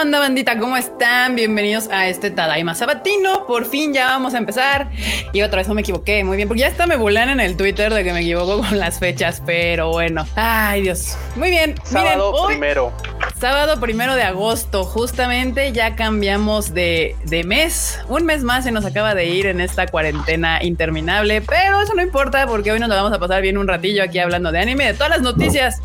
onda, bandita? ¿Cómo están? Bienvenidos a este Tadaima Sabatino. Por fin ya vamos a empezar. Y otra vez no me equivoqué. Muy bien, porque ya está me bulan en el Twitter de que me equivoco con las fechas, pero bueno. Ay, Dios. Muy bien. Sábado primero. Sábado primero de agosto, justamente ya cambiamos de, de mes. Un mes más se nos acaba de ir en esta cuarentena interminable, pero eso no importa porque hoy nos lo vamos a pasar bien un ratillo aquí hablando de anime, de todas las noticias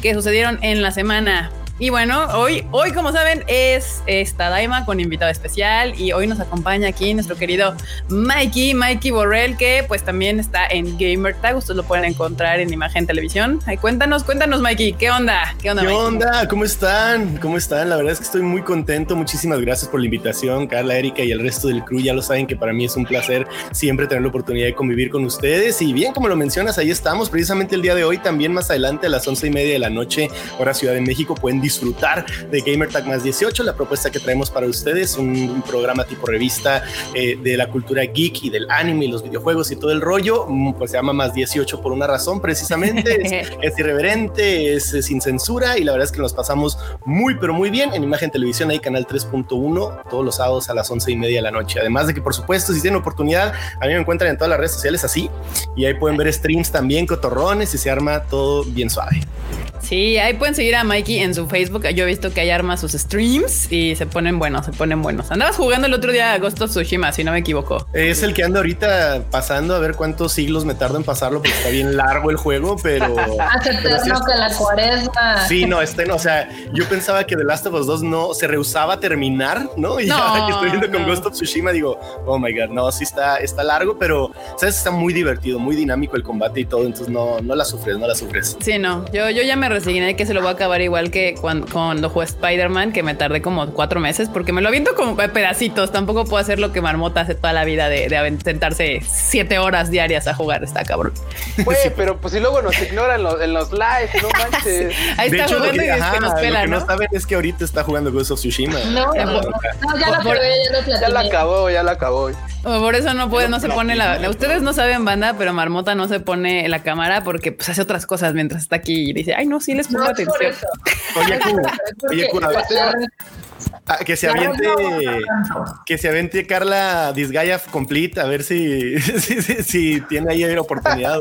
que sucedieron en la semana. Y bueno, hoy, hoy como saben, es esta Daima con invitado especial y hoy nos acompaña aquí nuestro querido Mikey, Mikey Borrell, que pues también está en Gamer Tag. Ustedes lo pueden encontrar en Imagen Televisión. Ay, cuéntanos, cuéntanos, Mikey, ¿qué onda? ¿Qué onda? ¿Qué onda? ¿Cómo están? ¿Cómo están? La verdad es que estoy muy contento. Muchísimas gracias por la invitación, Carla, Erika y el resto del crew. Ya lo saben que para mí es un placer siempre tener la oportunidad de convivir con ustedes. Y bien, como lo mencionas, ahí estamos. Precisamente el día de hoy, también más adelante a las once y media de la noche, hora Ciudad de México, pueden disfrutar de Gamer Tag más 18, la propuesta que traemos para ustedes, un, programa tipo revista eh, de la cultura geek y del anime y los videojuegos y todo el rollo, mm, pues se llama más 18 por una razón precisamente, es, irreverente, es, sin censura y la verdad es que nos pasamos muy pero muy bien en Imagen Televisión, ahí canal 3.1, todos los sábados a las 11 y media de la noche. Además de que por supuesto si tienen oportunidad, a mí me encuentran en todas las redes sociales así y ahí pueden ver streams también, cotorrones y se arma todo bien suave. Sí, ahí pueden seguir a Mikey en su Facebook. Yo he visto que hay armas sus streams y se ponen buenos, se ponen buenos. Andabas jugando el otro día a Ghost of Tsushima, si no me equivoco. Es el que ando ahorita pasando a ver cuántos siglos me tardo en pasarlo porque está bien largo el juego, pero. Hace eterno que la cuaresma. Sí, no, este no. O sea, yo pensaba que The Last of Us 2 no se rehusaba a terminar, ¿no? Y no, ahora que estoy viendo con Ghost of Tsushima, digo, oh my god, no, sí está, está largo, pero sabes, está muy divertido, muy dinámico el combate y todo. Entonces no, no la sufres, no la sufres. Sí, no, yo, yo ya me resigné que se lo voy a acabar igual que cuando, cuando jugué Spider-Man, que me tardé como cuatro meses porque me lo aviento como pedacitos. Tampoco puedo hacer lo que Marmota hace toda la vida de, de sentarse siete horas diarias a jugar. Está cabrón. Güey, pero pues si luego nos ignoran en los lives, no manches. Ahí está jugando y es que nos pela, lo que ¿no? saben es que ahorita está jugando Ghost of Tsushima. No, no, ya la ya Ya la acabó, ya la acabó. Por eso no puede, no se pone la. Ustedes no saben, banda, pero Marmota no se pone la cámara porque pues hace otras cosas mientras está aquí y dice, ay, no, sí les pongo atención. Oye, oye, ah, que se aviente, que se aviente Carla Disgaea Complete, a ver si, si, si, tiene ahí oportunidad.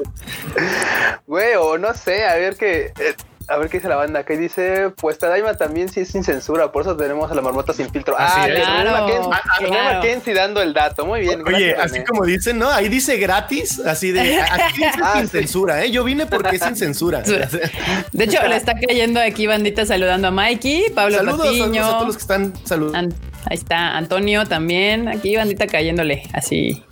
Güey, o no sé, a ver que. Eh, a ver qué dice la banda. Que dice, pues Tadaima también sí es sin censura, por eso tenemos a la marmota sin filtro. ah, claro, Mackenzie, dando el dato. Muy bien. Oye, así como dicen, ¿no? Ahí dice gratis, así de aquí dice ah, sin censura, ¿eh? Yo vine porque es sin censura. De hecho, le está cayendo aquí bandita saludando a Mikey, Pablo saludos, Patiño. Saludos a todos los que están saludando. Ahí está Antonio también. Aquí bandita cayéndole así.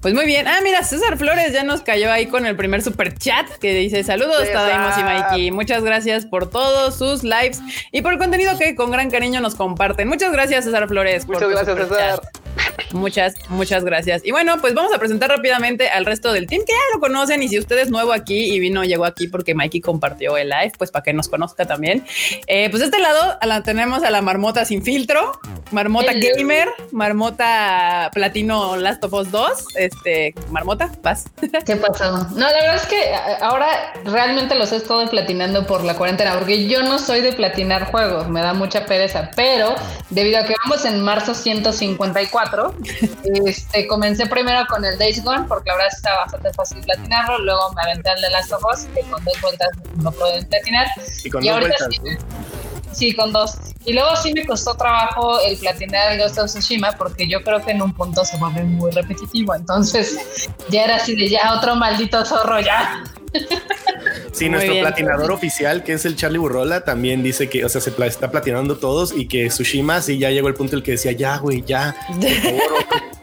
Pues muy bien. Ah, mira, César Flores ya nos cayó ahí con el primer super chat que dice saludos, Tadaimos y Mikey. Muchas gracias por todos sus lives y por el contenido que con gran cariño nos comparten. Muchas gracias, César Flores. Muchas gracias, César. Muchas, muchas gracias. Y bueno, pues vamos a presentar rápidamente al resto del team que ya lo conocen. Y si usted es nuevo aquí y vino, llegó aquí porque Mikey compartió el live, pues para que nos conozca también. Eh, pues de este lado la, tenemos a la marmota sin filtro, marmota gamer, marmota platino Last of Us 2. Este, marmota, paz. ¿Qué pasó? No, la verdad es que eh, ahora realmente los he estado platinando por la cuarentena, porque yo no soy de platinar juegos, me da mucha pereza, pero debido a que vamos en marzo 154, este, comencé primero con el Days Gone, porque la verdad está bastante fácil platinarlo, luego me aventé al de Last of Us, que con dos vueltas no pueden platinar. Y con dos vueltas, sí, sí, con dos. Y luego sí me costó trabajo el platinar el Ghost of Tsushima porque yo creo que en un punto se vuelve muy repetitivo. Entonces ya era así de ya otro maldito zorro ya. Sí, nuestro platinador oficial, que es el Charlie Burrola, también dice que, o sea, se está platinando todos y que Tsushima sí ya llegó el punto en el que decía, ya, güey, ya, por favor,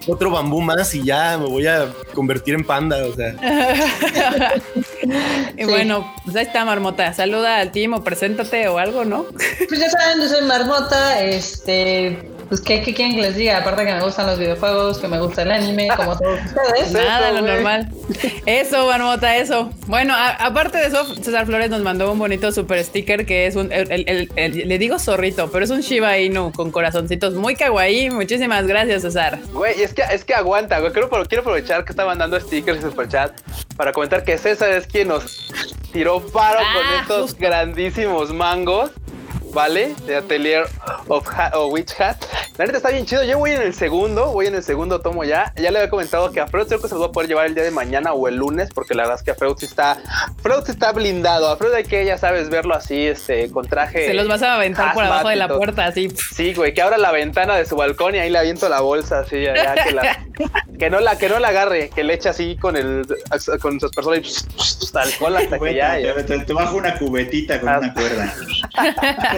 otro, bambú más y ya me voy a convertir en panda, o sea. y bueno, pues ahí está Marmota, saluda al team o preséntate o algo, ¿no? pues ya saben, yo soy Marmota, este pues, ¿qué, quieren que les diga? Aparte que me gustan los videojuegos, que me gusta el anime, como todos ustedes. Nada, lo normal. Eso, Marmota, eso. Bueno, aparte de eso, César Flores nos mandó un bonito super sticker que es un, le digo zorrito, pero es un Shiba Inu con corazoncitos muy kawaii. Muchísimas gracias, César. Güey, es que, es que aguanta, güey. Quiero, quiero aprovechar que está mandando stickers y super chat para comentar que César es quien nos tiró paro con ah, estos grandísimos mangos ¿vale? De Atelier of o Witch Hat. La neta está bien chido. Yo voy en el segundo, voy en el segundo tomo ya. Ya le había comentado que a Freud creo que se lo va a poder llevar el día de mañana o el lunes, porque la verdad es que a Freud sí está, Freud sí está blindado. A Freud hay que, ya sabes, verlo así, este, con traje. Se los vas a aventar por abajo de la puerta, así. Sí, güey, que abra la ventana de su balcón y ahí le aviento la bolsa, así, ya, que, la, que no la, que no la agarre, que le eche así con el, con sus personas y alcohol hasta que ya. Te, bajo una cubetita con ah. una cuerda.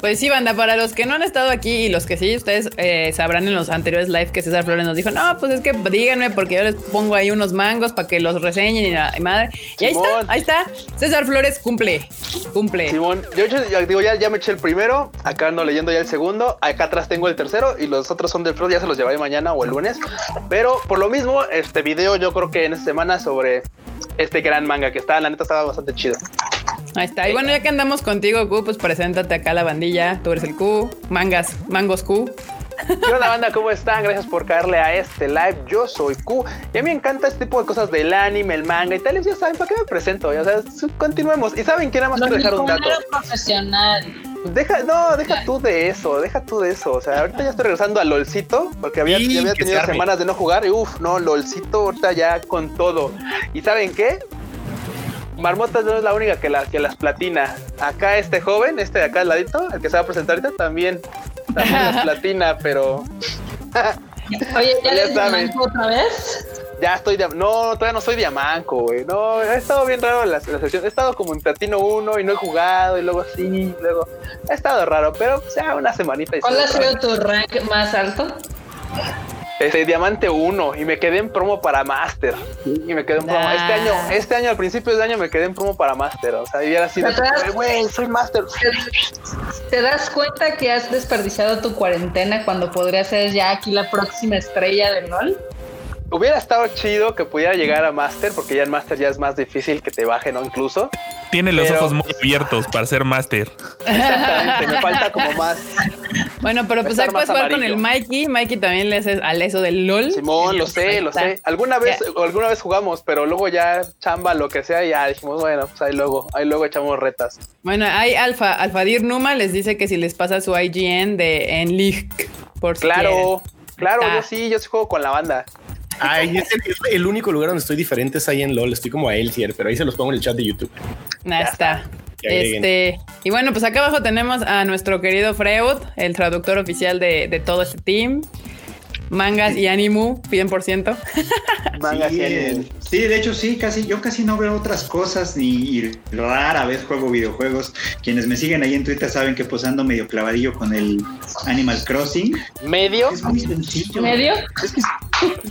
pues sí, banda, para los que no han estado aquí y los que sí, ustedes eh, sabrán en los anteriores live que César Flores nos dijo, no, pues es que díganme porque yo les pongo ahí unos mangos para que los reseñen y, la, madre. Y ahí está, ahí está. César Flores cumple, cumple. Simón, yo, digo, ya, ya me eché el primero, acá ando leyendo ya el segundo, acá atrás tengo el tercero y los otros son del Flor, ya se los llevaré mañana o el lunes. Pero por lo mismo, este video yo creo que en esta semana sobre este gran manga que está, la neta estaba bastante chido. Ahí está. Y bueno, ya que andamos contigo, Q, pues preséntate acá a la bandilla. Tú eres el Q, mangas, mangos Q. ¿Qué onda, banda? ¿Cómo están? Gracias por caerle a este live. Yo soy Q y a mí me encanta este tipo de cosas del anime, el manga y tal. Ya saben, ¿para qué me presento? O sea, continuemos. Y saben que nada más quiero dejar un dato. profesional. Deja, no, deja tú de eso, deja tú de eso. O sea, ahorita ya estoy regresando a LOLcito, porque había, había tenido semanas de no jugar y uff, no, LOLcito ahorita ya con todo. ¿Y saben qué? Marmotas no es la única que, la, que las platina. Acá este joven, este de acá al ladito, el que se va a presentar ahorita, también, también las platina, pero... Oye, ¿ya, ya otra vez? Ya estoy de... No, todavía no soy diamanco, güey. No, he estado bien raro en la, sesión. He estado como en platino 1 y no he jugado y luego sí, luego... He estado raro, pero sea una semanita. Y ¿Cuál ha sido tu rank más alto? Ese diamante 1 y me quedé en promo para Master. Y me quedé en promo. Este año, este año, al principio de año, me quedé en promo para Master. O sea, y era así güey, soy Master. ¿Te das cuenta que has desperdiciado tu cuarentena cuando podría ser ya aquí la próxima estrella del LOL? Hubiera estado chido que pudiera llegar a Master, porque ya en Master ya es más difícil que te baje, ¿no? Incluso. Tiene los ojos muy abiertos para ser Master. Exactamente, me falta como más. Bueno, pero pues ahí puedes jugar con el Mikey. Mikey también le hace al eso del LOL. Simón, lo sé, lo sé. Alguna vez, alguna vez jugamos, pero luego ya chamba, lo que sea, ya dijimos, bueno, pues ahí luego, ahí luego echamos retas. Bueno, hay Alfa, Alfadir Numa les dice que si les pasa su IGN de en League, por Claro, claro, yo sí, yo sí juego con la banda. Ay, es el, único lugar donde estoy diferente es ahí en LOL. Estoy como a Elsier, pero ahí se los pongo en el chat de YouTube. Ahí está. Este, y bueno, pues acá abajo tenemos a nuestro querido Freud, el traductor oficial de, de todo este team. Mangas y Animu, 100%. Mangas sí, y Sí, de hecho sí, casi yo casi no veo otras cosas ni rara vez juego videojuegos. Quienes me siguen ahí en Twitter saben que posando medio clavadillo con el Animal Crossing. ¿Medio? Es muy sencillo. ¿Medio? Es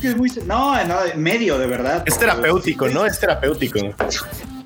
que es, muy no, no, medio de verdad. Es terapéutico, ¿no? Es terapéutico.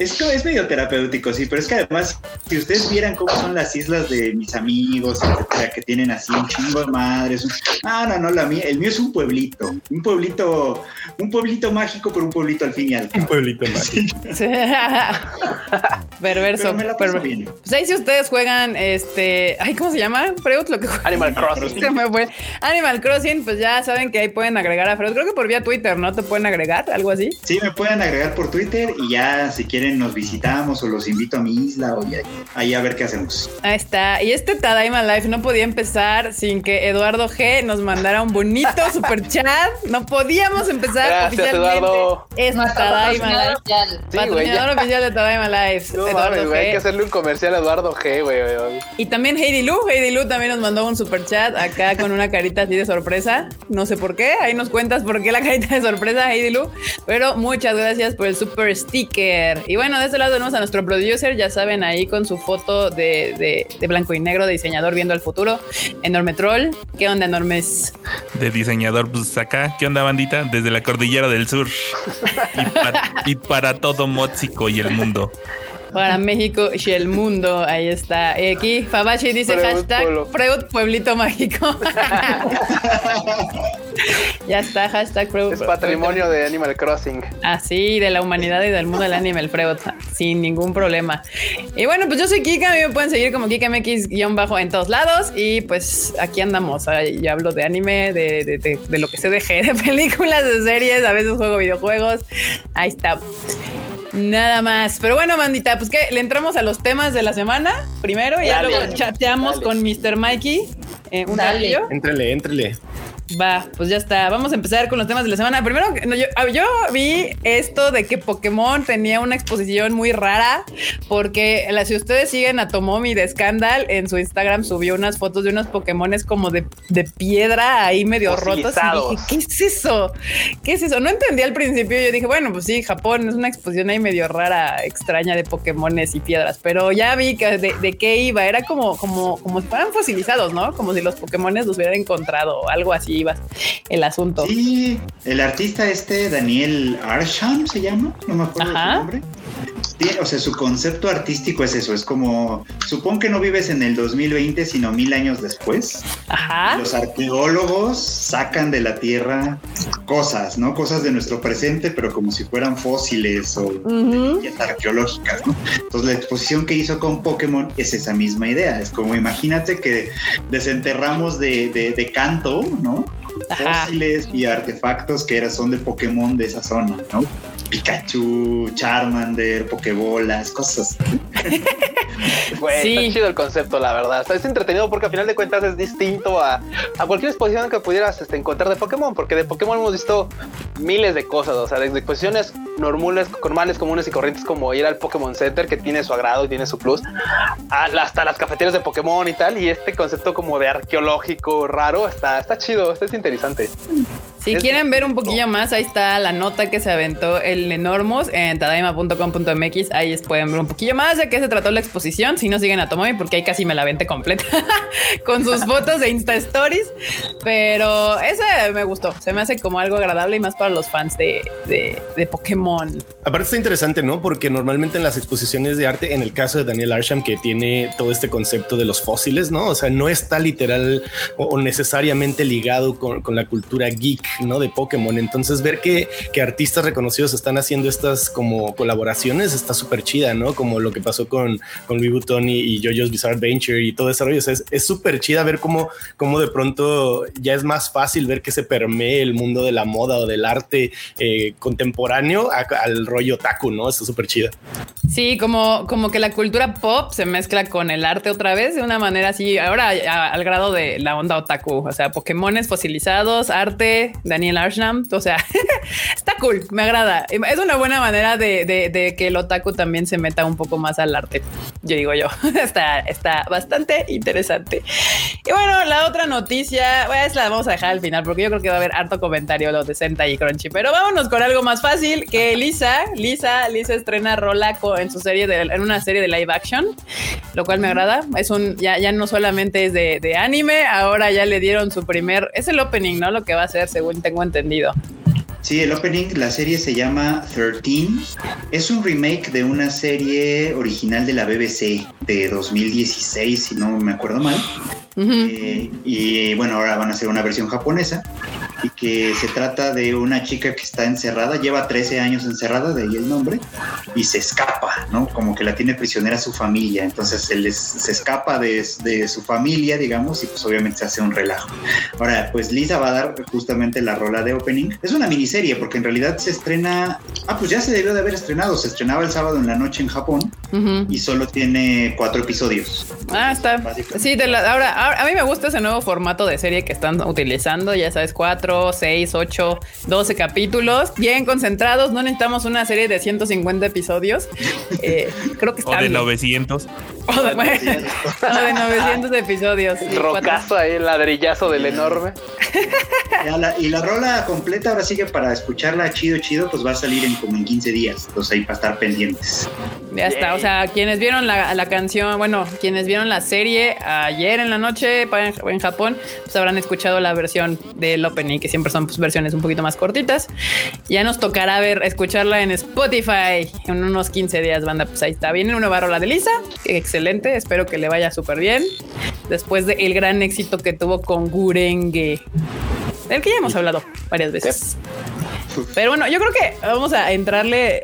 Esto es medio terapéutico, sí, pero es que además, si ustedes vieran cómo son las islas de mis amigos, etcétera, que tienen así un chingo de madres. Ah, no, no, la mía, el mío es un pueblito, un pueblito, un pueblito mágico, pero un pueblito al fin y al cabo. Un pueblito mágico. Perverso. Pero Pues ahí si ustedes juegan, este, ay, ¿cómo se llama? Freud, lo que Animal Crossing. se me fue. Animal Crossing, pues ya saben que ahí pueden agregar a Freud. Creo que por vía Twitter, ¿no? ¿Te pueden agregar? ¿Algo así? Sí, me pueden agregar por Twitter y ya si quieren nos visitamos o los invito a mi isla o ahí, a ver qué hacemos. Ahí está. Y este Tadaima Life no podía empezar sin que Eduardo G nos mandara un bonito super chat. No podíamos empezar Gracias, oficialmente. Eduardo. Es Tadaima Life. Sí, Patrocinador oficial de Tadaima Life. Eduardo G. hay que hacerle un comercial a Eduardo G, güey. Y también Heidi Lu. Heidi Lu también nos mandó un super chat acá con una carita así de sorpresa. No sé por qué. Ahí nos cuentas por qué la carita de sorpresa, Heidi Lu. Pero muchas gracias por el super sticker. Y bueno, de este lado tenemos a nuestro producer, ya saben, ahí con su foto de, blanco y negro de diseñador viendo al futuro. Enorme Troll. ¿Qué onda, enormes? De diseñador, pues acá, ¿qué onda, bandita? Desde la cordillera del sur. y, para todo Móxico y el mundo para México y el mundo. Ahí está. Y aquí Fabachi dice hashtag Freud Pueblito Mágico. ya está, hashtag Freud. Es patrimonio de Animal Crossing. Así, de la humanidad y del mundo del Animal Freud, sin ningún problema. Y bueno, pues yo soy Kika, a mí me pueden seguir como KikaMX-bajo en todos lados. Y pues aquí andamos. Ya hablo de anime, de, de, de lo que se deje, de películas, de series, a veces juego videojuegos. Ahí está. Nada más. Pero bueno, mandita, pues que le entramos a los temas de la semana primero y ya luego chateamos con Mr. Mikey. Eh, un Entrele, entrele. Va, pues ya está. Vamos a empezar con los temas de la semana. Primero, yo, vi esto de que Pokémon tenía una exposición muy rara, porque si ustedes siguen a Tomomi de Scandal, en su Instagram subió unas fotos de unos Pokémones como de, piedra ahí medio rotos. Y dije, ¿qué es eso? ¿Qué es eso? No entendí al principio. Yo dije, bueno, pues sí, Japón es una exposición ahí medio rara, extraña de Pokémones y piedras, pero ya vi que de, qué iba. Era como, como, como si fueran fosilizados, ¿no? Como si los Pokémones los hubieran encontrado, algo así el asunto. Sí, el artista este, Daniel Arsham se llama, no me acuerdo su nombre. o sea, su concepto artístico es eso, es como, supongo que no vives en el 2020, sino mil años después. Ajá. Los arqueólogos sacan de la tierra cosas, ¿no? Cosas de nuestro presente, pero como si fueran fósiles o arqueológicas, ¿no? Entonces la exposición que hizo con Pokémon es esa misma idea, es como imagínate que desenterramos de, de canto, ¿no? Fósiles y artefactos que son de Pokémon de esa zona, ¿no? Pikachu, Charmander, Pokébolas, cosas. sí. está chido el concepto, la verdad. es entretenido porque al final de cuentas es distinto a, cualquier exposición que pudieras este, encontrar de Pokémon, porque de Pokémon hemos visto miles de cosas, o sea, desde exposiciones normales, normales, comunes y corrientes como ir al Pokémon Center, que tiene su agrado y tiene su plus, hasta las cafeterías de Pokémon y tal, y este concepto como de arqueológico raro está, está chido, está interesante. Si quieren ver un poquillo más, ahí está la nota que se aventó el Enormos en tadaima.com.mx. Ahí pueden ver un poquillo más de qué se trató la exposición. Si no siguen a Tomomi, porque ahí casi me la vente completa con sus fotos de Insta Stories. Pero ese me gustó. Se me hace como algo agradable y más para los fans de, de, Pokémon. Aparte está interesante, ¿no? Porque normalmente en las exposiciones de arte, en el caso de Daniel Arsham, que tiene todo este concepto de los fósiles, ¿no? O sea, no está literal o, necesariamente ligado con, con la cultura geek ¿no? De Pokémon. Entonces ver que, que artistas reconocidos están haciendo estas como colaboraciones está súper chida, ¿no? Como lo que pasó con, con Louis y, JoJo's Bizarre Adventure y todo ese rollo. es súper chida ver cómo, cómo de pronto ya es más fácil ver que se permee el mundo de la moda o del arte eh, contemporáneo al rollo taku, ¿no? Está súper chida. Sí, como, como que la cultura pop se mezcla con el arte otra vez de una manera así, ahora al grado de la onda otaku, o sea, Pokémones fosilizados, arte, Daniel Arsham. O sea, está cool, me agrada. Es una buena manera de, que el otaku también se meta un poco más al arte. Yo digo yo, está, está bastante interesante. Y bueno, la otra noticia, pues la vamos a dejar al final porque yo creo que va a haber harto comentario lo de Senta y Crunchy. Pero vámonos con algo más fácil que Lisa, Lisa, Lisa estrena Rola en su serie de, en una serie de live action, lo cual me agrada. Es un, ya, ya no solamente es de, de anime, ahora ya le dieron su primer, es el opening, ¿no? Lo que va a ser según tengo entendido. Sí, el opening, la serie se llama 13. Es un remake de una serie original de la BBC de 2016, si no me acuerdo mal. Eh, y bueno, ahora van a hacer una versión japonesa y que se trata de una chica que está encerrada, lleva 13 años encerrada, de ahí el nombre, y se escapa, ¿no? Como que la tiene prisionera su familia, entonces se, se escapa de, de, su familia, digamos, y pues obviamente se hace un relajo. Ahora, pues Lisa va a dar justamente la rola de opening. Es una miniserie porque en realidad se estrena, ah, pues ya se debió de haber estrenado, se estrenaba el sábado en la noche en Japón y solo tiene cuatro episodios. Ah, está. Sí, de la, ahora, a mí me gusta ese nuevo formato de serie que están utilizando, ya sabes, cuatro 6, 8, 12 capítulos, bien concentrados. No necesitamos una serie de 150 episodios. Eh, creo que está. O de 900. O de, 900 episodios. Rocazo ahí, el ladrillazo del enorme. y la rola completa, ahora sigue para escucharla chido, chido, pues va a salir en como en 15 días. Entonces ahí para estar pendientes. Ya está. O sea, quienes vieron la, la canción, bueno, quienes vieron la serie ayer en la noche en Japón, pues habrán escuchado la versión del opening que siempre son pues, versiones un poquito más cortitas. Ya nos tocará ver, escucharla en Spotify en unos 15 días, banda. Pues ahí está. Viene una nueva rola de Lisa. Excelente. Espero que le vaya súper bien. Después del gran éxito que tuvo con Gurenge, del que ya hemos hablado varias veces. Pero bueno, yo creo que vamos a entrarle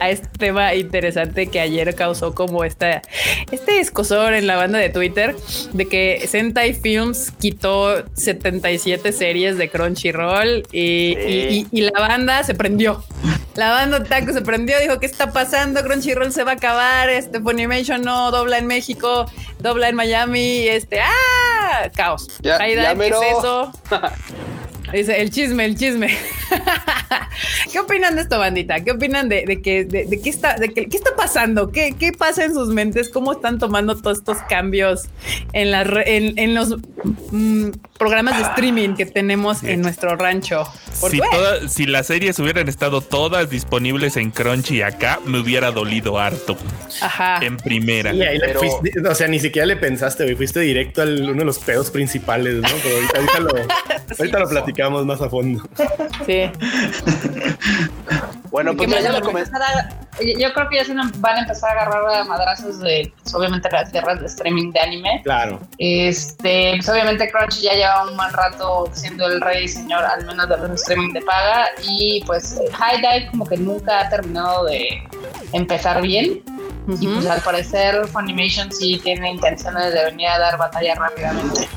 a, este tema interesante que ayer causó como esta, este escosor en la banda de Twitter de que Sentai Films quitó 77 series de Crunchyroll y, y la banda se prendió. la banda Taco se prendió, dijo, ¿qué está pasando? Crunchyroll se va a acabar, este Funimation no dobla en México, dobla en Miami, este, ¡ah! Caos. Ya, ya ¿qué es eso? Dice, el chisme, el chisme. ¿Qué opinan de esto, bandita? ¿Qué opinan de, de que, de, qué está, de qué está pasando? ¿Qué, ¿Qué, pasa en sus mentes? ¿Cómo están tomando todos estos cambios en, la, en, en los mm, programas de streaming que tenemos en nuestro rancho? Si, si las series hubieran estado todas disponibles en Crunchy acá, me hubiera dolido harto. Ajá. En primera. o sea, ni siquiera le pensaste, Fuiste directo al uno de los pedos principales, ¿no? Pero ahorita, lo, ahorita lo platicamos más a fondo. Sí. bueno, pues ya lo Yo creo que ya se van a empezar a agarrar a madrazos de, pues, obviamente, las tierras de streaming de anime. Claro. Este, pues, obviamente, Crunch ya lleva un buen rato siendo el rey señor, al menos de los streaming de paga. Y pues, High Dive, como que nunca ha terminado de empezar bien. Y pues, al parecer, Funimation sí tiene intenciones de venir a dar batalla rápidamente.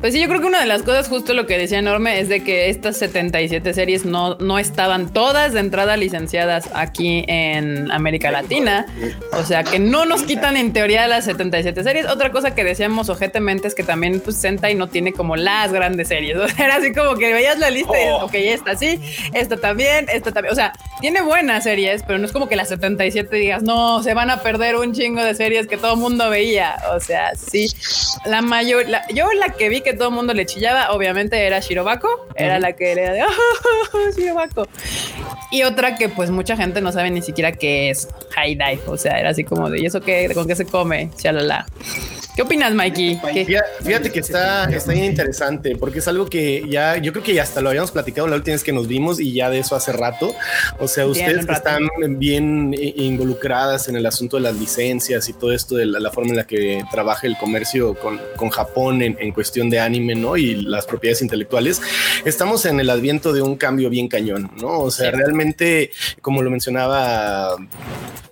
Pues sí, yo creo que una de las cosas, justo lo que decía Enorme, es de que estas 77 series no, no estaban todas de entrada licenciadas aquí en América Latina. O sea, que no nos quitan en teoría las 77 series. Otra cosa que decíamos ojetemente es que también pues, Sentai no tiene como las grandes series. O sea, era así como que veías la lista y oh. ok, esta sí, esta también, esta también. O sea, tiene buenas series, pero no es como que las 77 digas, no, se van a perder un chingo de series que todo el mundo veía. O sea, sí, la mayor, yo la que vi que todo el mundo le chillaba, obviamente era Shirobako, era la que le de oh, Shirobako. Y otra que pues mucha gente no sabe ni siquiera qué es High Dive, o sea, era así como de, ¿y eso qué? ¿Con qué se come? Chalala. ¿Qué opinas, Mikey? Fíjate, que está, está bien interesante porque es algo que ya, yo creo que ya hasta lo habíamos platicado la última vez que nos vimos y ya de eso hace rato. O sea, ustedes están bien involucradas en el asunto de las licencias y todo esto de la, forma en la que trabaja el comercio con, con Japón en, en, cuestión de anime, ¿no? Y las propiedades intelectuales. Estamos en el adviento de un cambio bien cañón, ¿no? O sea, realmente, como lo mencionaba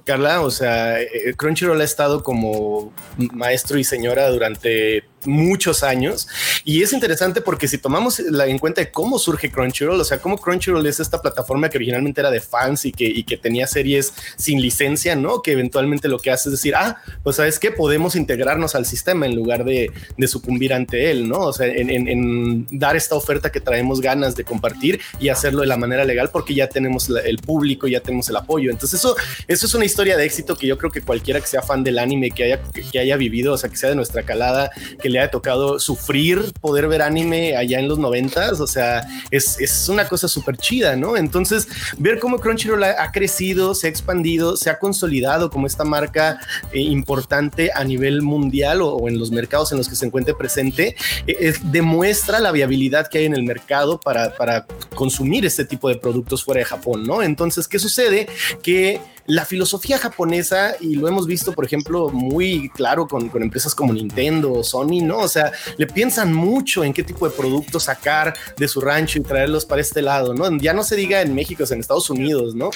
Carla, o sea, eh, Crunchyroll ha estado como maestro y señora durante muchos años. Y es interesante porque si tomamos la, en cuenta de cómo surge Crunchyroll, o sea, cómo Crunchyroll es esta plataforma que originalmente era de fans y que, y que tenía series sin licencia, ¿no? Que eventualmente lo que hace es decir, ah, pues sabes que podemos integrarnos al sistema en lugar de, de sucumbir ante él, ¿no? O sea, en, en, dar esta oferta que traemos ganas de compartir y hacerlo de la manera legal porque ya tenemos el público, ya tenemos el apoyo. Entonces eso, eso es una historia de éxito que yo creo que cualquiera que sea fan del anime, que haya, que haya vivido, o sea, que sea de nuestra calada, que le haya tocado sufrir poder ver anime allá en los noventas, o sea, es, es una cosa súper chida, ¿no? Entonces, ver cómo Crunchyroll ha, crecido, se ha expandido, se ha consolidado como esta marca eh, importante a nivel mundial o, en los mercados en los que se encuentre presente, eh, demuestra la viabilidad que hay en el mercado para, para consumir este tipo de productos fuera de Japón, ¿no? Entonces, ¿qué sucede? Que la filosofía japonesa, y lo hemos visto, por ejemplo, muy claro con, con, empresas como Nintendo o Sony, ¿no? O sea, le piensan mucho en qué tipo de productos sacar de su rancho y traerlos para este lado, ¿no? Ya no se diga en México, es en Estados Unidos, ¿no?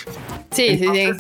Sí, sí, sí.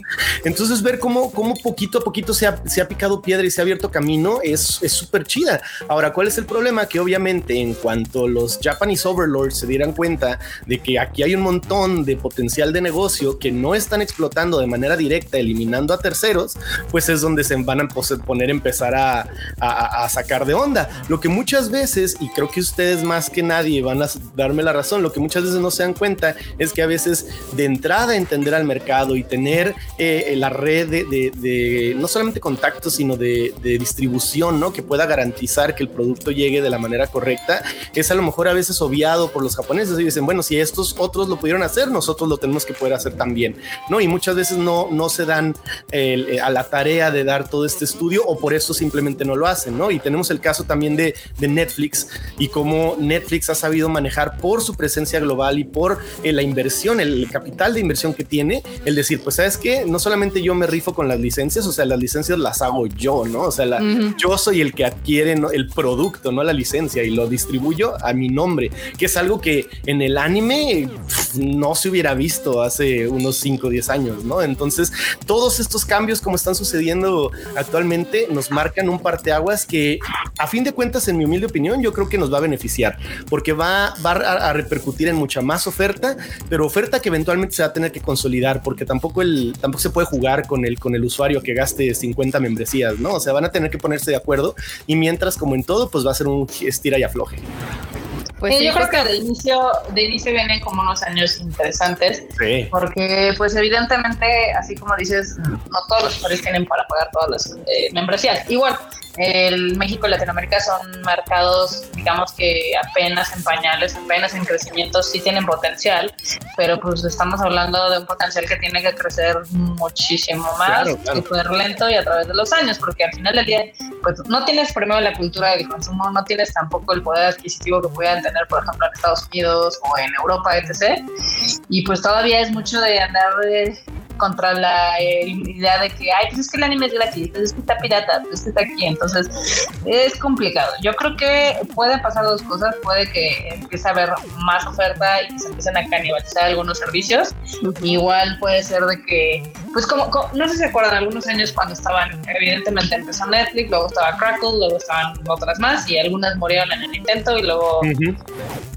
Entonces, ver cómo, cómo poquito a poquito se ha, se ha picado piedra y se ha abierto camino es súper chida. Ahora, ¿cuál es el problema? Que obviamente, en cuanto los Japanese Overlords se dieran cuenta de que aquí hay un montón de potencial de negocio que no están explotando de manera directa, eliminando a terceros, pues es donde se van a poner empezar a, a, sacar de onda. Lo que muchas veces, y creo que ustedes más que nadie van a darme la razón, lo que muchas veces no se dan cuenta es que a veces de entrada entender al mercado y tener eh, la red de, no solamente contactos, sino de, distribución, ¿no? Que pueda garantizar que el producto llegue de la manera correcta, es a lo mejor a veces obviado por los japoneses y dicen, bueno, si estos otros lo pudieron hacer, nosotros lo tenemos que poder hacer también, ¿no? Y muchas veces no, no se dan eh, a la tarea de dar todo este estudio o por eso simplemente no lo hacen, ¿no? Y tenemos el caso también de, Netflix y cómo Netflix ha sabido manejar por su presencia global y por eh, la inversión, el, capital de inversión que tiene, el decir, pues sabes que no solamente yo me rifo con las licencias, o sea, las licencias las hago yo, ¿no? O sea, yo soy el que adquiere el producto, no la licencia y lo distribuyo a mi nombre, que es algo que en el anime no se hubiera visto hace unos 5 o 10 años, ¿no? Entonces, todos estos cambios como están sucediendo actualmente nos marcan un parteaguas que a fin de cuentas, en mi humilde opinión, yo creo que nos va a beneficiar porque va, va a, repercutir en mucha más oferta, pero oferta que eventualmente se va a tener que consolidar porque tampoco el, tampoco se puede jugar con el, con el usuario que gaste 50 membresías, ¿no? O sea, van a tener que ponerse de acuerdo y mientras, como en todo, pues va a ser un estira y afloje. Pues sí, yo creo que de inicio, de inicio vienen como unos años interesantes, porque pues evidentemente, así como dices, no todos los usuarios tienen para pagar todas las eh, membresías. Igual, el México y Latinoamérica son mercados, digamos que apenas en pañales, apenas en crecimiento, sí tienen potencial, pero pues estamos hablando de un potencial que tiene que crecer muchísimo más, súper lento y a través de los años, porque al final del día, pues no tienes primero la cultura del consumo, no tienes tampoco el poder adquisitivo que puedan tener, por ejemplo, en Estados Unidos o en Europa, etc. Y pues todavía es mucho de andar de contra la eh, idea de que, ay, pues es que el anime es gratis, pues es que está pirata, pues es que está aquí, entonces es complicado. Yo creo que pueden pasar dos cosas, puede que empiece a haber más oferta y que se empiecen a canibalizar algunos servicios, igual puede ser de que, pues como, no sé si se acuerdan, algunos años cuando estaban, evidentemente empezó Netflix, luego estaba Crackle, luego estaban otras más y algunas murieron en el intento y luego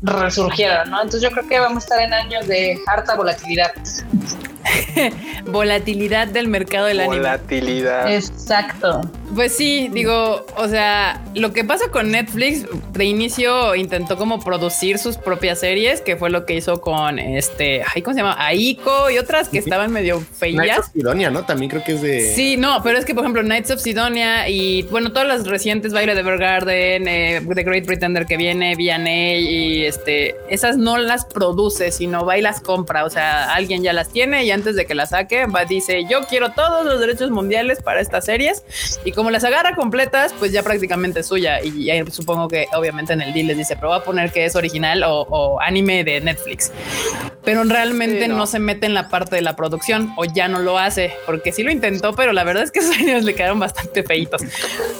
resurgieron, ¿no? Entonces yo creo que vamos a estar en años de harta volatilidad. Volatilidad del mercado del anime. Volatilidad. Exacto. Pues sí, digo, o sea, lo que pasa con Netflix, de inicio intentó como producir sus propias series, que fue lo que hizo con este, ¿cómo se llama? Aiko y otras que estaban medio feillas. Knights of Sidonia, ¿no? También creo que es de... Sí, no, pero es que, por ejemplo, Knights of Sidonia y, bueno, todas las recientes, Baile de Evergarden, eh, The Great Pretender que viene, V&A y este, esas no las produce, sino va y las compra, o sea, alguien ya las tiene y antes de que las saque, va, dice, yo quiero todos los derechos mundiales para estas series y como las agarra completas, pues ya prácticamente es suya. Y, supongo que obviamente en el deal les dice, pero va a poner que es original o, anime de Netflix. Pero realmente no. se mete en la parte de la producción o ya no lo hace, porque sí lo intentó, pero la verdad es que esos años le quedaron bastante feitos.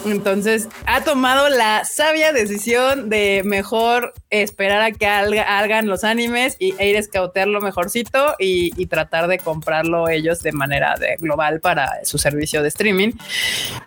Entonces ha tomado la sabia decisión de mejor esperar a que hagan los animes y, e ir a escautearlo mejorcito y, y tratar de comprarlo ellos de manera de global para su servicio de streaming.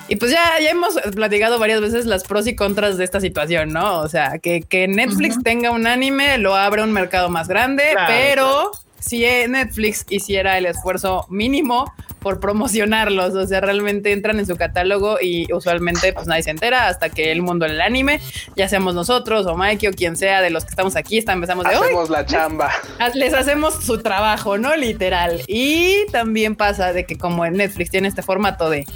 Y pues ya, ya hemos platicado varias veces las pros y contras de esta situación, ¿no? O sea, que, que Netflix tenga un anime lo abre un mercado más grande, pero si Netflix hiciera el esfuerzo mínimo por promocionarlos, o sea, realmente entran en su catálogo y usualmente pues nadie se entera hasta que el mundo del anime, ya seamos nosotros o Mikey o quien sea de los que estamos aquí, está, empezamos de Hacemos la chamba. Les hacemos su trabajo, ¿no? Literal. Y también pasa de que como en Netflix tiene este formato de,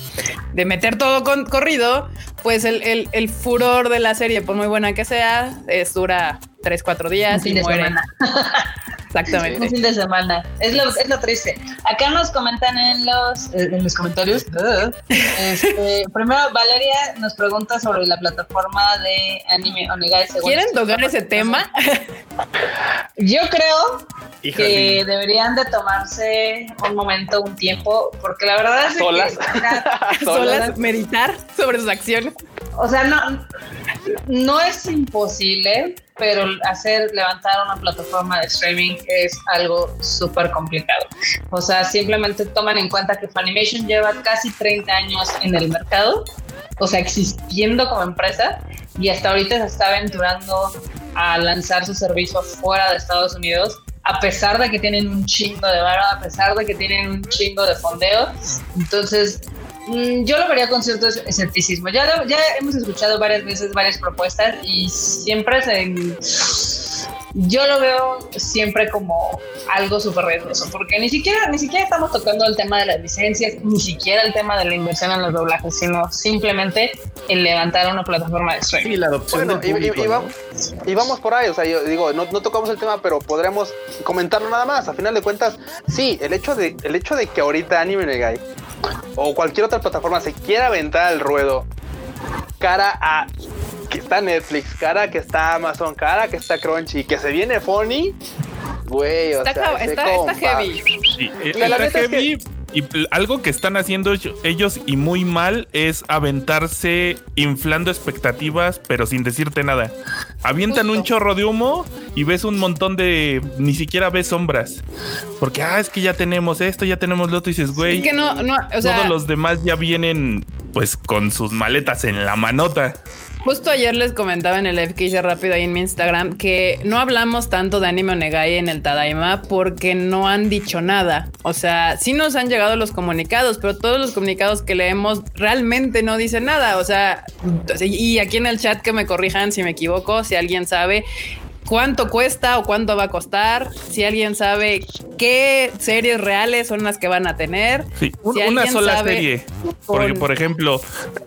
de meter todo con corrido, pues el, el, el, furor de la serie, por muy buena que sea, es dura tres, cuatro días y muere. Exactamente. Un fin de semana. Es lo, es lo triste. Acá nos comentan en los, eh, en los comentarios. Este, primero, Valeria nos pregunta sobre la plataforma de Anime Onegai. ¿Quieren tocar ese tema? Yo creo que deberían de tomarse un momento, un tiempo, porque la verdad es solas. que solas meditar sobre sus acciones. O sea, no, no es imposible, pero hacer levantar una plataforma de streaming es algo súper complicado. O sea, simplemente toman en cuenta que Funimation lleva casi 30 años en el mercado, o sea, existiendo como empresa, y hasta ahorita se está aventurando a lanzar su servicio fuera de Estados Unidos a pesar de que tienen un chingo de varo, a pesar de que tienen un chingo de fondeo. Entonces, yo lo vería con cierto escepticismo. Ya, ya hemos escuchado varias veces varias propuestas y siempre se, yo lo veo siempre como algo súper riesgoso, porque ni siquiera, ni siquiera estamos tocando el tema de las licencias, ni siquiera el tema de la inversión en los doblajes, sino simplemente el levantar una plataforma de streaming. Y la adopción y, vamos, por ahí, o sea, yo digo, no, no tocamos el tema, pero podremos comentarlo nada más. A final de cuentas, sí, el hecho de, el hecho de que ahorita Anime Negai o cualquier otra plataforma se quiera aventar al ruedo cara a que está Netflix, cara a que está Amazon, cara a que está Crunchy, que se viene Funny, güey, o está, sea, está, está heavy. Sí, está heavy. Y algo que están haciendo ellos y muy mal es aventarse inflando expectativas, pero sin decirte nada. Avientan un chorro de humo y ves un montón de. Ni siquiera ves sombras. Porque, ah, es que ya tenemos esto, ya tenemos lo otro. Y dices, güey. que no, no, o sea, todos los demás ya vienen, pues, con sus maletas en la manota. Justo ayer les comentaba en el hice rápido ahí en mi Instagram que no hablamos tanto de anime Onegai en el Tadaima porque no han dicho nada. O sea, sí nos han llegado los comunicados, pero todos los comunicados que leemos realmente no dicen nada. O sea, y aquí en el chat que me corrijan si me equivoco, si alguien sabe cuánto cuesta o cuánto va a costar, si alguien sabe qué series reales son las que van a tener. Sí, una sola serie. Porque, por ejemplo,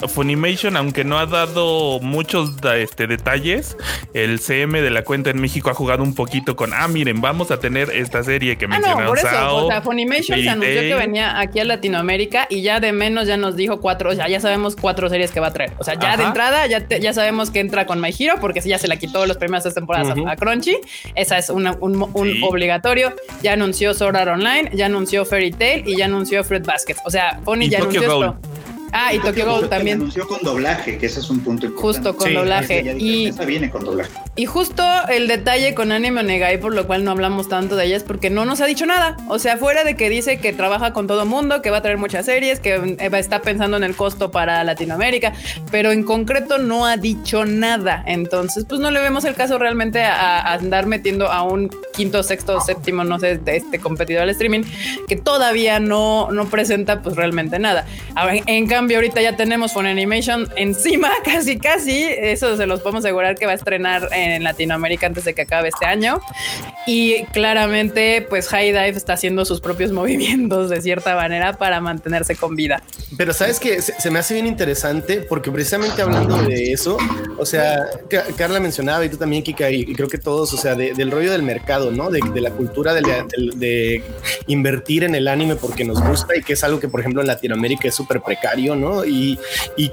Funimation, aunque no ha dado muchos este, detalles, el CM de la cuenta en México ha jugado un poquito con, ah, miren, vamos a tener esta serie que ah, No, por eso, o sea, Funimation se anunció que venía aquí a Latinoamérica y ya de menos ya nos dijo cuatro, o sea, ya sabemos cuatro series que va a traer. O sea, ya de entrada ya, ya sabemos que entra con My Hero porque ya se la quitó los primeras tres temporadas a Crunchy. Esa es un, obligatorio. Ya anunció Sword Art Online, ya anunció Fairy Tail y ya anunció Fruit Basket. O sea, Pony ya anunció esto. Ah, y Tokyo Ghoul también. anunció con doblaje, que ese es un punto importante. Justo con doblaje. y viene con doblaje. Y justo el detalle con Anime Onegai, por lo cual no hablamos tanto de ella, es porque no nos ha dicho nada. O sea, fuera de que dice que trabaja con todo mundo, que va a traer muchas series, que está pensando en el costo para Latinoamérica, pero en concreto no ha dicho nada. Entonces, pues no le vemos el caso realmente a, andar metiendo a un quinto, sexto, séptimo, no sé, de este competidor al streaming, que todavía no, no presenta pues realmente nada. en cambio, cambio, ahorita ya tenemos Fun Animation encima, casi, casi. Eso se los podemos asegurar que va a estrenar en Latinoamérica antes de que acabe este año. Y claramente, pues High Dive está haciendo sus propios movimientos de cierta manera para mantenerse con vida. Pero sabes que se, me hace bien interesante porque precisamente hablando de eso, o sea, Carla mencionaba y tú también, Kika, y, creo que todos, o sea, del rollo del mercado, ¿no? De, la cultura de, de invertir en el anime porque nos gusta y que es algo que, por ejemplo, en Latinoamérica es súper precario ¿no? Y,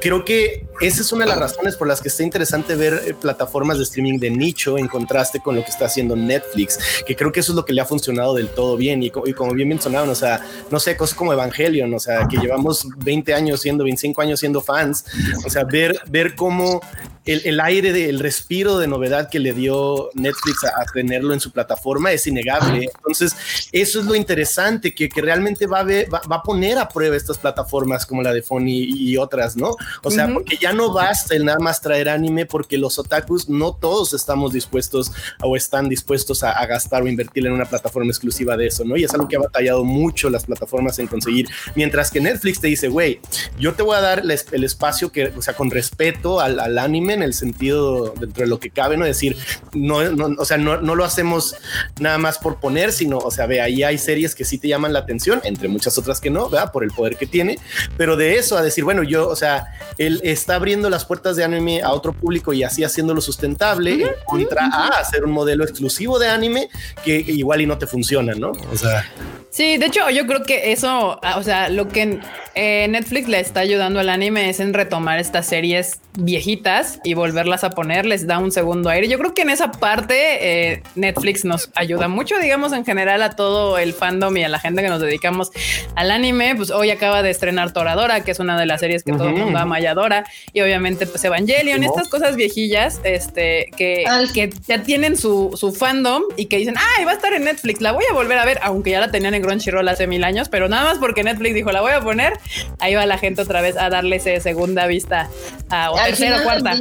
creo que esa es una de las razones por las que está interesante ver eh, plataformas de streaming de nicho en contraste con lo que está haciendo Netflix, que creo que eso es lo que le ha funcionado del todo bien. Y, como bien mencionaron, o sea, no sé, cosas como Evangelion, o sea, que llevamos 20 años siendo, 25 años siendo fans, o sea, ver, ver cómo el, aire del respiro de novedad que le dio Netflix a, tenerlo en su plataforma es innegable. Entonces, eso es lo interesante, que, que realmente va a, va, a, poner a prueba estas plataformas como la de Fony y, otras, ¿no? O sea, porque ya no basta el nada más traer anime, porque los otakus no todos estamos dispuestos o están dispuestos a, gastar o invertir en una plataforma exclusiva de eso, ¿no? Y es algo que ha batallado mucho las plataformas en conseguir. Mientras que Netflix te dice, güey, yo te voy a dar el espacio que, o sea, con respeto al, al anime en el sentido dentro de lo que cabe, no decir, no, o sea, no, no, lo hacemos nada más por poner, sino, o sea, ve, ahí hay series que sí te llaman la atención, entre muchas otras que no, ¿verdad? Por el poder que tiene, pero de eso a decir, bueno, yo, o sea, él está abriendo las puertas de anime a otro público y así haciéndolo sustentable contra a hacer un modelo exclusivo de anime que igual y no te funciona, ¿no? O sea. Sí, de hecho, yo creo que eso, o sea, lo que eh, Netflix le está ayudando al anime es en retomar estas series viejitas y volverlas a poner, les da un segundo aire. Yo creo que en esa parte eh, Netflix nos ayuda mucho, digamos, en general a todo el fandom y a la gente que nos dedicamos al anime. Pues hoy acaba de estrenar Toradora, que es una de las series que todo el mundo ama y adora. Y obviamente, pues Evangelion, estas cosas viejillas, este, que, que ya tienen su, su fandom y que dicen, ay, va a estar en Netflix, la voy a volver a ver, aunque ya la tenían en Crunchyroll hace mil años, pero nada más porque Netflix dijo, la voy a poner, ahí va la gente otra vez a darle ese segunda vista a, o tercera o cuarta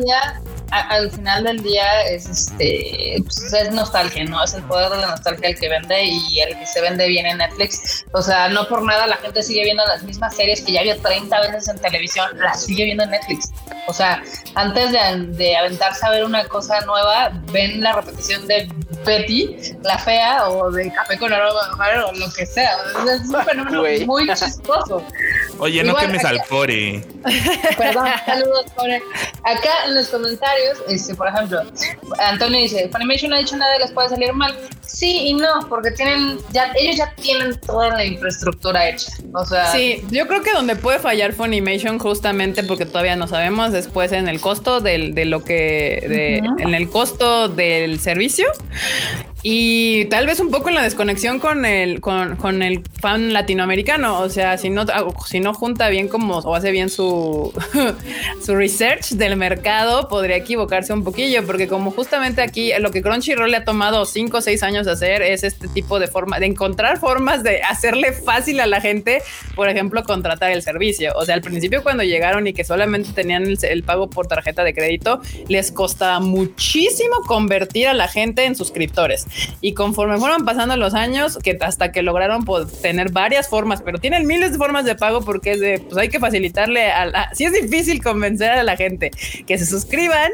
al final del día es este pues, es nostalgia, ¿no? Es el poder de la nostalgia el que vende y el que se vende bien en Netflix. O sea, no por nada la gente sigue viendo las mismas series que ya vio 30 veces en televisión, las sigue viendo en Netflix. O sea, antes de, de aventarse a ver una cosa nueva, ven la repetición de Betty, la fea, o de Café con aroma o lo que sea. Es un fenómeno muy chistoso. Oye, no quemes al Core. Perdón, saludos, Core. Acá en los comentarios, este, por ejemplo, Antonio dice, Funimation no ha dicho nada que les puede salir mal. Sí y no, porque tienen, ya, ellos ya tienen toda la infraestructura hecha. O sea. Sí, yo creo que donde puede fallar Funimation, justamente porque todavía no sabemos, después en el costo del, de lo que, de, en el costo del servicio y tal vez un poco en la desconexión con el, con, con el fan latinoamericano. O sea, si no, si no junta bien como o hace bien su, su research del mercado, podría equivocarse un poquillo, porque como justamente aquí lo que Crunchyroll le ha tomado cinco o seis años de hacer es este tipo de forma de encontrar formas de hacerle fácil a la gente, por ejemplo, contratar el servicio. O sea, al principio cuando llegaron y que solamente tenían el pago por tarjeta de crédito, les costaba muchísimo convertir a la gente en suscriptores. Y conforme fueron pasando los años, que hasta que lograron tener varias formas, pero tienen miles de formas de pago porque es de, pues hay que facilitarle a la, si es difícil convencer a la gente que se suscriban,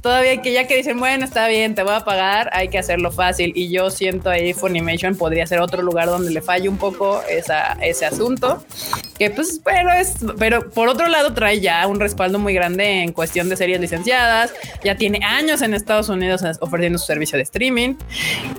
todavía que ya que dicen, bueno, está bien, te voy a pagar, hay que hacerlo fácil. Y yo siento ahí Funimation podría ser otro lugar donde le falle un poco esa, ese asunto. Que pues, pero es, pero por otro lado trae ya un respaldo muy grande en cuestión de series licenciadas. Ya tiene años en Estados Unidos ofreciendo su servicio de streaming.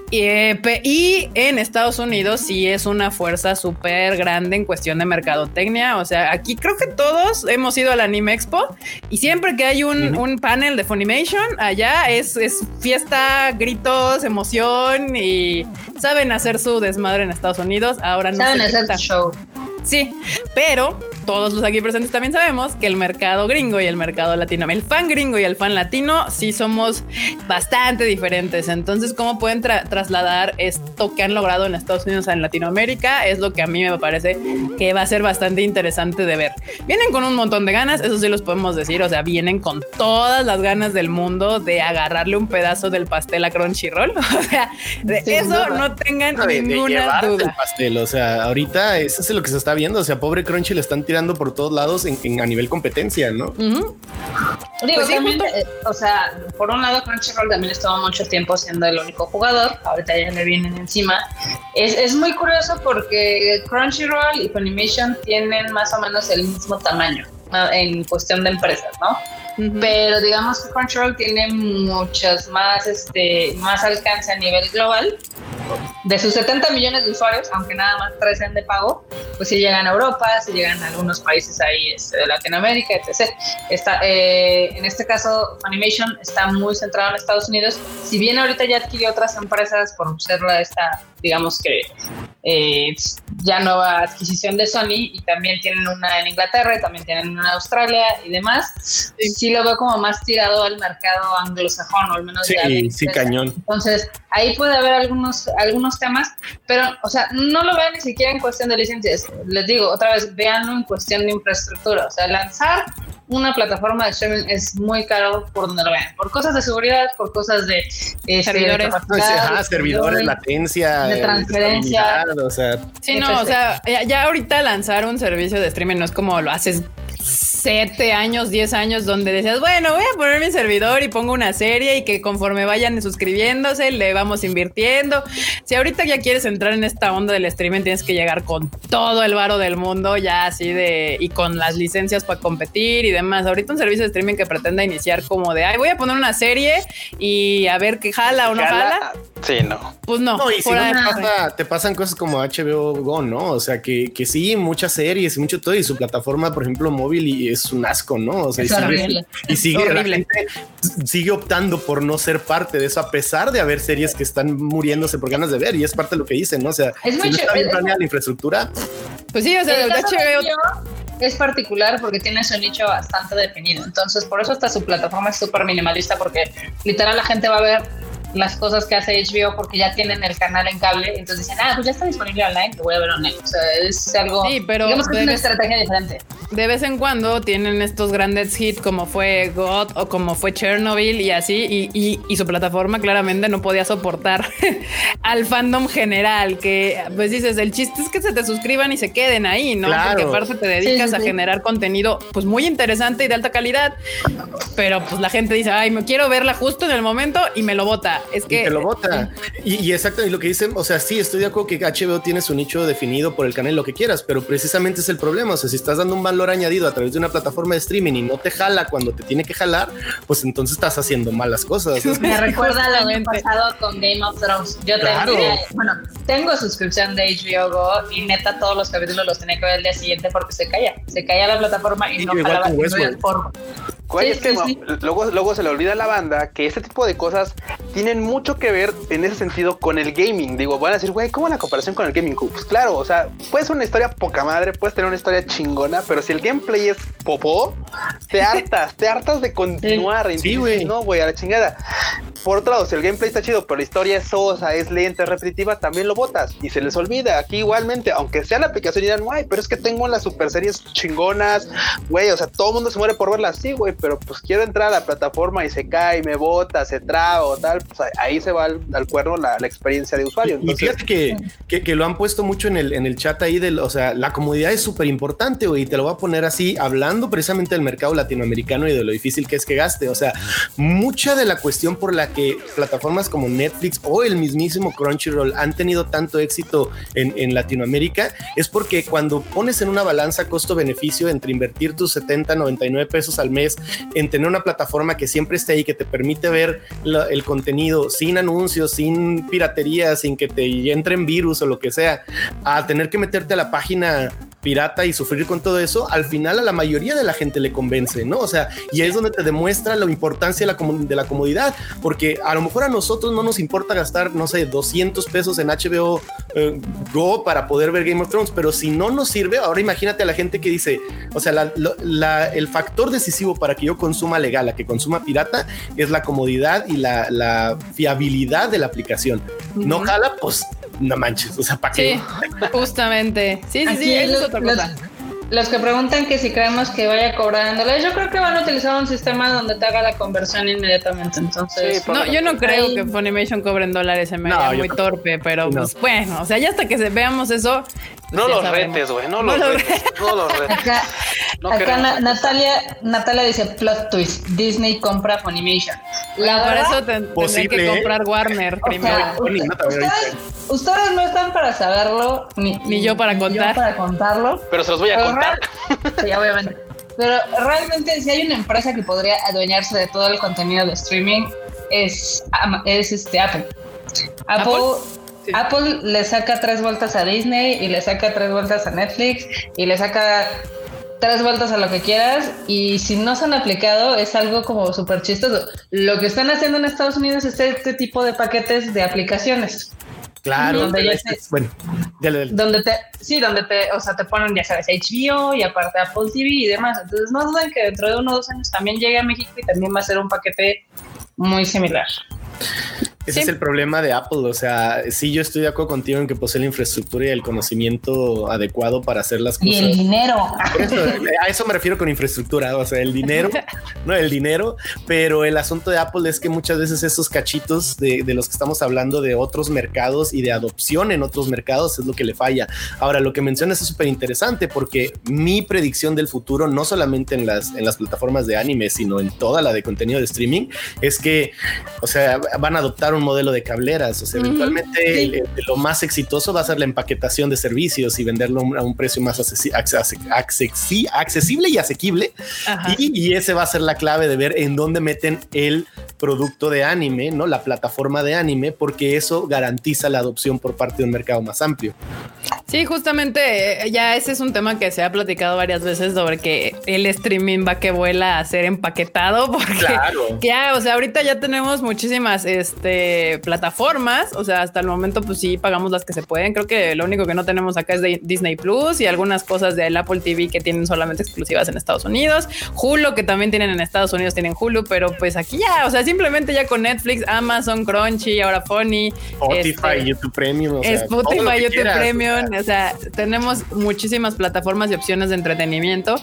Y, en Estados Unidos sí es una fuerza súper grande en cuestión de mercadotecnia. O sea, aquí creo que todos hemos ido al Anime Expo y siempre que hay un, un panel de Funimation, allá es, es fiesta, gritos, emoción y saben hacer su desmadre en Estados Unidos. Ahora no saben hacer show. Sí, pero todos los aquí presentes también sabemos que el mercado gringo y el mercado latino, el fan gringo y el fan latino, sí somos bastante diferentes. Entonces, ¿cómo pueden trasladar esto que han logrado en Estados Unidos en Latinoamérica? Es lo que a mí me parece que va a ser bastante interesante de ver. Vienen con un montón de ganas, eso sí los podemos decir, o sea, vienen con todas las ganas del mundo de agarrarle un pedazo del pastel a Crunchyroll. O sea, de eso no tengan ninguna duda. pastel, o sea, ahorita eso es lo que se está viendo. O sea, pobre Crunchy le están tirando por todos lados en, a nivel competencia, ¿no? Digo, pues eh, o sea, por un lado, Crunchyroll también estuvo mucho tiempo siendo el único jugador. Ahorita ya le vienen encima. Es, es muy curioso porque Crunchyroll y Funimation tienen más o menos el mismo tamaño en cuestión de empresas, ¿no? Pero digamos que Crunchyroll tiene muchas más, este, más alcance a nivel global. De sus 70 millones de usuarios, aunque nada más 3 sean de pago, pues si llegan a Europa, si llegan a algunos países ahí este, de Latinoamérica, etc. Está, eh, en este caso, Animation está muy centrado en Estados Unidos. Si bien ahorita ya adquirió otras empresas por ser esta, digamos que eh, ya nueva adquisición de Sony y también tienen una en Inglaterra y también tienen una en Australia y demás. Sí. lo veo como más tirado al mercado anglosajón o al menos sí, sí, cañón. Entonces ahí puede haber algunos algunos temas, pero o sea no lo vean ni siquiera en cuestión de licencias. Les digo otra vez, véanlo en cuestión de infraestructura, o sea lanzar una plataforma de streaming es muy caro por donde lo vean, por cosas de seguridad, por cosas de este, servidores, servidores, latencia, de transferencia, o sea, sí, no, o sea, ya, ahorita lanzar un servicio de streaming no es como lo haces siete años, diez años, donde decías, bueno, voy a poner mi servidor y pongo una serie y que conforme vayan suscribiéndose, le vamos invirtiendo. Si ahorita ya quieres entrar en esta onda del streaming, tienes que llegar con todo el varo del mundo, ya así de, y con las licencias para competir y demás. Ahorita un servicio de streaming que pretenda iniciar como de, ay, voy a poner una serie y a ver qué jala o no jala. Sí, no. Pues no. y si no te, pasan cosas como HBO Go, ¿no? O sea, que, que sí, muchas series y mucho todo, y su plataforma, por ejemplo, móvil y es un asco, ¿no? O sea, y sigue, la gente sigue optando por no ser parte de eso, a pesar de haber series que están muriéndose por ganas de ver, y es parte de lo que dicen, ¿no? O sea, es si no está bien planeada la infraestructura. Pues sí, o sea, el HBO es particular porque tiene su nicho bastante definido. Entonces, por eso hasta su plataforma es súper minimalista, porque literal la gente va a ver las cosas que hace HBO porque ya tienen el canal en cable, entonces dicen, ah, pues ya está disponible online, te voy a ver online. O sea, es algo, sí, pero digamos que es una estrategia diferente. De vez en cuando tienen estos grandes hits como fue God o como fue Chernobyl y así, y, y, su plataforma claramente no podía soportar al fandom general, que pues dices, el chiste es que se te suscriban y se queden ahí, ¿no? Porque aparte te dedicas a generar contenido pues muy interesante y de alta calidad, pero pues la gente dice, ay, me quiero verla justo en el momento y me lo bota es que. te lo vota. Y, y exactamente lo que dicen, o sea, sí, estoy de acuerdo que HBO tiene su nicho definido por el canal, lo que quieras, pero precisamente es el problema. O sea, si estás dando un valor añadido a través de una plataforma de streaming y no te jala cuando te tiene que jalar, pues entonces estás haciendo malas cosas. Me recuerda al año pasado con Game of Thrones. Yo tengo, bueno, tengo suscripción de HBO Go y neta todos los capítulos los tenía que ver el día siguiente porque se caía. Se caía la plataforma y no jalaba es que Luego, luego se le olvida a la banda que este tipo de cosas tienen mucho que ver en ese sentido con el gaming. Digo, van a decir, güey, ¿cómo la comparación con el gaming? Pues claro, o sea, puede ser una historia poca madre, puedes tener una historia chingona, pero si el gameplay es popó, te hartas, te hartas de continuar. Sí, güey. No, güey, a la chingada. Por otro lado, si el gameplay está chido, pero la historia es sosa, es lenta, es repetitiva, también lo botas y se les olvida. Aquí igualmente, aunque sea la aplicación y dirán, güey, pero es que tengo las super series chingonas, güey, o sea, todo el mundo se muere por verlas, sí, güey, pero pues quiero entrar a la plataforma y se cae, me bota, se traba o tal, pues ahí se va al, cuerno la, experiencia de usuario. y fíjate que, que, lo han puesto mucho en el, en el chat ahí, del, o sea, la comodidad es súper importante, güey, y te lo voy a poner así, hablando precisamente del mercado latinoamericano y de lo difícil que es que gaste, o sea, mucha de la cuestión por la que plataformas como Netflix o el mismísimo Crunchyroll han tenido tanto éxito en, en Latinoamérica es porque cuando pones en una balanza costo-beneficio entre invertir tus 70, 99 pesos al mes en tener una plataforma que siempre esté ahí, que te permite ver el contenido sin anuncios, sin piratería, sin que te entren virus o lo que sea, a tener que meterte a la página pirata y sufrir con todo eso, al final a la mayoría de la gente le convence, ¿no? O sea, y es donde te demuestra la importancia de la, de la comodidad, porque a lo mejor a nosotros no nos importa gastar, no sé, 200 pesos en HBO eh, Go para poder ver Game of Thrones, pero si no nos sirve, ahora imagínate a la gente que dice, o sea, el factor decisivo para que yo consuma legal, a que consuma pirata, es la comodidad y la, fiabilidad de la aplicación. No jala, pues no manches, o sea, ¿para qué? Sí, justamente. Sí, sí, sí, eso es otra cosa. Los que preguntan que si creemos que vaya cobrándole, yo creo que van a utilizar un sistema donde te haga la conversión inmediatamente. Entonces, no, yo no creo que Funimation cobre en dólares, se me no, muy torpe, pero pues bueno, o sea, ya hasta que veamos eso. No los retes, güey, no, los retes, no los retes. Acá, acá Natalia, Natalia dice plot twist, Disney compra Funimation. La Por eso tendría que ¿eh? comprar Warner primero. ustedes, no están para saberlo, ni, yo para contar. para contarlo. Pero se los voy a contar sí, obviamente. Pero realmente si hay una empresa que podría adueñarse de todo el contenido de streaming es, es este Apple. Apple, Apple, le saca tres vueltas a Disney y le saca tres vueltas a Netflix y le saca tres vueltas a lo que quieras y si no se han aplicado es algo como súper chistoso. Lo que están haciendo en Estados Unidos es este tipo de paquetes de aplicaciones. Claro, donde bueno, donde te, sí, donde te, o sea, te ponen, ya sabes, HBO y aparte Apple TV y demás. Entonces no duden que dentro de uno o dos años también llegue a México y también va a ser un paquete muy similar. Ese es el problema de Apple. O sea, sí, yo estoy de acuerdo contigo en que posee la infraestructura y el conocimiento adecuado para hacer las cosas. Y el dinero. a eso me refiero con infraestructura. O sea, el dinero, no el dinero, pero el asunto de Apple es que muchas veces esos cachitos de, los que estamos hablando de otros mercados y de adopción en otros mercados es lo que le falla. Ahora, lo que mencionas es súper interesante porque mi predicción del futuro, no solamente en las, en las plataformas de anime, sino en toda la de contenido de streaming, es que, o sea, van a adoptar un modelo de cableras. O sea, eventualmente lo más exitoso va a ser la empaquetación de servicios y venderlo a un precio más accesible y asequible. Y, ese va a ser la clave de ver en dónde meten el producto de anime, no la plataforma de anime, porque eso garantiza la adopción por parte de un mercado más amplio. Sí, justamente eh, ya ese es un tema que se ha platicado varias veces sobre que el streaming va que vuela a ser empaquetado porque claro. ya, o sea, ahorita ya tenemos muchísimas este plataformas. O sea, hasta el momento, pues sí pagamos las que se pueden. Creo que lo único que no tenemos acá es de Disney Plus y algunas cosas del Apple TV que tienen solamente exclusivas en Estados Unidos. Hulu, que también tienen en Estados Unidos, tienen Hulu, pero pues aquí ya, o sea, simplemente ya con Netflix, Amazon, Crunchy, ahora Funny, Spotify, este, YouTube Premium, o sea, Spotify, YouTube Premium. O sea, tenemos muchísimas plataformas y opciones de entretenimiento.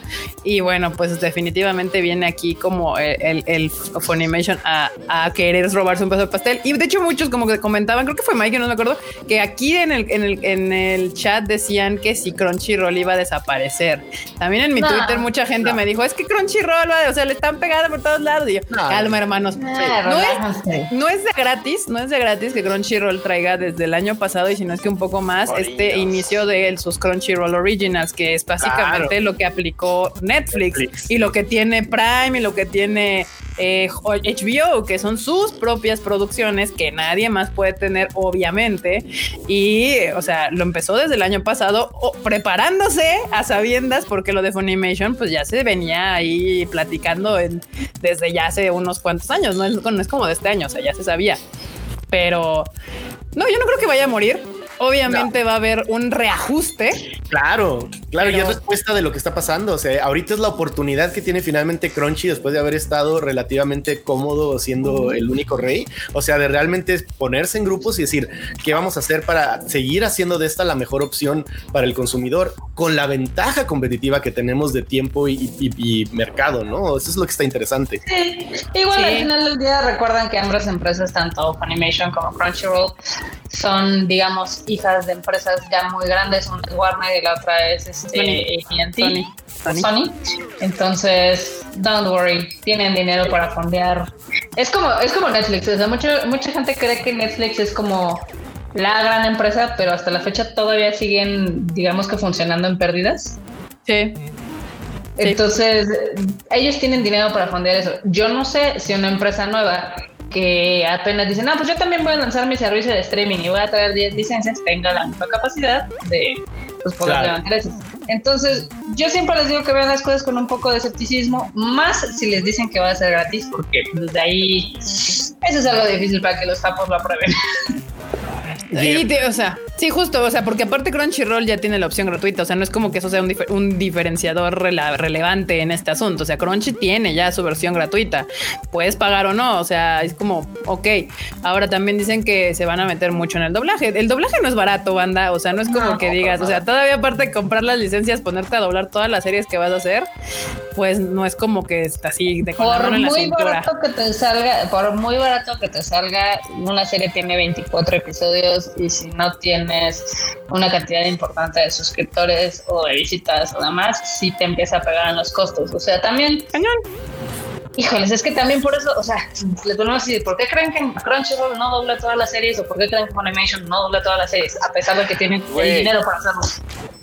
Y bueno, pues definitivamente viene aquí como el, el, Funimation a, a querer robarse un peso de pastel. Y de hecho, muchos como que comentaban, creo que fue Mike, no me acuerdo, que aquí en el, en el, en el chat decían que si Crunchyroll iba a desaparecer. También en mi Twitter mucha gente me dijo, es que Crunchyroll, o sea, le están pegando por todos lados. Y yo, calma, hermanos. no, es, no es de gratis, no es de gratis que Crunchyroll traiga desde el año pasado y si no es que un poco más, este inicio de sus Crunchyroll Originals, que es básicamente lo que aplicó Netflix, y lo que tiene Prime y lo que tiene HBO, que son sus propias producciones que nadie más puede tener, obviamente. Y, o sea, lo empezó desde el año pasado preparándose a sabiendas porque lo de Funimation pues ya se venía ahí platicando desde ya hace unos cuantos años, no no es como de este año, o sea, ya se sabía. Pero no, yo no creo que vaya a morir. Obviamente va a haber un reajuste. Claro, claro, y es respuesta de lo que está pasando. O sea, ahorita es la oportunidad que tiene finalmente Crunchy después de haber estado relativamente cómodo siendo el único rey. O sea, de realmente ponerse en grupos y decir qué vamos a hacer para seguir haciendo de esta la mejor opción para el consumidor con la ventaja competitiva que tenemos de tiempo y, mercado, ¿no? Eso es lo que está interesante. Sí. Igual al final del día recuerdan que ambas empresas, tanto Funimation como Crunchyroll, son, digamos, hijas de empresas ya muy grandes, una es Warner y la otra es este, Sony. Sony. Entonces, don't worry, tienen dinero para fondear. Es como, es como Netflix, o sea, mucha, mucha gente cree que Netflix es como la gran empresa, pero hasta la fecha todavía siguen, digamos que funcionando en pérdidas. Sí. Entonces, ellos tienen dinero para fondear eso. Yo no sé si una empresa nueva que apenas dicen, no, pues yo también voy a lanzar mi servicio de streaming y voy a traer 10 licencias, tenga la misma capacidad de pues, poder levantar eso. Entonces, yo siempre les digo que vean las cosas con un poco de escepticismo, más si les dicen que va a ser gratis, porque desde pues, ahí eso es algo difícil para que los tapos lo aprueben. Y, o sea, sí, justo, o sea, porque aparte Crunchyroll ya tiene la opción gratuita, o sea, no es como que eso sea un, diferenciador relevante en este asunto, o sea, Crunchy tiene ya su versión gratuita, puedes pagar o no, o sea, es como, ok, ahora también dicen que se van a meter mucho en el doblaje, el doblaje no es barato, banda, o sea, no es como que digas, o sea, todavía aparte de comprar las licencias, ponerte a doblar todas las series que vas a hacer, pues no es como que está así de por muy barato que te salga, por muy barato que te salga, una serie tiene 24 episodios y si no tienes una cantidad importante de suscriptores o de visitas o demás, sí te empieza a pegar en los costos. O sea, también... Híjoles, es que también por eso, o sea, les ponemos así, ¿por qué creen que Crunchyroll no dobla todas las series o por qué creen que Funimation no dobla todas las series a pesar de que tienen el dinero para hacerlo?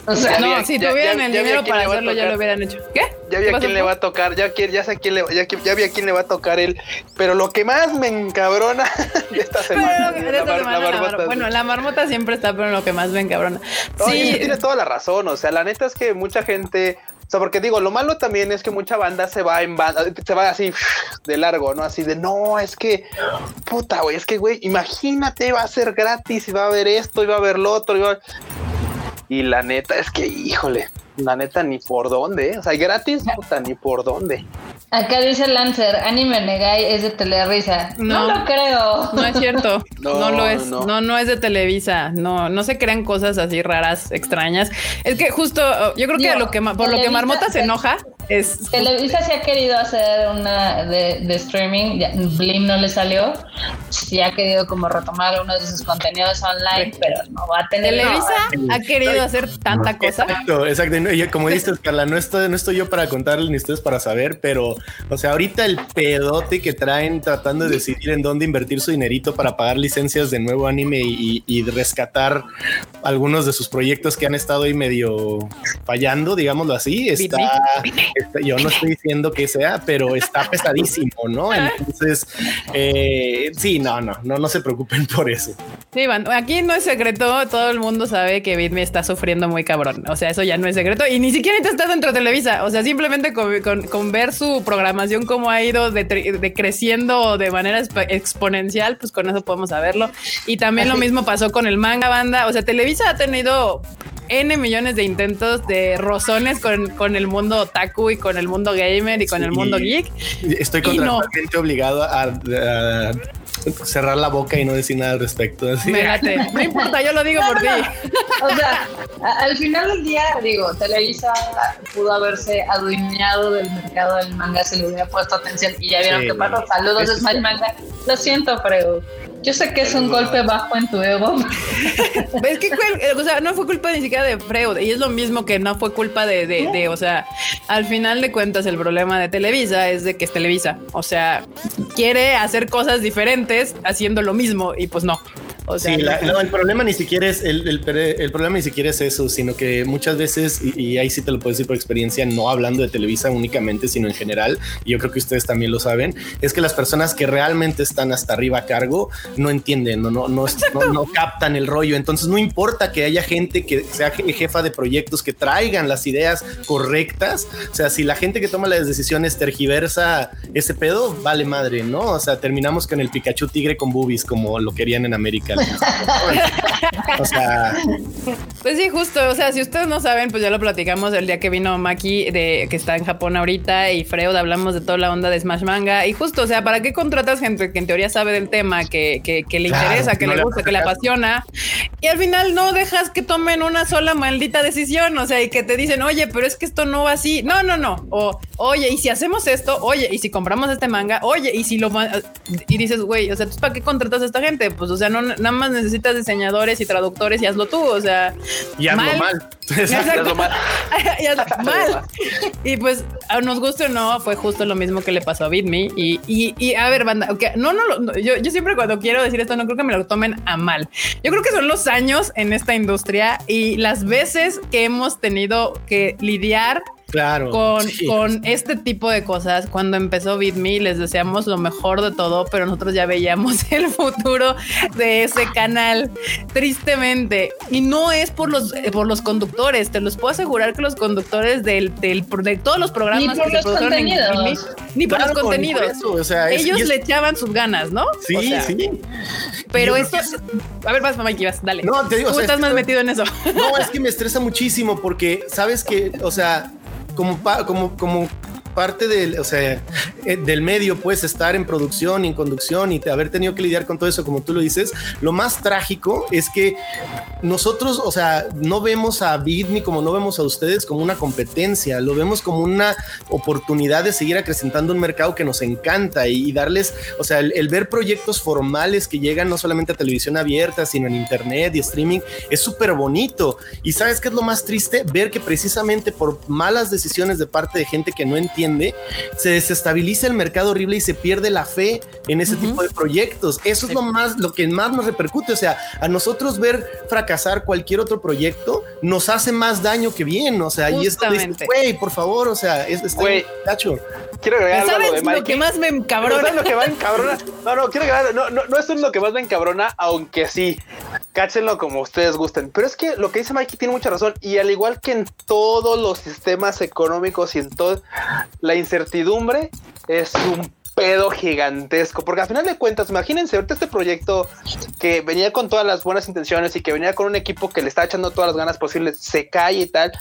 O sea, no, si tuvieran el dinero para hacerlo ya lo hubieran hecho. ¿Qué? Ya vi a quién le va a tocar, ya, ya sé a quién le ya, ya vi a quién le va a tocar él, pero lo que más me encabrona de esta semana, bueno, la marmota siempre está, pero lo que más me encabrona. sí, tiene toda la razón, o sea, la neta es que mucha gente o sea, porque digo, lo malo también es que mucha banda se va en banda, se va así de largo, ¿no? Así de, no, es que, puta, güey, es que, güey, imagínate, va a ser gratis y va a haber esto y va a haber lo otro. Y, y la neta es que, híjole, la neta ni por dónde, ¿eh? o sea, gratis, puta, ni por dónde. Acá dice Lancer, Anime Negai es de Telerisa. No, lo creo. No es cierto. no, lo es. No. no. es de Televisa. No, no se crean cosas así raras, extrañas. Es que justo, yo creo que, lo que por lo que Marmota se enoja es. Televisa se ha querido hacer una de, streaming. Blim no le salió. Sí ha querido como retomar uno de sus contenidos online, pero no va a tener. Televisa ha querido hacer tanta cosa. Exacto, exacto. como dices, Carla, no estoy, no estoy yo para contarles ni ustedes para saber, pero o sea, ahorita el pedote que traen tratando de decidir en dónde invertir su dinerito para pagar licencias de nuevo anime y, rescatar algunos de sus proyectos que han estado ahí medio fallando, digámoslo así, está, yo no estoy diciendo que sea, pero está pesadísimo, ¿no? Entonces, eh, sí, no, no, no, no se preocupen por eso. Sí, aquí no es secreto, todo el mundo sabe que Bitme está sufriendo muy cabrón, o sea, eso ya no es secreto y ni siquiera está dentro de Televisa, o sea, simplemente con ver su programación cómo ha ido de, creciendo de manera exponencial, pues con eso podemos saberlo. Y también lo mismo pasó con el manga banda. O sea, Televisa ha tenido N millones de intentos de rozones con, el mundo otaku y con el mundo gamer y con el mundo geek. Estoy contractualmente obligado a, cerrar la boca y no decir nada al respecto. Así. no importa, yo lo digo por ti. O sea, al final del día, digo, Televisa pudo haberse adueñado del mercado del manga si le hubiera puesto atención y ya vieron que pasó. Saludos, es Smile Manga. Lo siento, pero yo sé que es un golpe bajo en tu ego. ¿Ves que o sea, no fue culpa ni siquiera de Freud y es lo mismo que no fue culpa de, de, o sea, al final de cuentas el problema de Televisa es de que es Televisa, o sea, quiere hacer cosas diferentes haciendo lo mismo y pues no. O sea, sí, no, el problema ni siquiera es el, el, problema ni siquiera es eso, sino que muchas veces, y, ahí sí te lo puedo decir por experiencia, no hablando de Televisa únicamente, sino en general, y yo creo que ustedes también lo saben, es que las personas que realmente están hasta arriba a cargo no entienden, no, no, no, no, captan el rollo. Entonces no importa que haya gente que sea jefa de proyectos que traigan las ideas correctas. O sea, si la gente que toma las decisiones tergiversa ese pedo, vale madre, ¿no? O sea, terminamos con el Pikachu tigre con boobies como lo querían en América. O sea, pues sí, justo. O sea, si ustedes no saben, pues ya lo platicamos el día que vino Maki de que está en Japón ahorita y Freud hablamos de toda la onda de Smash Manga y justo, o sea, ¿para qué contratas gente que en teoría sabe del tema, que, que, le interesa, que le gusta, que le apasiona y al final no dejas que tomen una sola maldita decisión? O sea, y que te dicen, oye, pero es que esto no va así. No, no, no. O, oye, y si hacemos esto, oye, y si compramos este manga, oye, y si lo y dices, güey, o sea, ¿tú para qué contratas a esta gente? Pues, o sea, no nada más necesitas diseñadores y traductores y hazlo tú. O sea, y hazlo mal. mal. Hazlo mal. mal. Y pues, nos guste o no, fue justo lo mismo que le pasó a BitMe. Y, y, y a ver, banda, okay, no, no, no yo, yo siempre cuando quiero decir esto, no creo que me lo tomen a mal. Yo creo que son los años en esta industria y las veces que hemos tenido que lidiar Claro. Con, con este tipo de cosas. Cuando empezó BitMe, les deseamos lo mejor de todo, pero nosotros ya veíamos el futuro de ese canal, tristemente. Y no es por los, eh, por los conductores, te los puedo asegurar que los conductores del, del de todos los programas ni por que los contenidos. ni por los contenidos. Ellos le echaban sus ganas, ¿no? Sí, sí. Pero esto, a ver, vas, mamá, vas, dale. No, te digo, ¿Cómo estás más metido en eso? No, es que me estresa muchísimo porque sabes que, o sea, como, como, como parte del, o sea, eh, del medio, pues estar en producción en conducción y haber tenido que lidiar con todo eso, como tú lo dices, lo más trágico es que nosotros, o sea, no vemos a Bitme como no vemos a ustedes como una competencia, lo vemos como una oportunidad de seguir acrecentando un mercado que nos encanta y, darles, o sea, el, ver proyectos formales que llegan no solamente a televisión abierta, sino en internet y streaming, es súper bonito. Y sabes qué es lo más triste? Ver que precisamente por malas decisiones de parte de gente que no entiende, se desestabiliza el mercado horrible y se pierde la fe en ese tipo de proyectos. Eso es lo más, lo que más nos repercute. O sea, a nosotros ver fracasar cualquier otro proyecto nos hace más daño que bien. O sea, y esto güey, por favor, o sea, es, güey, tacho. Quiero agregar algo de Lo que más me encabrona. lo que va encabrona? No, no, quiero agregar, no, no, no, esto es lo que más me encabrona, aunque sí, cáchenlo como ustedes gusten. Pero es que lo que dice Mikey tiene mucha razón. Y al igual que en todos los sistemas económicos y en todo, la incertidumbre es un pedo gigantesco, porque al final de cuentas, imagínense ahorita este proyecto que venía con todas las buenas intenciones y que venía con un equipo que le está echando todas las ganas posibles, se cae y tal.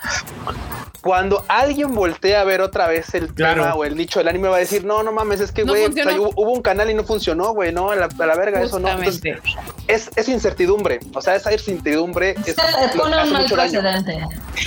Cuando alguien voltea a ver otra vez el tema o el nicho del anime, va a decir: No, no mames, es que güey, hubo, un canal y no funcionó, güey, no, a la, verga, eso no. Es, es incertidumbre, o sea, esa incertidumbre es, pone un mal precedente.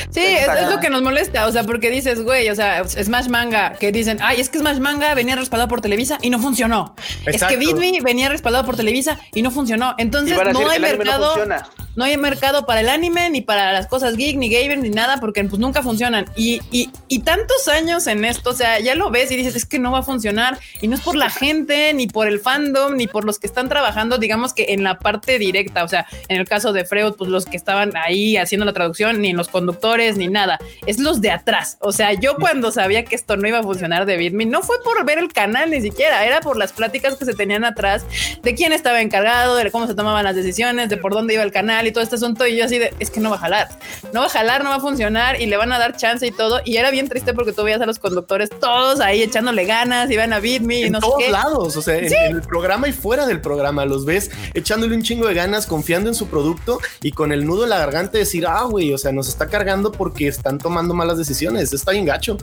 Sí, es, lo que nos molesta, o sea, porque dices, güey, o sea, Smash Manga, que dicen, ay, es que Smash Manga venía respaldado por televisión y no funcionó. Es que Bitme venía respaldado por Televisa y no funcionó. Entonces no hay mercado. No, hay mercado para el anime, ni para las cosas geek, ni gamer, ni nada, porque pues nunca funcionan. Y, y, y tantos años en esto, o sea, ya lo ves y dices, es que no va a funcionar. Y no es por la gente, ni por el fandom, ni por los que están trabajando, digamos que en la parte directa. O sea, en el caso de Freud, pues los que estaban ahí haciendo la traducción, ni los conductores, ni nada. Es los de atrás. O sea, yo cuando sabía que esto no iba a funcionar de Bitme, no fue por ver el canal ni siquiera era por las pláticas que se tenían atrás de quién estaba encargado, de cómo se tomaban las decisiones, de por dónde iba el canal y todo este asunto. Y yo así de, es que no va a jalar, no va a jalar, no va a funcionar y le van a dar chance y todo. Y era bien triste porque tú veías a los conductores todos ahí echándole ganas, iban a Beat Me y en no todos lados, o sea, en, el programa y fuera del programa, los ves echándole un chingo de ganas, confiando en su producto y con el nudo en la garganta decir, ah, güey, o sea, nos está cargando porque están tomando malas decisiones. Está bien gacho.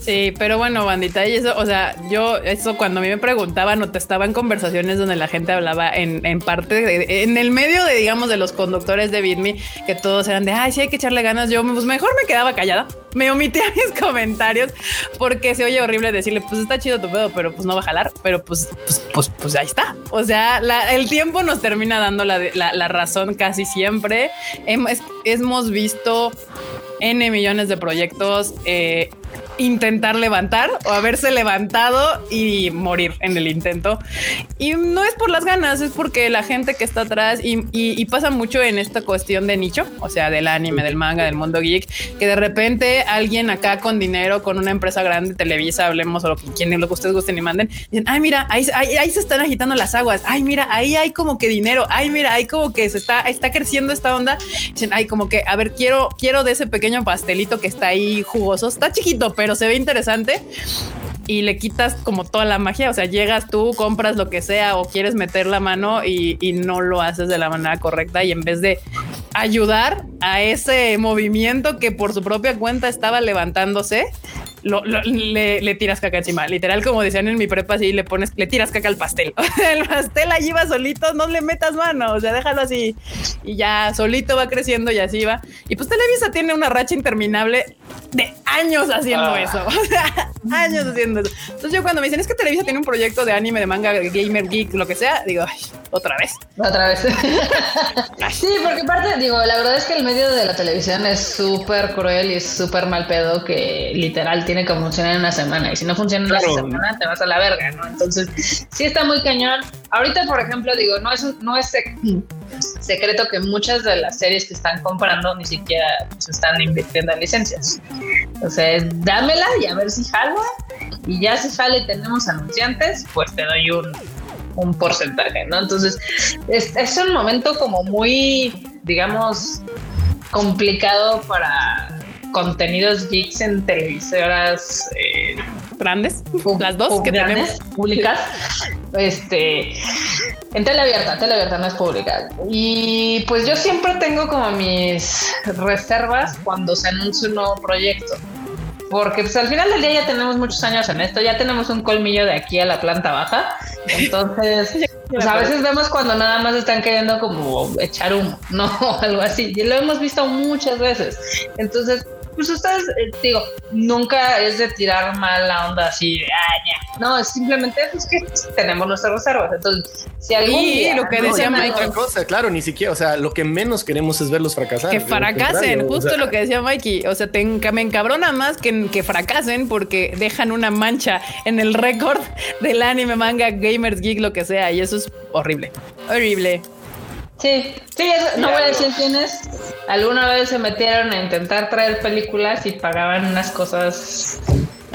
Sí, pero bueno, bandita, y eso, o sea, yo, eso cuando a mí me preguntaban o te estaban conversaciones donde la gente hablaba en, en parte, en el medio de, digamos, de los conductores de Bitme, que todos eran de, ay, sí hay que echarle ganas. Yo, pues mejor me quedaba callada, me omitía mis comentarios porque se oye horrible decirle, pues está chido tu pedo, pero pues no va a jalar, pero pues, pues, pues, pues ahí está. O sea, el tiempo nos termina dando la, la, razón casi siempre. Hemos, hemos visto N millones de proyectos. Eh, intentar levantar o haberse levantado y morir en el intento. Y no es por las ganas, es porque la gente que está atrás y, pasa mucho en esta cuestión de nicho, o sea, del anime, del manga, del mundo geek, que de repente alguien acá con dinero, con una empresa grande, Televisa, hablemos o lo que, quien, lo que ustedes gusten y manden, dicen, ay, mira, ahí, ahí, se están agitando las aguas, ay, mira, ahí hay como que dinero, ay, mira, ahí como que se está, está creciendo esta onda. Dicen, ay, como que, a ver, quiero, quiero de ese pequeño pastelito que está ahí jugoso, está chiquito, pero se ve interesante y le quitas como toda la magia. O sea, llegas tú, compras lo que sea o quieres meter la mano y, y, no lo haces de la manera correcta. Y en vez de ayudar a ese movimiento que por su propia cuenta estaba levantándose, le, tiras caca encima. Literal, como decían en mi prepa, así le pones, le tiras caca al pastel. el pastel allí va solito, no le metas mano, o sea, déjalo así y ya solito va creciendo y así va. Y pues Televisa tiene una racha interminable de años haciendo ah. eso, o sea, años haciendo eso. Entonces yo cuando me dicen es que Televisa tiene un proyecto de anime, de manga, gamer, geek, lo que sea, digo, otra vez. Otra vez. sí, porque aparte, digo, la verdad es que el medio de la televisión es súper cruel y es súper mal pedo que literal tiene que funcionar en una semana. Y si no funciona en una semana, te vas a la verga, ¿no? Entonces, sí está muy cañón. Ahorita, por ejemplo, digo, no es, no es secreto que muchas de las series que están comprando ni siquiera se están invirtiendo en licencias. Entonces, dámela y a ver si jala. Y ya si jala y tenemos anunciantes, pues te doy un, un porcentaje, ¿no? Entonces, es, es un momento como muy, digamos, complicado para contenidos geeks en televisoras eh, grandes, las dos que tenemos públicas, este, en tele abierta, tele abierta no es pública. Y pues yo siempre tengo como mis reservas cuando se anuncia un nuevo proyecto. Porque pues al final del día ya tenemos muchos años en esto, ya tenemos un colmillo de aquí a la planta baja. Entonces, pues a veces vemos cuando nada más están queriendo como echar humo, ¿no? Algo así. Y lo hemos visto muchas veces. Entonces, pues ustedes, eh, digo, nunca es de tirar mal la onda así de, ah, no, es simplemente pues, que tenemos nuestras reservas. Entonces, si algún y lo que decía Mike. Otra cosa, claro, ni siquiera, o sea, lo que menos queremos es verlos fracasar. Que fracasen, justo lo que decía Mikey. O sea, te, me encabrona más que, que fracasen porque dejan una mancha en el récord del anime, manga, gamers, geek, lo que sea. Y eso es horrible. Horrible. Sí, sí, no voy a decir quiénes. Alguna vez se metieron a intentar traer películas y pagaban unas cosas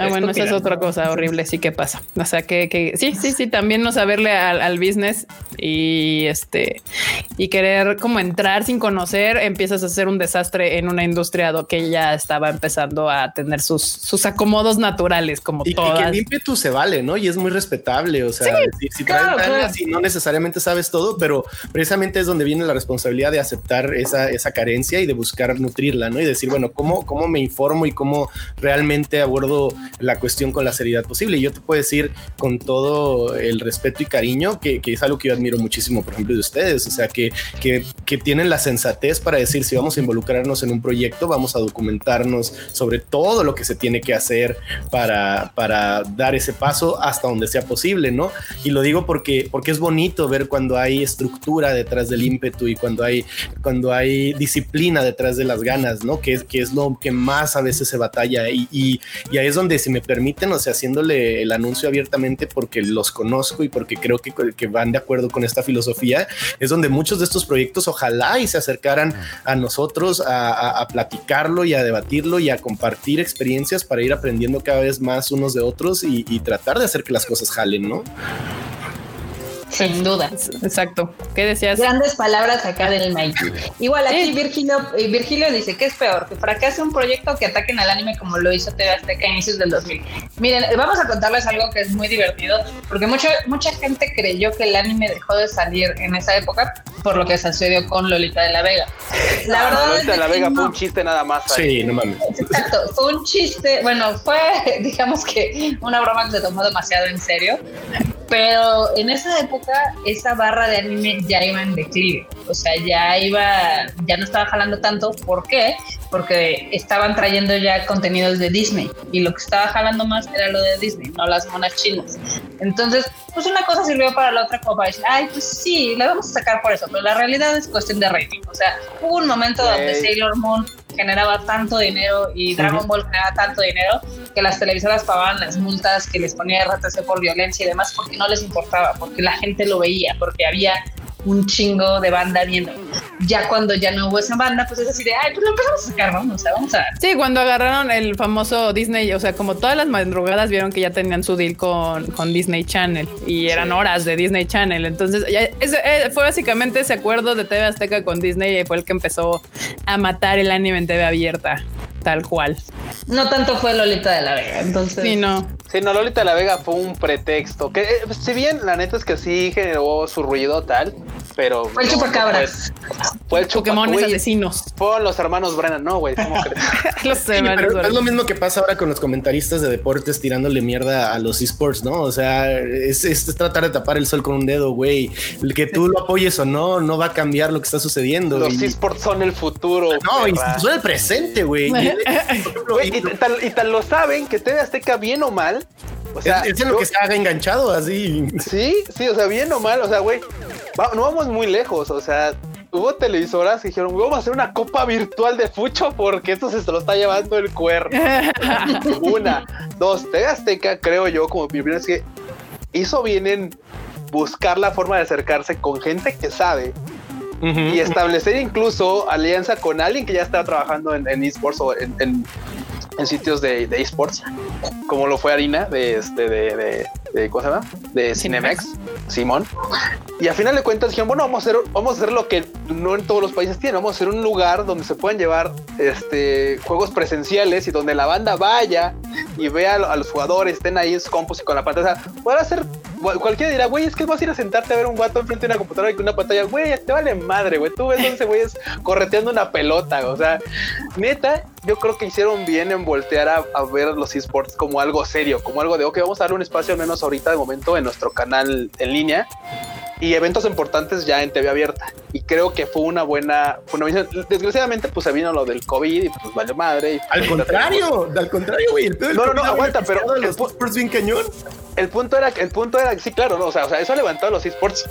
Ah, bueno, esa es otra cosa horrible, sí que pasa. O sea, que, que sí, sí, sí, también no saberle al, al, business y este y querer como entrar sin conocer, empiezas a hacer un desastre en una industria que ya estaba empezando a tener sus, sus acomodos naturales, como y, todas. Y que el ímpetu se vale, ¿no? Y es muy respetable. O sea, si, si claro, no necesariamente sabes todo, pero precisamente es donde viene la responsabilidad de aceptar esa, esa carencia y de buscar nutrirla, ¿no? Y decir, bueno, ¿cómo, cómo me informo y cómo realmente abordo la cuestión con la seriedad posible. Y yo te puedo decir con todo el respeto y cariño que, es algo que yo admiro muchísimo, por ejemplo, de ustedes. O sea, que, que, tienen la sensatez para decir si vamos a involucrarnos en un proyecto, vamos a documentarnos sobre todo lo que se tiene que hacer para, para dar ese paso hasta donde sea posible, ¿no? Y lo digo porque, porque es bonito ver cuando hay estructura detrás del ímpetu y cuando hay, cuando hay disciplina detrás de las ganas, ¿no? Que, que es lo que más a veces se batalla y, y ahí es donde si me permiten, o sea, haciéndole el anuncio abiertamente porque los conozco y porque creo que, que van de acuerdo con esta filosofía, es donde muchos de estos proyectos ojalá y se acercaran a nosotros a, platicarlo y a debatirlo y a compartir experiencias para ir aprendiendo cada vez más unos de otros y, y tratar de hacer que las cosas jalen, ¿no? Sin duda. Exacto. ¿Qué decías? Grandes palabras acá del Mikey. Igual aquí Virgilio, eh, Virgilio dice que es peor, que fracase un proyecto que ataquen al anime como lo hizo TV Azteca a inicios del 2000. Miren, vamos a contarles algo que es muy divertido, porque mucha mucha gente creyó que el anime dejó de salir en esa época por lo que sucedió con Lolita de la Vega. La verdad Lolita de la Vega fue un chiste nada más. Sí, no mames. Exacto, fue un chiste, bueno, fue digamos que una broma que se tomó demasiado en serio, pero en esa época esa barra de anime ya iba en declive, o sea, ya iba, ya no estaba jalando tanto, ¿por qué? Porque estaban trayendo ya contenidos de Disney y lo que estaba jalando más era lo de Disney, no las monas chinas. Entonces, pues una cosa sirvió para la otra como para decir, ay, pues sí, la vamos a sacar por eso, pero la realidad es cuestión de rating, o sea, hubo un momento donde Sailor Moon generaba tanto dinero y Dragon Ball generaba tanto dinero que las televisoras pagaban las multas que les ponía RTC por violencia y demás porque no les importaba, porque la gente lo veía, porque había un chingo de banda viendo. Ya cuando ya no hubo esa banda, pues es así de, ay, pues lo empezamos a sacar, vamos, sea, vamos a... Sí, cuando agarraron el famoso Disney, o sea, como todas las madrugadas vieron que ya tenían su deal con, con Disney Channel y eran horas de Disney Channel. Entonces, ya, ese, eh, fue básicamente ese acuerdo de TV Azteca con Disney y fue el que empezó a matar el anime en TV abierta tal cual. No tanto fue Lolita de la Vega, entonces. Sí, no. Sí, no, Lolita de la Vega fue un pretexto. Que eh, si bien la neta es que sí generó su ruido tal, pero. Fue el chupacabra. Pues, fue el Pokémon asesinos. Fueron los hermanos Brennan, ¿no, güey? los hermanos Es lo mismo que pasa ahora con los comentaristas de deportes tirándole mierda a los esports, ¿no? O sea, es, es tratar de tapar el sol con un dedo, güey. El que tú lo apoyes o no, no va a cambiar lo que está sucediendo. Los esports son el futuro. No, y son el presente, güey. y, tal, lo saben que TV Azteca, bien o mal, o sea, es, en lo que se haga enganchado así. Sí, sí, o sea, bien o mal, o sea, güey, no vamos muy lejos, o sea, hubo televisoras que dijeron, vamos a hacer una copa virtual de fucho porque esto se lo está llevando el cuerno. una, dos, TV Azteca, creo yo, como mi opinión es que hizo bien en buscar la forma de acercarse con gente que sabe y establecer incluso alianza con alguien que ya estaba trabajando en, esports o en, sitios de, esports, como lo fue Harina de este de, de, ¿cómo se llama? De Cinemex, Simón. Y al final de cuentas dijeron, bueno, vamos a hacer, vamos a hacer lo que no en todos los países tienen, vamos a hacer un lugar donde se puedan llevar este juegos presenciales y donde la banda vaya y vea a los jugadores, estén ahí en sus compus y con la pantalla. O hacer cualquiera dirá, güey, es que vas a ir a sentarte a ver un guato enfrente de una computadora y con una pantalla, güey, te vale madre, güey. Tú ves 11 güeyes correteando una pelota, o sea, neta, yo creo que hicieron bien en voltear a, ver los esports como algo serio, como algo de, ok, vamos a darle un espacio al menos ahorita de momento en nuestro canal en línea y eventos importantes ya en TV abierta. Y creo que fue una buena, fue una. Desgraciadamente, pues se vino lo del COVID y pues valió madre. Y, al contrario, al contrario, güey. No, no, no, aguanta, pero los esports bien cañón. El punto era, el punto era, sí, claro, no, o sea, o sea, eso ha levantado los esports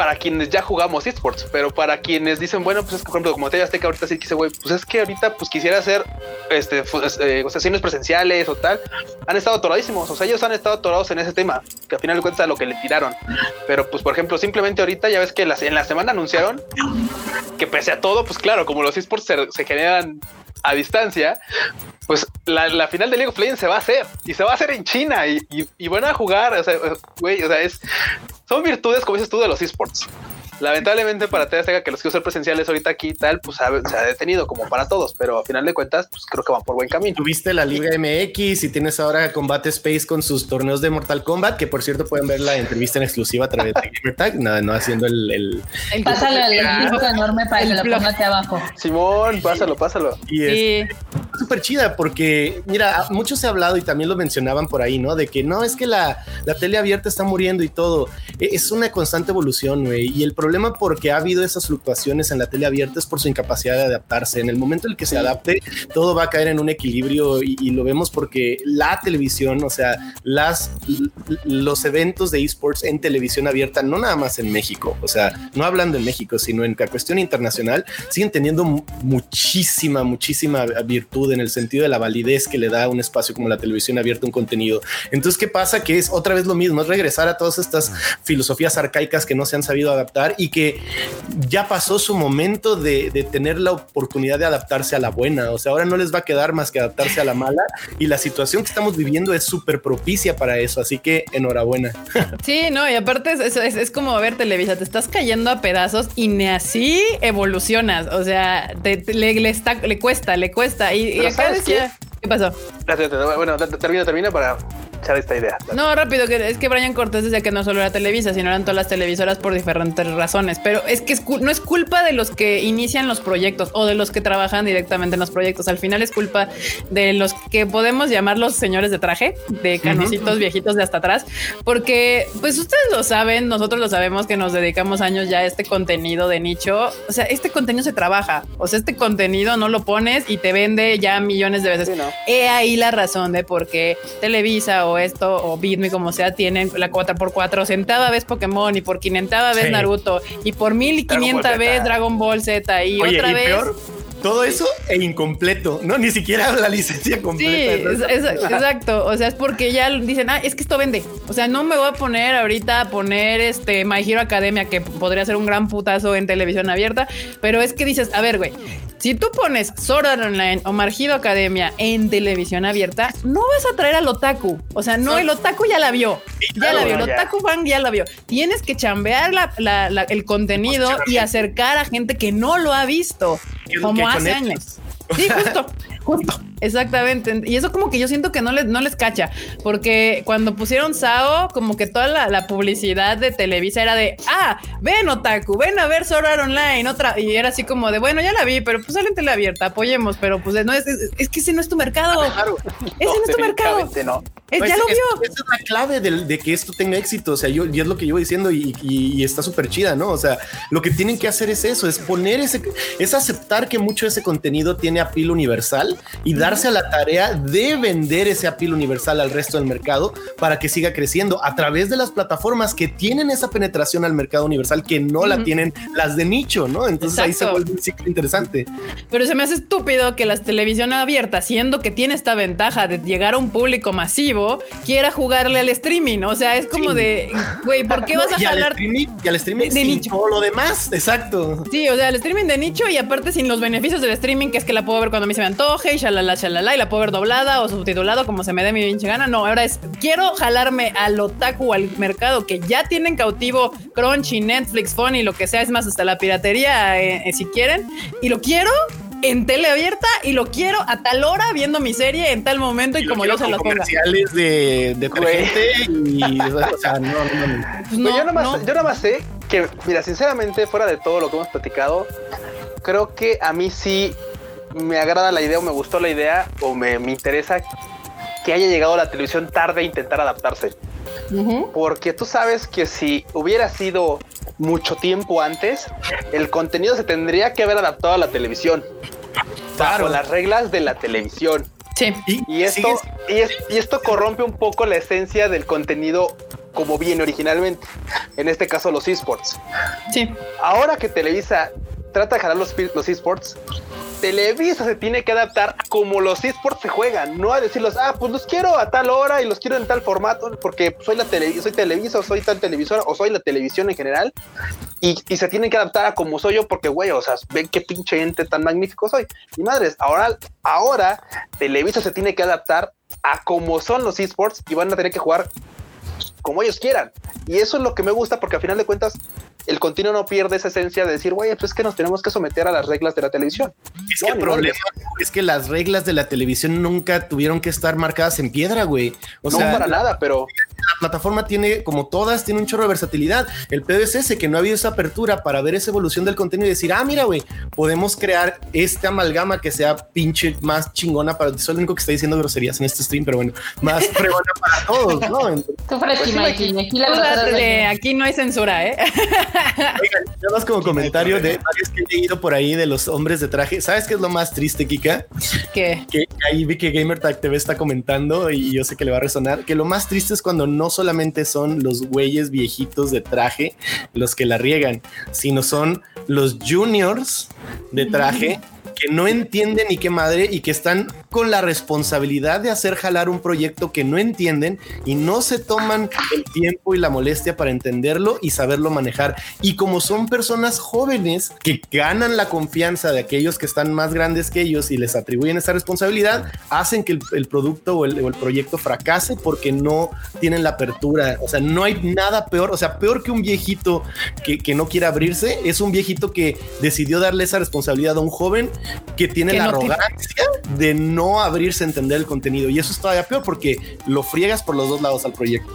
para quienes ya jugamos esports, pero para quienes dicen, bueno, pues es que, por ejemplo, como te que ahorita sí quise, güey, pues es que ahorita pues quisiera hacer este eh, sesiones presenciales o tal, han estado atoradísimos, o sea, ellos han estado atorados en ese tema, que al final de cuentas lo que le tiraron. Pero pues, por ejemplo, simplemente ahorita ya ves que en la semana anunciaron que pese a todo, pues claro, como los esports se, generan a distancia, pues la, final de League of Legends se va a hacer y se va a hacer en China y, y van a jugar, o sea, güey, o sea, es son virtudes, como dices tú, de los esports. Lamentablemente para TV que los quiero ser presenciales ahorita aquí y tal, pues se ha detenido como para todos, pero a final de cuentas, pues creo que van por buen camino. Tuviste la Liga MX y tienes ahora Combate Space con sus torneos de Mortal Kombat, que por cierto pueden ver la entrevista en exclusiva a través de Gamertag, no, no haciendo el... el, pásalo el enorme para que lo ponga aquí abajo. Simón, pásalo, pásalo. Y es súper chida porque, mira, mucho se ha hablado y también lo mencionaban por ahí, ¿no? De que no, es que la, la tele abierta está muriendo y todo. E, es una constante evolución, güey. Y el problema porque ha habido esas fluctuaciones en la tele abierta es por su incapacidad de adaptarse. En el momento en el que se adapte, todo va a caer en un equilibrio y, lo vemos porque la televisión, o sea, las, los eventos de esports en televisión abierta, no nada más en México, o sea, no hablando en México, sino en la cuestión internacional, siguen teniendo muchísima, muchísima virtud en el sentido de la validez que le da un espacio como la televisión abierta un contenido. Entonces, ¿qué pasa? Que es otra vez lo mismo, es regresar a todas estas filosofías arcaicas que no se han sabido adaptar y que ya pasó su momento de, tener la oportunidad de adaptarse a la buena. O sea, ahora no les va a quedar más que adaptarse a la mala y la situación que estamos viviendo es súper propicia para eso. Así que enhorabuena. Sí, no, y aparte es, es, como, a ver, Televisa, te estás cayendo a pedazos y ni así evolucionas. O sea, le, está, le cuesta, le cuesta. Y, acá decía, ¿qué? pasó? Bueno, termina, termina para esta idea. No, rápido, que es que Brian Cortés decía que no solo era Televisa, sino eran todas las televisoras por diferentes razones. Pero es que no es culpa de los que inician los proyectos o de los que trabajan directamente en los proyectos. Al final es culpa de los que podemos llamar los señores de traje, de canositos viejitos de hasta atrás, porque pues ustedes lo saben, nosotros lo sabemos que nos dedicamos años ya a este contenido de nicho. O sea, este contenido se trabaja. O sea, este contenido no lo pones y te vende ya millones de veces. He ahí la razón de por qué Televisa o esto o Bitme como sea tienen la 4x4 sentada vez Pokémon y por 500 vez Naruto y por 1500 vez Dragon Ball Z y otra vez todo eso e incompleto, no ni siquiera la licencia completa. Sí, exacto. O sea, es porque ya dicen, ah, es que esto vende. O sea, no me voy a poner ahorita a poner este My Hero Academia, que podría ser un gran putazo en televisión abierta, pero es que dices, a ver, güey, si tú pones Sword Art Online o Hero Academia en televisión abierta, no vas a traer al otaku. O sea, no, el otaku ya la vio. Ya la vio. El otaku fan ya la vio. Tienes que chambear el contenido y acercar a gente que no lo ha visto, como hace años. Sí, justo, justo. Exactamente. Y eso como que yo siento que no les, no les cacha, porque cuando pusieron Sao, como que toda la, publicidad de Televisa era de, ah, ven Otaku, ven a ver Sword Online, otra, y era así como de, bueno, ya la vi, pero pues sale en tele abierta, apoyemos, pero pues no es, es, que ese no es tu mercado. Claro. Ese no, es tu mercado. No. ya pues, lo vio. Esa es la clave de, que esto tenga éxito. O sea, yo, y es lo que yo voy diciendo y, y, está súper chida, ¿no? O sea, lo que tienen que hacer es eso, es poner ese, es aceptar que mucho de ese contenido tiene apil universal y dar a la tarea de vender ese apil universal al resto del mercado para que siga creciendo a través de las plataformas que tienen esa penetración al mercado universal que no la tienen las de nicho, ¿no? Entonces ahí se vuelve un ciclo interesante. Pero se me hace estúpido que la televisión abierta, siendo que tiene esta ventaja de llegar a un público masivo, quiera jugarle al streaming. O sea, es como de, güey, ¿por qué vas a jalar? y al streaming de, nicho. Todo lo demás, exacto. Sí, o sea, el streaming de nicho y aparte sin los beneficios del streaming, que es que la puedo ver cuando a mí se me antoje y shalala, shalala, y la puedo ver doblada o subtitulado como se me dé mi pinche gana. No, ahora es quiero jalarme al otaku al mercado que ya tienen cautivo Crunchy, Netflix, Funny, lo que sea, es más, hasta la piratería eh, eh, si quieren, y lo quiero en tele abierta y lo quiero a tal hora viendo mi serie en tal momento y, como yo se lo ponga. comerciales de, de y o sea, no, no, pues no. yo, nomás, yo más sé que, mira, sinceramente, fuera de todo lo que hemos platicado, creo que a mí sí me agrada la idea o me gustó la idea o me, interesa que haya llegado a la televisión tarde e intentar adaptarse. Porque tú sabes que si hubiera sido mucho tiempo antes, el contenido se tendría que haber adaptado a la televisión. Claro. Bajo las reglas de la televisión. Sí. Y, esto, y, esto corrompe un poco la esencia del contenido como viene originalmente. En este caso, los esports. Sí. Ahora que Televisa trata de jalar los, los esports, Televisa se tiene que adaptar como los esports se juegan, no a decirlos, ah, pues los quiero a tal hora y los quiero en tal formato, porque soy la tele, soy Televisa soy tal televisora o soy la televisión en general, y, se tienen que adaptar a como soy yo, porque güey, o sea, ven qué pinche ente tan magnífico soy. Y madres, ahora, ahora Televisa se tiene que adaptar a como son los esports y van a tener que jugar como ellos quieran. Y eso es lo que me gusta porque al final de cuentas el continuo no pierde esa esencia de decir, güey, pues es que nos tenemos que someter a las reglas de la televisión. Es que el problema es que las reglas de la televisión nunca tuvieron que estar marcadas en piedra, güey. O no sea, para nada, pero la plataforma tiene, como todas, tiene un chorro de versatilidad. El pedo es ese, que no ha habido esa apertura para ver esa evolución del contenido y decir, ah, mira, güey, podemos crear este amalgama que sea pinche más chingona para ti. Soy el único que está diciendo groserías en este stream, pero bueno, más fregona para todos, ¿no? Pues aquí, no hay censura, ¿eh? Oigan, nada más como comentario de varios que he leído por ahí de los hombres de traje. ¿Sabes qué es lo más triste, Kika? ¿Qué? Que ahí vi que GamerTag TV está comentando y yo sé que le va a resonar, que lo más triste es cuando no solamente son los güeyes viejitos de traje los que la riegan, sino son los juniors de traje que no entienden ni qué madre y que están con la responsabilidad de hacer jalar un proyecto que no entienden y no se toman el tiempo y la molestia para entenderlo y saberlo manejar. Y como son personas jóvenes que ganan la confianza de aquellos que están más grandes que ellos y les atribuyen esa responsabilidad, hacen que el, producto o el, proyecto fracase porque no tienen la apertura. O sea, no hay nada peor, o sea, peor que un viejito que, que no quiere abrirse, es un viejito que decidió darle esa responsabilidad a un joven que tiene la arrogancia de no abrirse a entender el contenido. Y eso es todavía peor porque lo friegas por los dos lados al proyecto.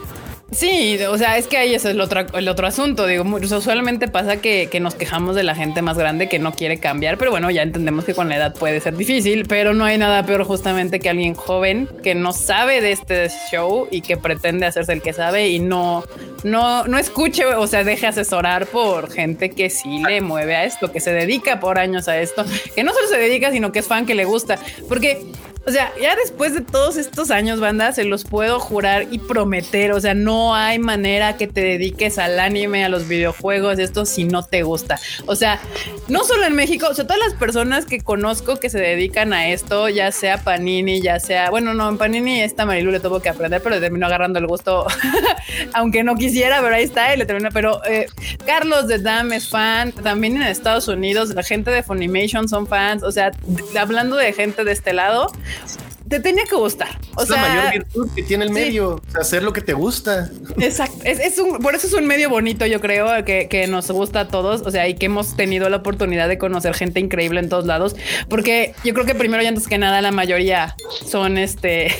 Sí, o sea, es que ahí es el otro, el otro asunto. Digo, usualmente pasa que, que, nos quejamos de la gente más grande que no quiere cambiar, pero bueno, ya entendemos que con la edad puede ser difícil, pero no hay nada peor justamente que alguien joven que no sabe de este show y que pretende hacerse el que sabe y no, no, no escuche o sea, deje asesorar por gente que sí le mueve a esto, que se dedica por años a esto, que no solo se dedica, sino que es fan, que le gusta, porque O sea, ya después de todos estos años, banda, se los puedo jurar y prometer. O sea, no hay manera que te dediques al anime, a los videojuegos, esto si no te gusta. O sea, no solo en México, o sea, todas las personas que conozco que se dedican a esto, ya sea Panini, ya sea, bueno, no, en Panini esta Marilu le tuvo que aprender, pero le terminó agarrando el gusto, aunque no quisiera, pero ahí está y le terminó. Pero eh, Carlos de Dam es fan, también en Estados Unidos, la gente de Funimation son fans. O sea, hablando de gente de este lado, Yeah. Te tenía que gustar. O es sea, la mayor virtud que tiene el medio, hacer lo que te gusta. Exacto. Es, un, por eso es un medio bonito, yo creo, que, que, nos gusta a todos. O sea, y que hemos tenido la oportunidad de conocer gente increíble en todos lados. Porque yo creo que primero y antes que nada, la mayoría son este.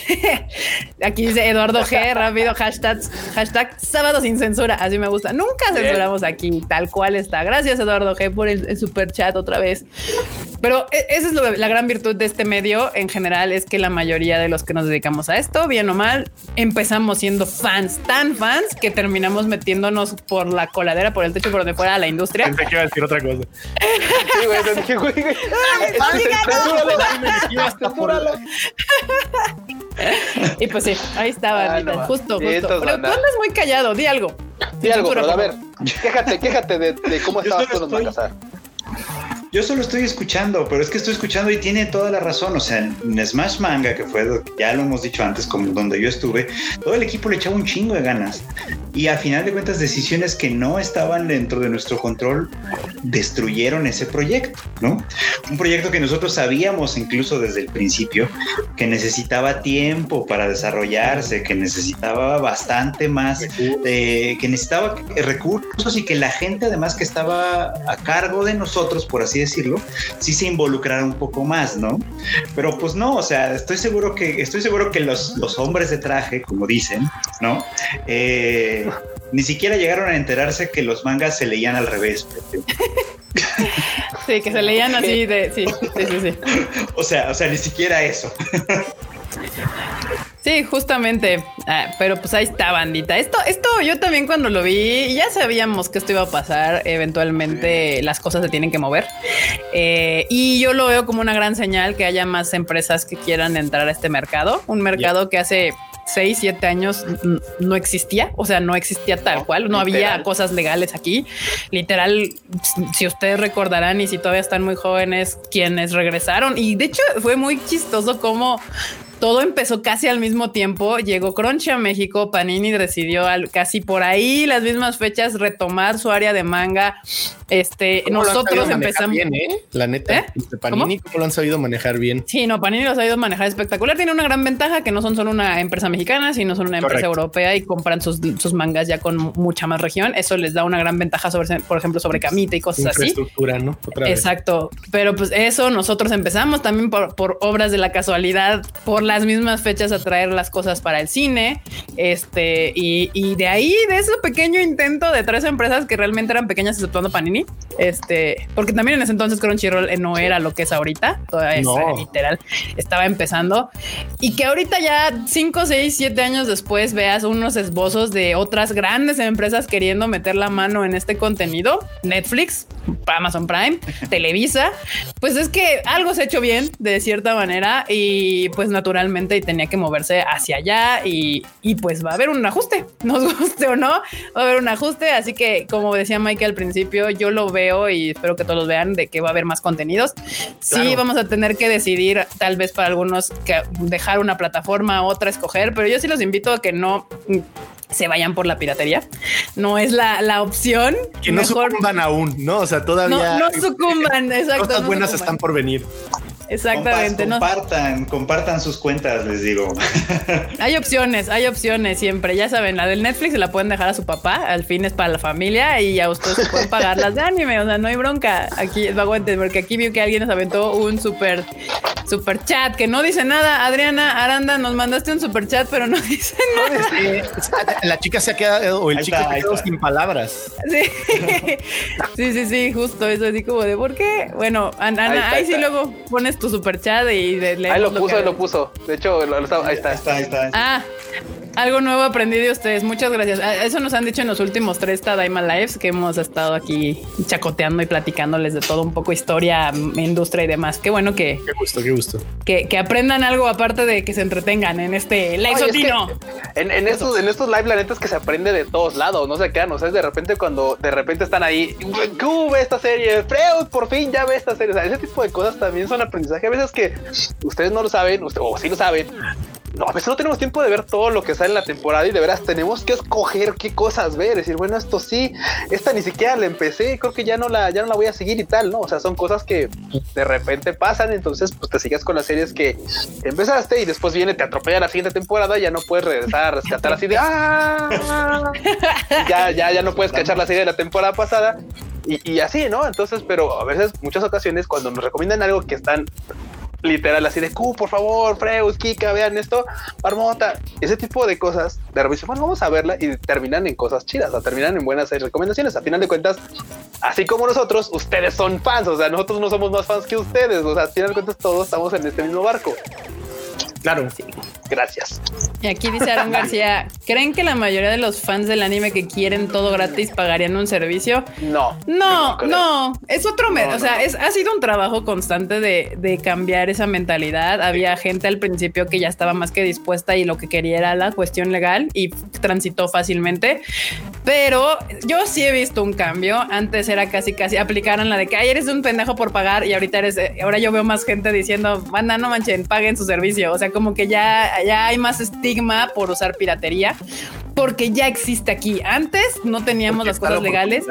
Aquí dice Eduardo G. rápido, hashtag, hashtag sábado sin censura. Así me gusta. Nunca censuramos aquí, tal cual está. Gracias, Eduardo G, por el, super chat otra vez. Pero e, esa es la gran virtud de este medio en general, es que la mayoría de los que nos dedicamos a esto, bien o mal, empezamos siendo fans, tan fans que terminamos metiéndonos por la coladera, por el techo, por donde fuera la industria. Pensé que iba a decir otra cosa. y pues sí, ahí estaba, ah, justo, justo. Pero tú andas muy callado, di algo. Di algo, pero a ver, quéjate, quéjate de, de cómo estabas tú en casar. Yo solo estoy escuchando, pero es que estoy escuchando y tiene toda la razón. O sea, en Smash Manga, que fue, ya lo hemos dicho antes, como donde yo estuve, todo el equipo le echaba un chingo de ganas. Y a final de cuentas, decisiones que no estaban dentro de nuestro control destruyeron ese proyecto, ¿no? Un proyecto que nosotros sabíamos incluso desde el principio que necesitaba tiempo para desarrollarse, que necesitaba bastante más, que necesitaba recursos y que la gente además que estaba a cargo de nosotros, por así decirlo, sí se involucrara un poco más, ¿no? Pero pues no, o sea, estoy seguro que, estoy seguro que los, los hombres de traje, como dicen, ¿no? Eh, ni siquiera llegaron a enterarse que los mangas se leían al revés. Sí, que se leían así de, sí, sí, sí, sí. O sea, o sea, ni siquiera eso. Sí, justamente. Ah, pero pues ahí está, bandita. Esto, esto yo también cuando lo vi, ya sabíamos que esto iba a pasar. Eventualmente las cosas se tienen que mover. Eh, y yo lo veo como una gran señal que haya más empresas que quieran entrar a este mercado. Un mercado que hace 6, 7 años no existía, o sea, no existía tal cual, no había cosas legales aquí. Literal, si ustedes recordarán y si todavía están muy jóvenes, quienes regresaron, y de hecho fue muy chistoso como todo empezó casi al mismo tiempo. Llegó Crunchy a México. Panini decidió al, casi por ahí las mismas fechas retomar su área de manga. Este, nosotros empezamos. Bien, ¿eh? La neta, ¿Eh? Este, Panini, ¿Cómo? lo han sabido manejar bien? Sí, no, Panini lo ha sabido manejar espectacular. Tiene una gran ventaja que no son solo una empresa mexicana, sino son una empresa europea y compran sus, sus, mangas ya con mucha más región. Eso les da una gran ventaja sobre, por ejemplo, sobre Camita y cosas así. ¿no? Exacto. Pero pues eso nosotros empezamos también por, por obras de la casualidad, por las mismas fechas a traer las cosas para el cine. Este, y, y de ahí, de ese pequeño intento de tres empresas que realmente eran pequeñas, exceptuando Panini, este, porque también en ese entonces Crunchyroll eh, no era lo que es ahorita, todavía no. literal, estaba empezando. Y que ahorita ya 5, 6, 7 años después veas unos esbozos de otras grandes empresas queriendo meter la mano en este contenido, Netflix, Amazon Prime, Televisa, pues es que algo se ha hecho bien de cierta manera y pues natural naturalmente y tenía que moverse hacia allá y, y, pues va a haber un ajuste, nos guste o no, va a haber un ajuste, así que como decía Mike al principio, yo lo veo y espero que todos vean de que va a haber más contenidos. Sí, vamos a tener que decidir tal vez para algunos que dejar una plataforma, otra escoger, pero yo sí los invito a que no se vayan por la piratería. No es la, la opción. Que no sucumban aún, ¿no? O sea, todavía. No, no sucumban, exacto. Cosas buenas están por venir. Exactamente. Compartan, compartan sus cuentas, les digo. Hay opciones, hay opciones siempre. Ya saben, la del Netflix se la pueden dejar a su papá, al fin es para la familia y a ustedes pueden pagar las de anime. O sea, no hay bronca. Aquí es aguanten, porque aquí vio que alguien nos aventó un súper super chat que no dice nada. Adriana Aranda, nos mandaste un super chat, pero no dice nada. La chica se ha quedado, o el chico se ha quedado sin palabras. Sí. sí, sí, sí, justo eso, así como de por qué. Bueno, Ana, ahí, sí luego pones tu super chat y de, Ahí lo puso, ahí lo puso. De hecho, ahí está. Ahí está, ahí está. Ah, Algo nuevo aprendí de ustedes. Muchas gracias. Eso nos han dicho en los últimos tres Tadaima Lives que hemos estado aquí chacoteando y platicándoles de todo un poco historia, industria y demás. Qué bueno que. Qué gusto, qué gusto. Que, aprendan algo aparte de que se entretengan en este live en, en, estos, en estos live, la neta es que se aprende de todos lados. No se quedan. O sea, es de repente cuando de repente están ahí. ¿Cómo ve esta serie? Freud, por fin ya ve esta serie. O sea, ese tipo de cosas también son aprendizaje. A veces que ustedes no lo saben, o sí lo saben, no, a veces no tenemos tiempo de ver todo lo que sale en la temporada y de veras tenemos que escoger qué cosas ver, decir, bueno, esto sí, esta ni siquiera la empecé, creo que ya no la, ya no la voy a seguir y tal, ¿no? O sea, son cosas que de repente pasan, entonces pues te sigues con las series que empezaste y después viene, te atropella la siguiente temporada, ya no puedes regresar a rescatar así de ¡ah! ya, ya, ya no puedes cachar la serie de la temporada pasada. Y, y así, ¿no? Entonces, pero a veces, muchas ocasiones, cuando nos recomiendan algo que están literal así de, Q, por favor, Freus, Kika, vean esto, Marmota, ese tipo de cosas, de repente, bueno, vamos a verla y terminan en cosas chidas, terminan en buenas recomendaciones. A final de cuentas, así como nosotros, ustedes son fans, o sea, nosotros no somos más fans que ustedes, o sea, a final de cuentas todos estamos en este mismo barco. Claro. Gracias. Y aquí dice Aaron García, ¿creen que la mayoría de los fans del anime que quieren todo gratis pagarían un servicio? No. No, no, es otro, o sea, es, ha sido un trabajo constante de, de, cambiar esa mentalidad. Había gente al principio que ya estaba más que dispuesta y lo que quería era la cuestión legal y transitó fácilmente. Pero yo sí he visto un cambio. Antes era casi, casi aplicaron la de que eres un pendejo por pagar y ahorita eres, ahora yo veo más gente diciendo, manda, no manchen, paguen su servicio. O sea, como que ya, ya hay más estigma por usar piratería porque ya existe aquí. Antes no teníamos las cosas legales.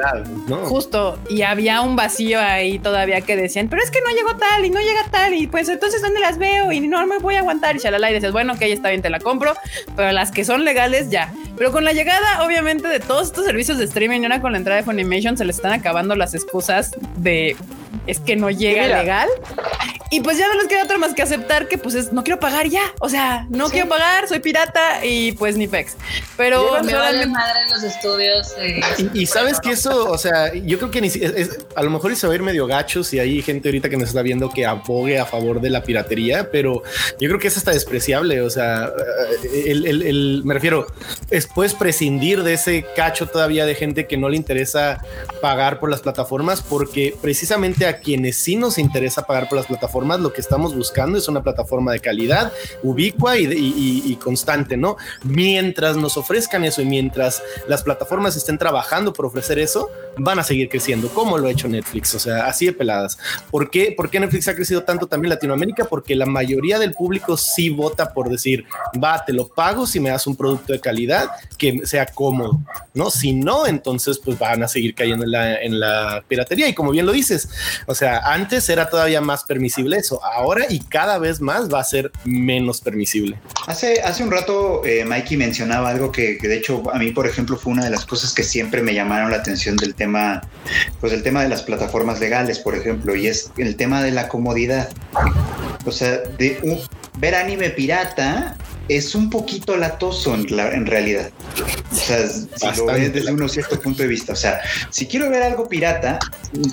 Justo. Y había un vacío ahí todavía que decían, pero es que no llegó tal y no llega tal. Y pues entonces, ¿dónde las veo? Y no me voy a aguantar. Y shalala. Y dices, bueno, ok, está bien, te la compro. Pero las que son legales, ya. Pero con la llegada, obviamente, de todos estos servicios de streaming y ahora con la entrada de Funimation, se le están acabando las excusas de es que no llega legal. Y pues ya no les queda otra más que aceptar que pues es, no quiero pagar ya. O sea, no quiero pagar, soy pirata y pues ni pex. Pero me vale madre los estudios. Eh, y, sabes que eso, o sea, yo creo que ni, a lo mejor se va a ir medio gacho si hay gente ahorita que nos está viendo que abogue a favor de la piratería, pero yo creo que es hasta despreciable. O sea, el, el, me refiero, es, puedes prescindir de ese cacho todavía de gente que no le interesa pagar por las plataformas porque precisamente a quienes sí nos interesa pagar por las plataformas, lo que estamos buscando es una plataforma de calidad, ubicua y, constante, ¿no? Mientras nos ofrezcan eso y mientras las plataformas estén trabajando por ofrecer eso, van a seguir creciendo, como lo ha hecho Netflix, o sea, así de peladas. ¿Por qué, ¿Por qué Netflix ha crecido tanto también en Latinoamérica? Porque la mayoría del público sí vota por decir, va, te lo pago si me das un producto de calidad que sea cómodo, ¿no? Si no, entonces pues van a seguir cayendo en la, en la piratería. Y como bien lo dices, o sea, antes era todavía más permisible eso, ahora y cada vez más va a ser menos permisible. Hace, hace un rato eh, Mikey mencionaba algo que, de hecho a mí, por ejemplo, fue una de las cosas que siempre me llamaron la atención del tema, pues el tema de las plataformas legales, por ejemplo, y es el tema de la comodidad. O sea, ver anime pirata es un poquito latoso en, en realidad. O sea, si lo ves desde un cierto punto de vista. O sea, si quiero ver algo pirata,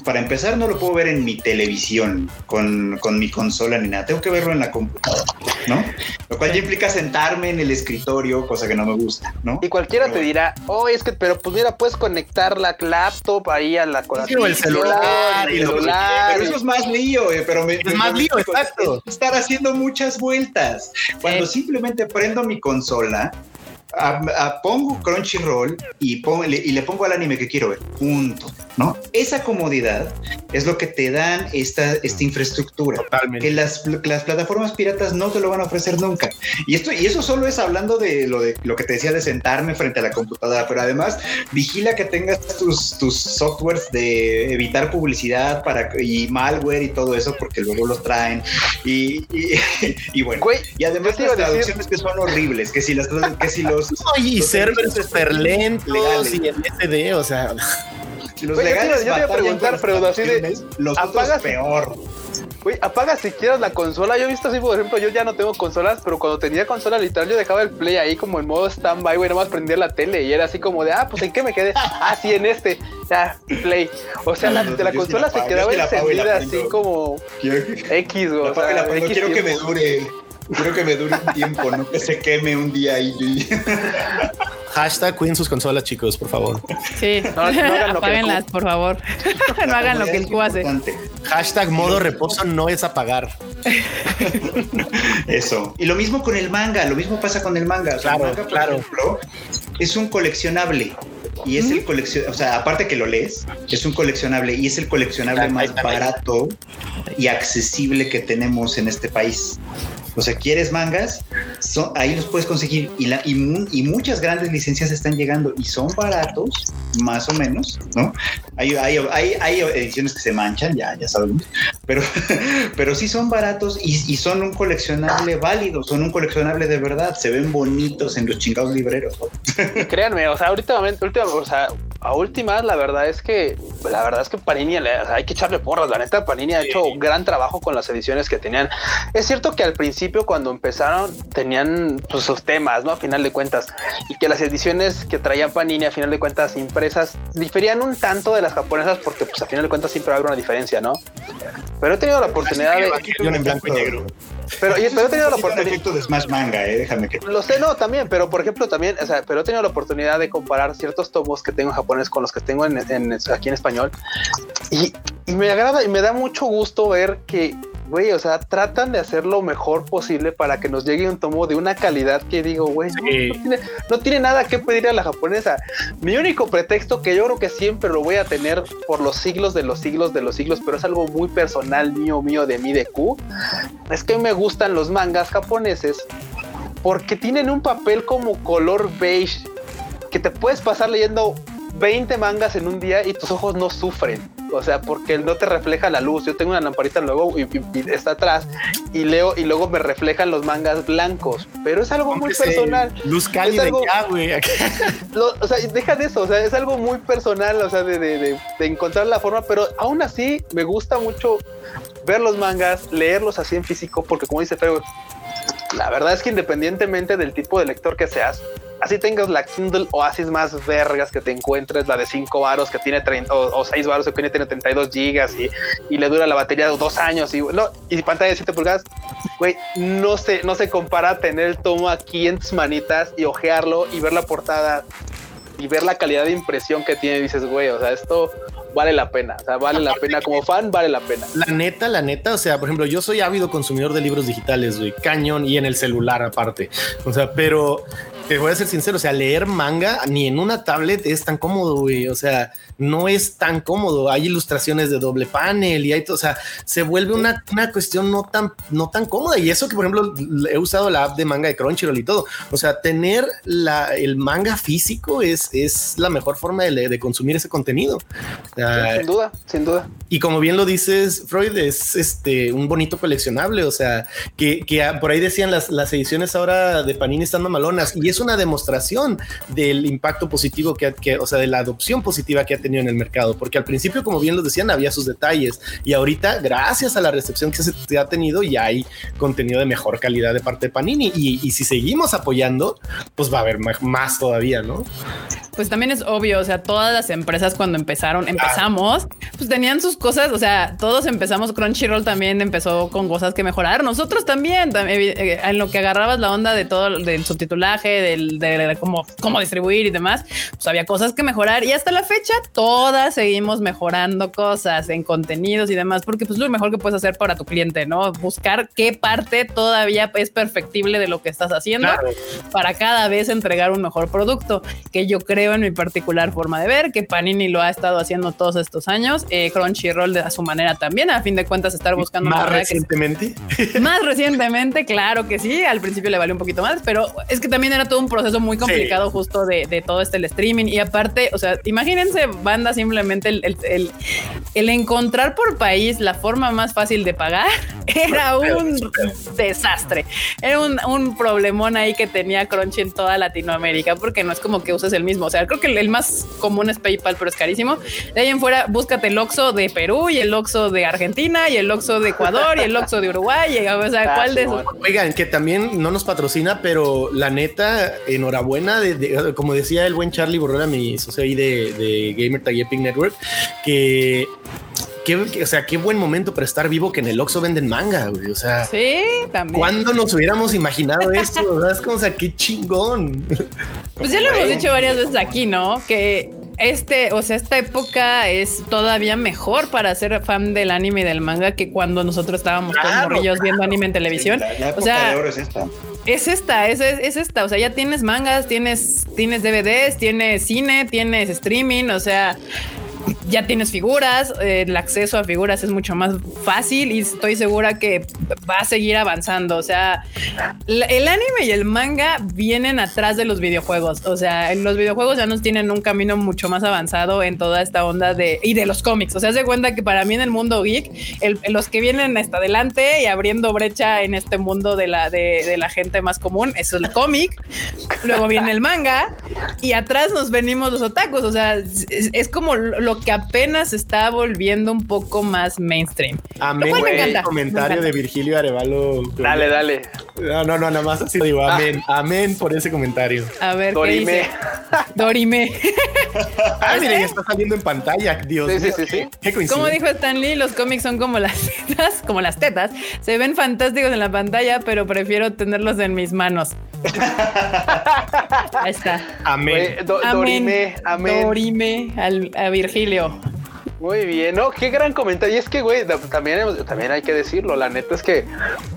para empezar no lo puedo ver en mi televisión, con, con mi consola ni nada. Tengo que verlo en la computadora, ¿no? Lo cual ya implica sentarme en el escritorio, cosa que no me gusta, ¿no? Y cualquiera te dirá, oh, es que, pero pues mira, puedes conectar la laptop ahí a la sí, el celular, el celular. Pero eso es más lío, eh, pero me, es más lío, exacto. Estar haciendo muchas vueltas. Cuando simplemente prendo mi consola pongo Crunchyroll y, pongo, y le pongo al anime que quiero ver. Punto. ¿No? Esa comodidad es lo que te dan esta, esta infraestructura. Que las, las plataformas piratas no te lo van a ofrecer nunca. Y esto, y eso solo es hablando de lo, de lo que te decía de sentarme frente a la computadora, pero además vigila que tengas tus, tus softwares de evitar publicidad para, y malware y todo eso, porque luego los traen. Y, y, bueno, y además las traducciones que son horribles, que si las que si los y servers super lentos y en SD, o sea. Los legales yo te, voy a preguntar, Freud, así de. Los apagas, peor. Güey, apaga si quieres la consola. Yo he visto así, por ejemplo, yo ya no tengo consolas, pero cuando tenía consola literal, yo dejaba el play ahí como en modo standby, güey, nomás prendía la tele y era así como de, ah, pues en qué me quedé. Ah, sí, en este, ya, play. O sea, la consola se quedaba encendida así como X, güey. O sea, quiero que me dure. Creo que me dure un tiempo, no que se queme un día y Hashtag cuiden sus consolas, chicos, por favor. Sí, no, apáguenlas, por favor. no hagan lo que el Q hace. Hashtag modo reposo no es apagar. Eso. Y lo mismo con el manga, lo mismo pasa con el manga. claro, claro. es un coleccionable y es el colección, o sea, aparte que lo lees, es un coleccionable y es el coleccionable más barato y accesible que tenemos en este país. O sea, quieres mangas, ahí los puedes conseguir y, muchas grandes licencias están llegando y son baratos, más o menos, ¿no? Hay, hay, hay, ediciones que se manchan, ya, ya sabemos, pero, pero sí son baratos y, son un coleccionable válido, son un coleccionable de verdad, se ven bonitos en los chingados libreros. Créanme, o sea, ahorita, o sea, a últimas, la verdad es que la verdad es que Panini hay que echarle porras. La neta, Panini ha hecho un gran trabajo con las ediciones que tenían. Es cierto que al principio, cuando empezaron, tenían pues, sus temas, ¿no? A final de cuentas, y que las ediciones que traían Panini, a final de cuentas, impresas, diferían un tanto de las japonesas, porque pues a final de cuentas siempre va a haber una diferencia, ¿no? Pero he tenido la oportunidad de. En blanco y negro. Pero, he tenido la oportunidad. de Smash Manga, eh, déjame que. Lo sé, no, también, pero por ejemplo, también, o sea, pero he tenido la oportunidad de comparar ciertos tomos que tengo en japonés con los que tengo en, aquí en español. Y, y me agrada y me da mucho gusto ver que güey, o sea, tratan de hacer lo mejor posible para que nos llegue un tomo de una calidad que digo, güey, no, tiene, nada que pedir a la japonesa. Mi único pretexto que yo creo que siempre lo voy a tener por los siglos de los siglos de los siglos, pero es algo muy personal mío, mío, de mí, de Q, es que me gustan los mangas japoneses porque tienen un papel como color beige que te puedes pasar leyendo 20 mangas en un día y tus ojos no sufren. O sea, porque no te refleja la luz. Yo tengo una lamparita luego y, está atrás y leo y luego me reflejan los mangas blancos. Pero es algo muy personal. Luz cálida ya, güey. o sea, deja de eso. O sea, es algo muy personal, o sea, de, de, de, encontrar la forma. Pero aún así me gusta mucho ver los mangas, leerlos así en físico, porque como dice Feo, la verdad es que independientemente del tipo de lector que seas, así tengas la Kindle Oasis más vergas que te encuentres, la de 5 varos que tiene 30 o, 6 varos que tiene 32 gigas y, y, le dura la batería dos años y, no, y pantalla de 7 pulgadas, güey, no se, no se compara tener el tomo aquí en tus manitas y ojearlo y ver la portada y ver la calidad de impresión que tiene, dices, güey, o sea, esto vale la pena. O sea, vale la pena. Como fan, vale la pena. La neta, la neta. O sea, por ejemplo, yo soy ávido consumidor de libros digitales, güey. Cañón y en el celular aparte. O sea, pero te voy a ser sincero. O sea, leer manga ni en una tablet es tan cómodo, güey. O sea, no es tan cómodo. Hay ilustraciones de doble panel y hay, o sea, se vuelve una, una cuestión no tan, no tan cómoda. Y eso que, por ejemplo, he usado la app de manga de Crunchyroll y todo. O sea, tener la, el manga físico es, es la mejor forma de, de consumir ese contenido. sin duda, sin duda. Y como bien lo dices, Freud, es este un bonito coleccionable. O sea, que, que por ahí decían las, las ediciones ahora de Panini están mamalonas y es una demostración del impacto positivo que, que o sea, de la adopción positiva que ha tenido en el mercado, porque al principio, como bien lo decían, había sus detalles y ahorita, gracias a la recepción que se ha tenido, ya hay contenido de mejor calidad de parte de Panini y, y si seguimos apoyando, pues va a haber más todavía, ¿no? pues también es obvio, o sea, todas las empresas cuando empezaron, empezamos, pues tenían sus cosas, o sea, todos empezamos, Crunchyroll también empezó con cosas que mejorar, nosotros también, eh, en lo que agarrabas la onda de todo, del subtitulaje, del, de, cómo, cómo distribuir y demás, pues había cosas que mejorar y hasta la fecha todas seguimos mejorando cosas en contenidos y demás, porque pues lo mejor que puedes hacer para tu cliente, ¿no? Buscar qué parte todavía es perfectible de lo que estás haciendo para cada vez entregar un mejor producto, que yo creo en mi particular forma de ver, que Panini lo ha estado haciendo todos estos años, eh, Crunchyroll de su manera también, a fin de cuentas estar buscando más recientemente. más recientemente, claro que sí, al principio le valió un poquito más, pero es que también era todo un proceso muy complicado justo de, todo este el streaming y aparte, o sea, imagínense banda simplemente el, el, encontrar por país la forma más fácil de pagar era un desastre, era un, un problemón ahí que tenía Crunchy en toda Latinoamérica porque no es como que uses el mismo sea, creo que el, más común es PayPal, pero es carísimo. De ahí en fuera, búscate el Oxxo de Perú y el Oxxo de Argentina y el Oxxo de Ecuador y el Oxxo de Uruguay. o sea, ¿cuál de esos? Oigan, que también no nos patrocina, pero la neta, enhorabuena, de, como decía el buen Charlie Borrera, mi socio ahí de, de Gamer Tag Epic Network, que qué, o sea, qué buen momento para estar vivo que en el Oxxo venden manga, güey. O sea, sí, también. ¿Cuándo nos hubiéramos imaginado esto? Es como, o sea, qué chingón. Pues ya lo hemos dicho varias veces aquí, ¿no? Que este, o sea, esta época es todavía mejor para ser fan del anime y del manga que cuando nosotros estábamos todos morrillos viendo anime en televisión. o sea, es esta. Es esta, es, es, esta. O sea, ya tienes mangas, tienes, tienes DVDs, tienes cine, tienes streaming, o sea, ya tienes figuras, eh, el acceso a figuras es mucho más fácil y estoy segura que va a seguir avanzando. O sea, el anime y el manga vienen atrás de los videojuegos. O sea, los videojuegos ya nos tienen un camino mucho más avanzado en toda esta onda de y de los cómics. O sea, se cuenta que para mí en el mundo geek, los que vienen hasta adelante y abriendo brecha en este mundo de la, de, la gente más común es el cómic. Luego viene el manga y atrás nos venimos los otakus. O sea, es, es como lo que apenas está volviendo un poco más mainstream. Amén. El comentario de Virgilio Arevalo. Dale, dale. No, no, no, nada más así digo, ah. amén, amén por ese comentario. A ver, Dorime. Dorime. ah, mire, ya está saliendo en pantalla, Dios sí, Sí, sí, sí. Como dijo Stan Lee, los cómics son como las tetas, como las tetas. Se ven fantásticos en la pantalla, pero prefiero tenerlos en mis manos. Ahí está. Amén. dorime, amén. Dorime al, a Virgilio. Ilio. Muy bien, no, qué gran comentario. Y es que, güey, también, también hay que decirlo. La neta es que,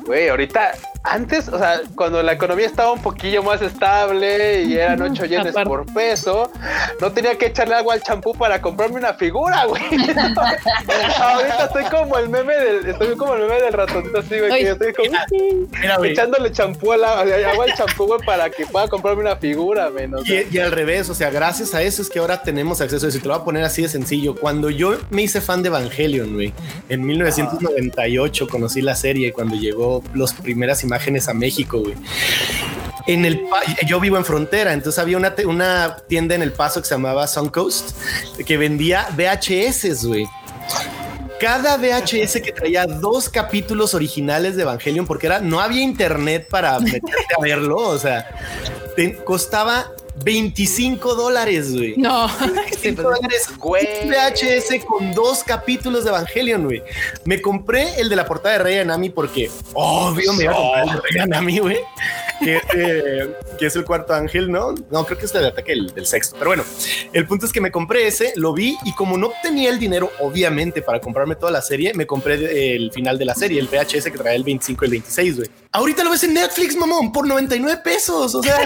güey, ahorita antes, o sea, cuando la economía estaba un poquillo más estable y eran 8 yenes por peso, no tenía que echarle agua al champú para comprarme una figura, güey. Ahorita estoy como el meme del, estoy como el meme del ratoncito así, güey, que yo estoy como echándole champú al agua al champú, güey, para que pueda comprarme una figura, menos. Y, al revés, o sea, gracias a eso es que ahora tenemos acceso a eso. Y te lo voy a poner así de sencillo. Cuando yo me hice fan de Evangelion, güey, en 1998 conocí la serie cuando llegó las primeras imágenes a México, güey. En el yo vivo en frontera, entonces había una, una tienda en el paso que se llamaba Suncoast que vendía VHS, güey cada VHS que traía dos capítulos originales de Evangelion, porque era, no había internet para meterte a verlo, o sea, costaba 25 dólares, güey. No, 25 dólares, güey. VHS con dos capítulos de Evangelion, güey. Me compré el de la portada de Rey Anami porque, obvio, me iba a comprar el de Rey Anami, güey. Eh, que, es el cuarto ángel, ¿no? No, creo que es el ataque del, sexto. Pero bueno, el punto es que me compré ese, lo vi y como no tenía el dinero, obviamente, para comprarme toda la serie, me compré el final de la serie, el VHS que trae el 25 y el 26, güey. Ahorita lo ves en Netflix, mamón, por 99 pesos. O sea,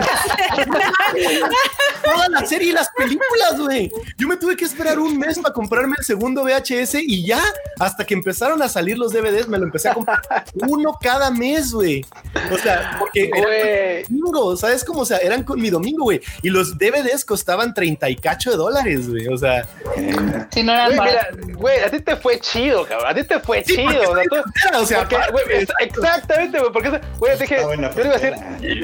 toda la serie y las películas, güey. Yo me tuve que esperar un mes para comprarme el segundo VHS y ya, hasta que empezaron a salir los DVDs, me lo empecé a comprar uno cada mes, güey. O sea, porque domingo, ¿sabes cómo? O sea, eran con mi domingo, güey. Y los DVDs costaban 30 y cacho de dólares, güey. O sea, si no eran güey, güey, a ti te fue chido, cabrón. A ti te fue chido. O sea, exactamente, güey, porque, güey, dije, yo le iba a decir,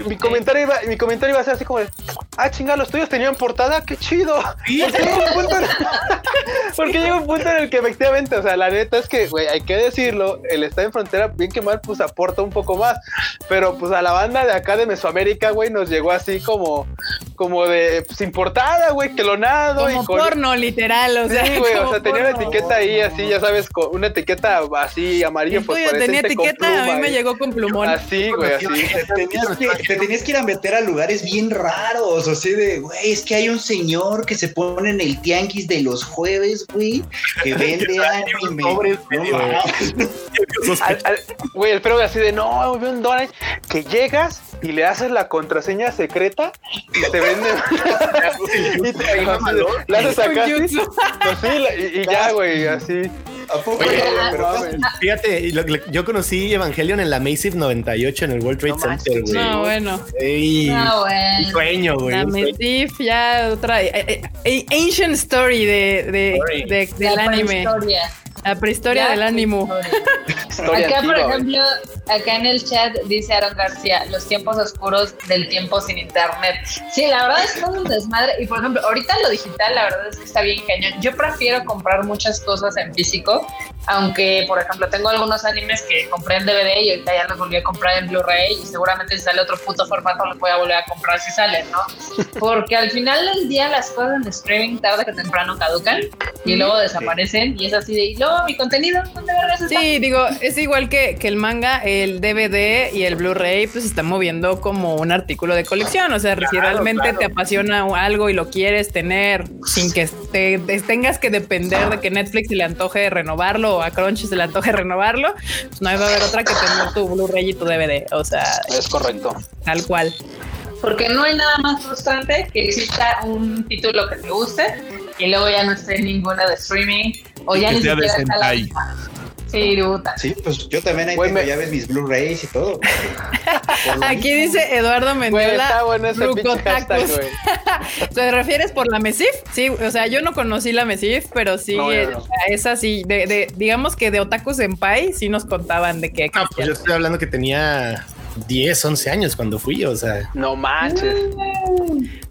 mi comentario iba, mi comentario iba a ser así como de, ah, chinga, los tuyos tenían portada, qué chido. porque llega un punto en el que efectivamente, o sea, la neta es que, güey, hay que decirlo, el estar en frontera, bien que mal, pues aporta un poco más. Pero pues a la banda de acá de Mesoamérica, güey, nos llegó así como, como de pues, importada, güey, que lo nado. Como y porno, literal, o sea. Sí, güey, o sea, tenía una etiqueta ahí así, ya sabes, con una etiqueta así amarilla, pues tenía etiqueta, a mí me llegó con plumón. Así, güey, así. Te tenías, que, te tenías que ir a meter a lugares bien raros, así de, güey, es que hay un señor que se pone en el tianguis de los jueves, güey, que vende anime. Güey, el pero así de, no, un dólar que llegas y le haces la contraseña secreta y te vende. y te la haces acá. y, y ya, güey, así. fíjate, yo conocí Evangelion en la Massive 98 en el World Trade Center, güey. No, bueno. no, bueno. Sueño, güey. La Massive, ya otra. Eh, eh, eh, ancient story de, de, de del anime. La prehistoria del ánimo. acá, por ejemplo, acá en el chat dice Aaron García, los tiempos oscuros del tiempo sin internet. Sí, la verdad es todo un desmadre. Y por ejemplo, ahorita lo digital, la verdad es que está bien cañón. Yo prefiero comprar muchas cosas en físico Aunque, por ejemplo, tengo algunos animes que compré en DVD y ahorita ya los volví a comprar en Blu-ray y seguramente si sale otro puto formato los voy a volver a comprar si salen, ¿no? Porque al final del día las cosas en streaming tarde que temprano caducan y luego desaparecen y es así de, mi contenido, ¿dónde vergas está? Sí, digo, es igual que, que el manga, el DVD y el Blu-ray, pues se están moviendo como un artículo de colección. O sea, si realmente te apasiona algo y lo quieres tener sin que te, te tengas que depender de que Netflix se le antoje renovarlo o a Crunchy se le antoje renovarlo, pues no va a haber otra que tener tu Blu-ray y tu DVD. O sea, Es correcto. tal cual. Porque no hay nada más frustrante que exista un título que te guste y luego ya no esté en ninguna de streaming o Y ya que ni sea de está Sentai. Sí. Sí, pues yo también ahí Güey, tengo me- ya ves mis Blu-rays y todo. Aquí mismo. dice Eduardo Mendiola. está bueno ese pinche Rucotacos. hashtag, güey. ¿Te refieres por la Mesif? Sí, o sea, yo no conocí la Mesif, pero sí, No, eh, no. es así, de, de- digamos que de Otaku Senpai sí nos contaban de que Ah, pues yo estoy hablando que tenía 10, 11 años cuando fui, o sea. No manches.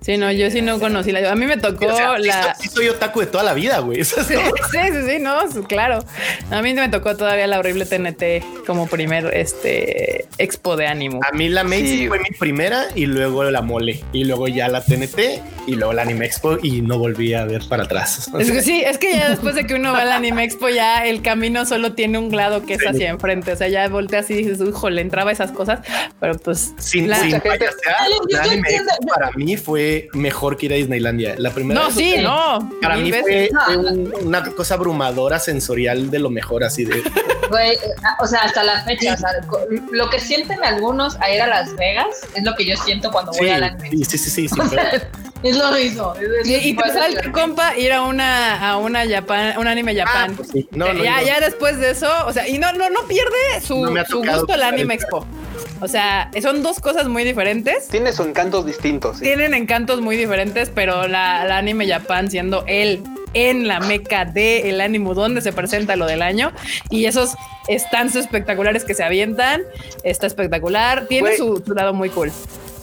Sí, no, yo sí no conocí la. A mí me tocó o sea, sí la. soy- sí soy otaku de toda la vida, güey. Sí, sí, sí, sí, no, claro. A mí me tocó todavía la horrible TNT como primer este expo de ánimo. A mí la Macy Sí. fue mi primera y luego la mole y luego ya la TNT y luego la Anime Expo y no volví a ver para atrás. O Es que sí, es que ya después de que uno va al Anime Expo, ya el camino solo tiene un lado que es hacia enfrente. O sea, ya volteas y dices, uy, le entraba esas cosas, pero pues sin, la- sin gente- payasear, yo para mí fue mejor que ir a Disneylandia. La primera No, vez, sí, Sí. no. Para mí fue, fue un- una cosa abrumadora sensorial de lo mejor, así de Güey, ah, o sea, hasta la fecha, o sea, lo que sienten algunos a ir a Las Vegas es lo que yo siento cuando voy sí, al anime. sí, sí, sí, sí, sí, pero- Es lo mismo. es- es- Y, y te sale tu compa ir a una, a una Japan, un anime Japan. Ah, pues sí. No, no, ya, no. ya después de eso, o sea, y no, no, no pierde su, su gusto el cruzar Anime el Expo. O sea, son dos cosas muy diferentes. Tiene sus encantos distintos. sí. Tienen encantos muy diferentes, pero la, la Anime Japan siendo él en la meca de el ánimo donde se presenta lo del año y esos stands espectaculares que se avientan, está espectacular, tiene Güey. su, su lado muy cool.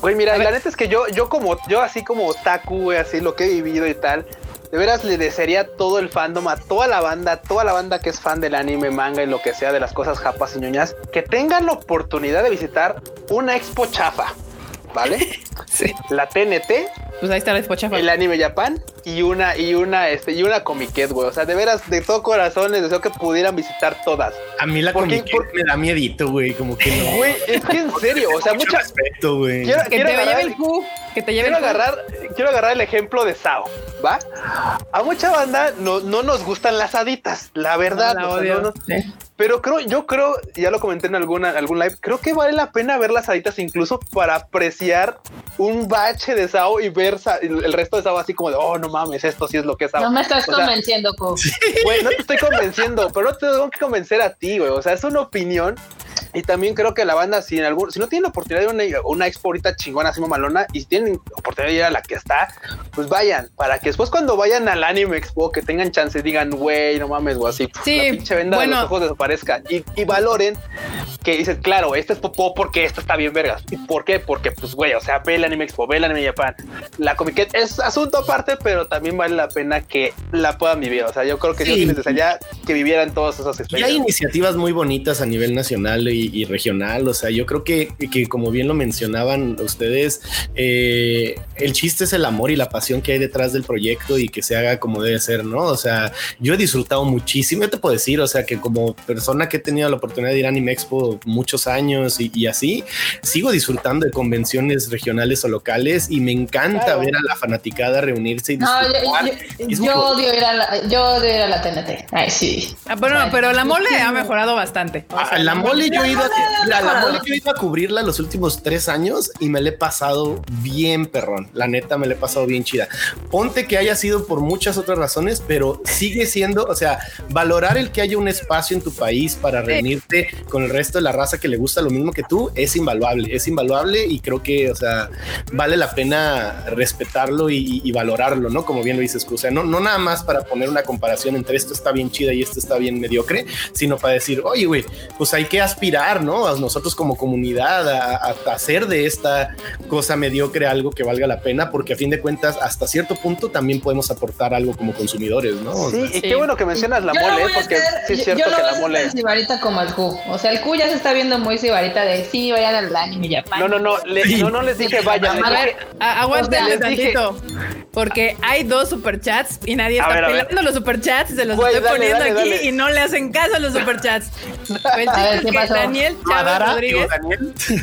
Güey, mira, la neta es que yo, yo como, yo así como otaku, güey, así lo que he vivido y tal, de veras le desearía todo el fandom a toda la banda, toda la banda que es fan del anime, manga y lo que sea de las cosas japas y ñoñas, que tengan la oportunidad de visitar una expo chafa, ¿vale? Sí. La TNT, Pues ahí está la Expo Chafa. el anime Japan y una, y una, este, y una Comiquet, güey. O sea, de veras, de todo corazón les deseo que pudieran visitar todas. a mí la. Comic Por- me da miedito, güey, como que no. Güey, es que en serio, o sea, Mucho mucha, respeto, güey. quiero, que quiero te agarrar- lleve el Q, que te lleve Quiero el agarrar, quiero agarrar el ejemplo de Sao, ¿va? A mucha banda no, no nos gustan las haditas, la verdad. No, la o sea, odio. no, no. Sí. Pero creo, yo creo, ya lo comenté en alguna, algún live, creo que vale la pena ver las haditas incluso para apreciar un bache de Sao y ver El resto Sao así como de, oh, no mames, esto sí es lo que es. No me estás O sea, convenciendo. Güey, no te estoy convenciendo, pero no te tengo que convencer a ti, güey. O sea, es una opinión. Y también creo que la banda, si en algún, si no tienen la oportunidad de una, una expo ahorita chingona, así mamalona, y si tienen oportunidad de ir a la que está, pues vayan, para que después cuando vayan al anime expo, que tengan chance digan, güey, no mames, güey, así, Sí, la pinche venda de bueno. los ojos desaparezca. Y, y valoren que dices, claro, este es popó porque esto está bien vergas. ¿Y por qué? Porque, pues, güey, o sea, ve el anime expo, ve el anime Japan. La Comiquet es asunto aparte, pero también vale la pena que la puedan vivir. O sea, yo creo que yo Sí. sí les desearía que vivieran todas esas Y hay experiencias. iniciativas muy bonitas a nivel nacional y, y regional. O sea, yo creo que, que como bien lo mencionaban ustedes, eh, el chiste es el amor y la pasión que hay detrás del proyecto y que se haga como debe ser, ¿no? O sea, yo he disfrutado muchísimo. Yo te puedo decir, o sea, que como persona que he tenido la oportunidad de ir a Anime Expo muchos años y, y así, sigo disfrutando de convenciones regionales o locales y me encanta Claro. ver a la fanaticada reunirse y No, yo, disfrutar. yo- yo odio ir a la, yo odio ir a la TNT. Ay, sí. Ah, bueno, pero la mole ha mejorado bastante. O A sea, la mole yo he ido a, mira, la mole yo he ido a cubrirla los últimos tres años y me le he pasado bien perrón. La neta me le he pasado bien chida. Ponte que haya sido por muchas otras razones, pero sigue siendo, o sea, valorar el que haya un espacio en tu país para reunirte con el resto de la raza que le gusta lo mismo que tú es invaluable, es invaluable y creo que, o sea, vale la pena respetarlo y, valorarlo, ¿no? Como bien lo dices, o sea, no, no nada más para poner una comparación entre esto está bien chida y esto está bien mediocre, sino para decir, oye, güey, pues hay que aspirar, ¿no? A nosotros como comunidad a, hacer de esta cosa mediocre algo que valga la pena, porque a fin de cuentas, hasta cierto punto también podemos aportar algo como consumidores, ¿no? sí, y qué bueno que mencionas la mole, porque sí es cierto que la mole. Sibarita como el Q. O sea, el Q ya se está viendo muy sibarita de sí, vayan al anime ya. No, no, no, no, no les dije vayan. A ver, aguántenle tantito. Porque hay dos superchats y nadie está pelando los superchats. Se los estoy poniendo aquí y no le hacen caso a los superchats. Daniel Chávez Rodríguez.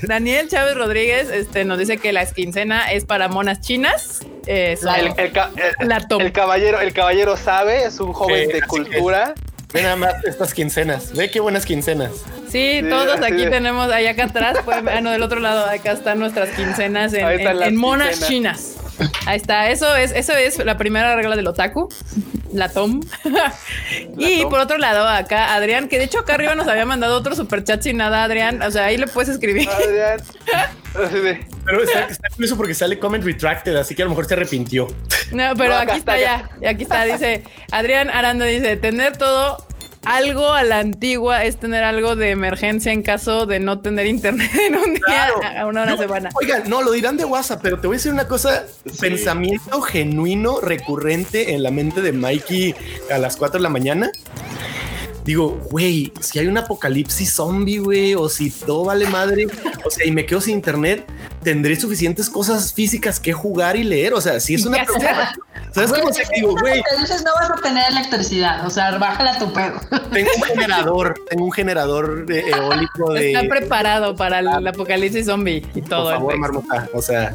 Daniel Chávez Rodríguez este, nos dice que la quincena es para monas chinas. el, caballero, el caballero sabe, es un joven de cultura. Ve nada más estas quincenas. Ve qué buenas quincenas. Sí, todos aquí tenemos, ahí acá atrás, pues, bueno, del otro lado, acá están nuestras quincenas en, monas chinas. Ahí está, eso es, eso es la primera regla del otaku, la tom. y por otro lado, acá Adrián, que de hecho acá arriba nos había mandado otro super chat sin nada, Adrián. O sea, ahí le puedes escribir. Adrián. pero está, está incluso porque sale comment retracted, así que a lo mejor se arrepintió. No, pero aquí está, ya. Y aquí está, dice Adrián Aranda dice, tener todo algo a la antigua es tener algo de emergencia en caso de no tener internet en un día a una hora semana. Oigan, no, lo dirán de WhatsApp, pero te voy a decir una cosa, pensamiento genuino, recurrente en la mente de Mikey a las 4 de la mañana digo, güey, si hay un apocalipsis zombie, güey, o si todo vale madre, o sea, y me quedo sin internet, tendré suficientes cosas físicas que jugar y leer. O sea, si es una ¿Sabes cómo se digo, güey? Dices, no vas a tener electricidad, o sea, bájala tu pedo. Tengo un generador, tengo un generador eólico de. Está preparado para el apocalipsis zombie y todo. Por favor, Marmota. O sea,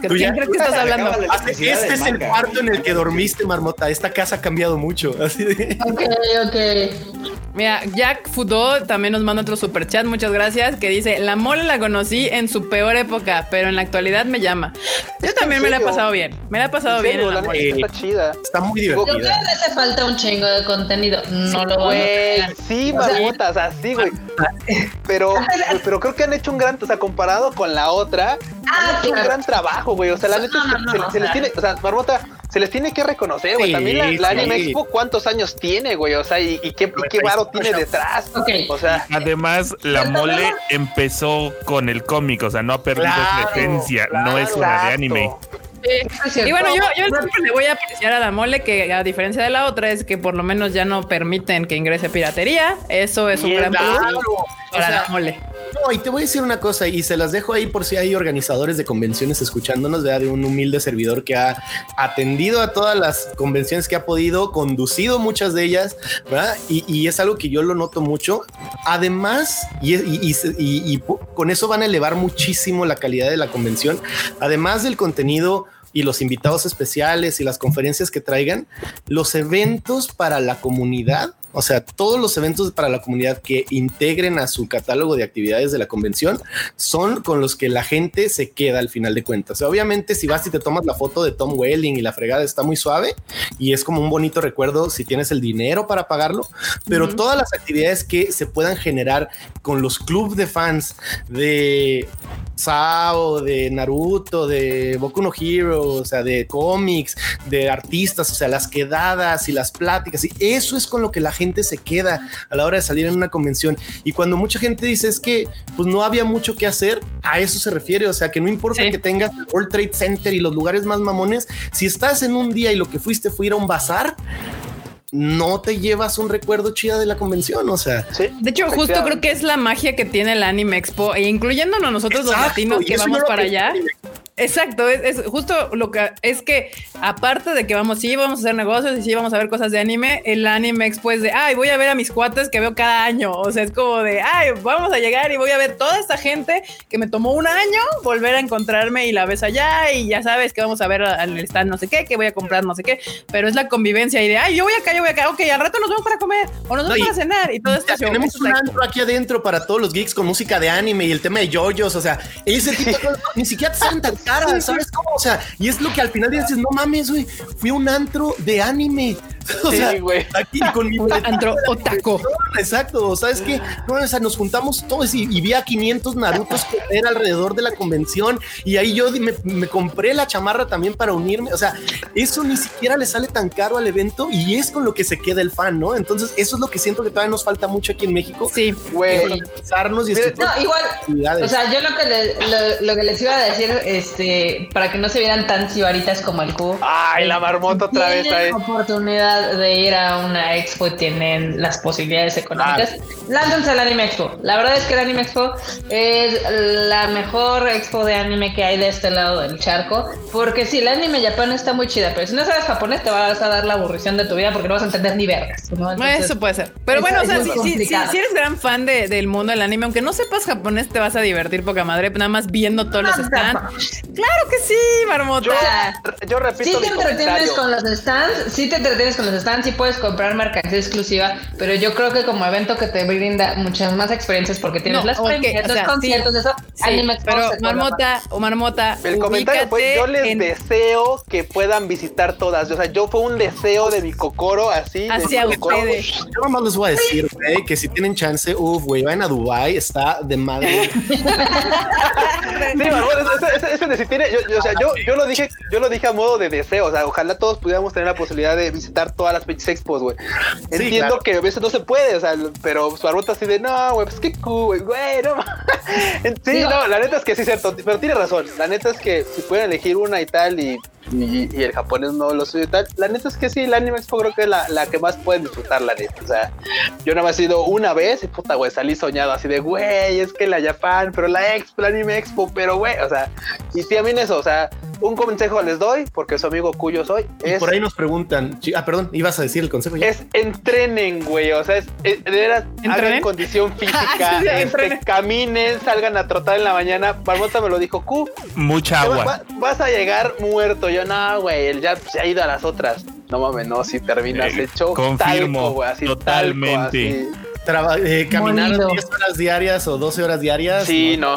¿quién crees que estás hablando? Este es el cuarto en el que dormiste, Marmota. Esta casa ha cambiado mucho. Así de. Ok, ok. Mira, Jack Fudo también nos manda otro super chat, muchas gracias, que dice, la mole la conocí en su peor época, pero en la actualidad me llama. Yo también me la he pasado bien, me la he pasado bien. la. Está chida. Está muy divertida. Yo creo que hace falta un chingo de contenido. No lo voy a Sí, marmotas, así, güey. Pero, pero creo que han hecho un gran, o sea, comparado con la otra, han ah, hecho un gran trabajo, güey. O sea, la neta se, les tiene, o sea, marmota se les tiene que reconocer, güey. También la, Anime Expo, ¿cuántos años tiene, güey? O sea, y, qué, qué varo tiene detrás. O sea, además, la mole empezó con el cómic, o sea, no ha perdido su esencia, no es una de anime. y bueno, yo, yo siempre le voy a apreciar a la mole que a diferencia de la otra es que por lo menos ya no permiten que ingrese piratería. Eso es un gran plus para la mole. No, y te voy a decir una cosa, y se las dejo ahí por si hay organizadores de convenciones escuchándonos, de un humilde servidor que ha atendido a todas las convenciones que ha podido, conducido muchas de ellas, ¿verdad? Y, es algo que yo lo noto mucho. Además, y, y con eso van a elevar muchísimo la calidad de la convención, además del contenido y los invitados especiales y las conferencias que traigan, los eventos para la comunidad o sea, todos los eventos para la comunidad que integren a su catálogo de actividades de la convención son con los que la gente se queda al final de cuentas. O sea, obviamente, si vas y te tomas la foto de Tom Welling y la fregada está muy suave y es como un bonito recuerdo si tienes el dinero para pagarlo, pero todas las actividades que se puedan generar con los clubes de fans de Sao, de Naruto, de Boku no Hero, o sea, de cómics, de artistas, o sea, las quedadas y las pláticas, y eso es con lo que la gente se queda a la hora de salir en una convención. Y cuando mucha gente dice es que pues no había mucho que hacer, a eso se refiere. O sea, que no importa que tengas el World Trade Center y los lugares más mamones, si estás en un día y lo que fuiste fue ir a un bazar, no te llevas un recuerdo chida de la convención, o sea. de hecho, justo creo que es la magia que tiene el Anime Expo, e incluyéndonos nosotros los latinos que vamos para allá. Exacto, es, justo lo que es que aparte de que vamos, sí, vamos a hacer negocios y sí, vamos a ver cosas de anime, el anime es de, ay, voy a ver a mis cuates que veo cada año. O sea, es como de, ay, vamos a llegar y voy a ver toda esta gente que me tomó un año volver a encontrarme y la ves allá y ya sabes que vamos a ver al stand no sé qué, que voy a comprar no sé qué, pero es la convivencia y de, ay, yo voy acá, yo voy acá, ok, al rato nos vamos para comer o nos vamos para cenar y todo esto. Tenemos un antro aquí adentro para todos los geeks con música de anime y el tema de yoyos, o sea, ese tipo de cosas, ni siquiera te salen tan caras, ¿sabes cómo? O sea, y es lo que al final dices, no mames, güey, fui un antro de anime. O sea, güey. aquí con mi antro otaco. exacto. ¿Sabes qué? No, o sea, nos juntamos todos y, vi a 500 Narutos correr alrededor de la convención y ahí yo me, me, compré la chamarra también para unirme. O sea, eso ni siquiera le sale tan caro al evento y es con lo que se queda el fan, ¿no? Entonces, eso es lo que siento que todavía nos falta mucho aquí en México. Sí, güey. y no, igual. O sea, yo lo que, lo, que les iba a decir, este, para que no se vieran tan cibaritas como el Q. Ay, la marmota otra vez. la oportunidad de ir a una expo y tienen las posibilidades económicas. Lánzanse al Anime Expo. La verdad es que el Anime Expo es la mejor expo de anime que hay de este lado del charco. Porque sí, el anime Japón está muy chida, pero si no sabes japonés te vas a dar la aburrición de tu vida porque no vas a entender ni vergas. Eso puede ser. Pero bueno, o sea, si, eres gran fan del mundo del anime, aunque no sepas japonés, te vas a divertir poca madre, nada más viendo todos los stands. Claro que sí, marmota. Yo, repito. Sí te entretienes con los stands, sí te entretienes con los stands, sí puedes comprar mercancía exclusiva, pero yo creo que como evento que te brinda muchas más experiencias porque tienes las okay, los conciertos, eso, anime pero marmota o marmota. El comentario fue: yo les deseo que puedan visitar todas. O sea, yo fue un deseo de mi cocoro así. Hacia ustedes. Yo nomás les voy a decir, güey, que si tienen chance, uff, güey, vayan a Dubai, está de madre. sí, eso, si tiene, yo, o sea, yo, yo lo dije, yo lo dije a modo de deseo, o sea, ojalá todos pudiéramos tener la posibilidad de visitar todas las pinches expos, güey. Entiendo que a veces no se puede, o sea, pero su ruta así de, no, güey, pues qué cool, güey, no. sí, no, la neta es que sí, cierto, pero tiene razón, la neta es que si pueden elegir una y tal y y, el japonés no lo suyo y tal. La neta es que sí, el Anime Expo creo que es la, la que más pueden disfrutar, la neta. O sea, yo nada más he ido una vez y puta, güey, salí soñado así de, güey, es que la Japan, pero la Expo, el Anime Expo, pero güey, o sea, y también eso, o sea, un consejo les doy, porque su amigo cuyo soy. Es, por ahí nos preguntan, ah, perdón, ibas a decir el consejo. Es entrenen, güey, o sea, es, de veras, hagan condición física, este, caminen, salgan a trotar en la mañana. Barbota me lo dijo, Q. Mucha agua. vas a llegar muerto. Yo, no, güey, él ya se ha ido a las otras. No mames, no, si terminas eh, hecho confirmo, güey, así totalmente. Eh, caminar 10 horas diarias o 12 horas diarias. Sí, no.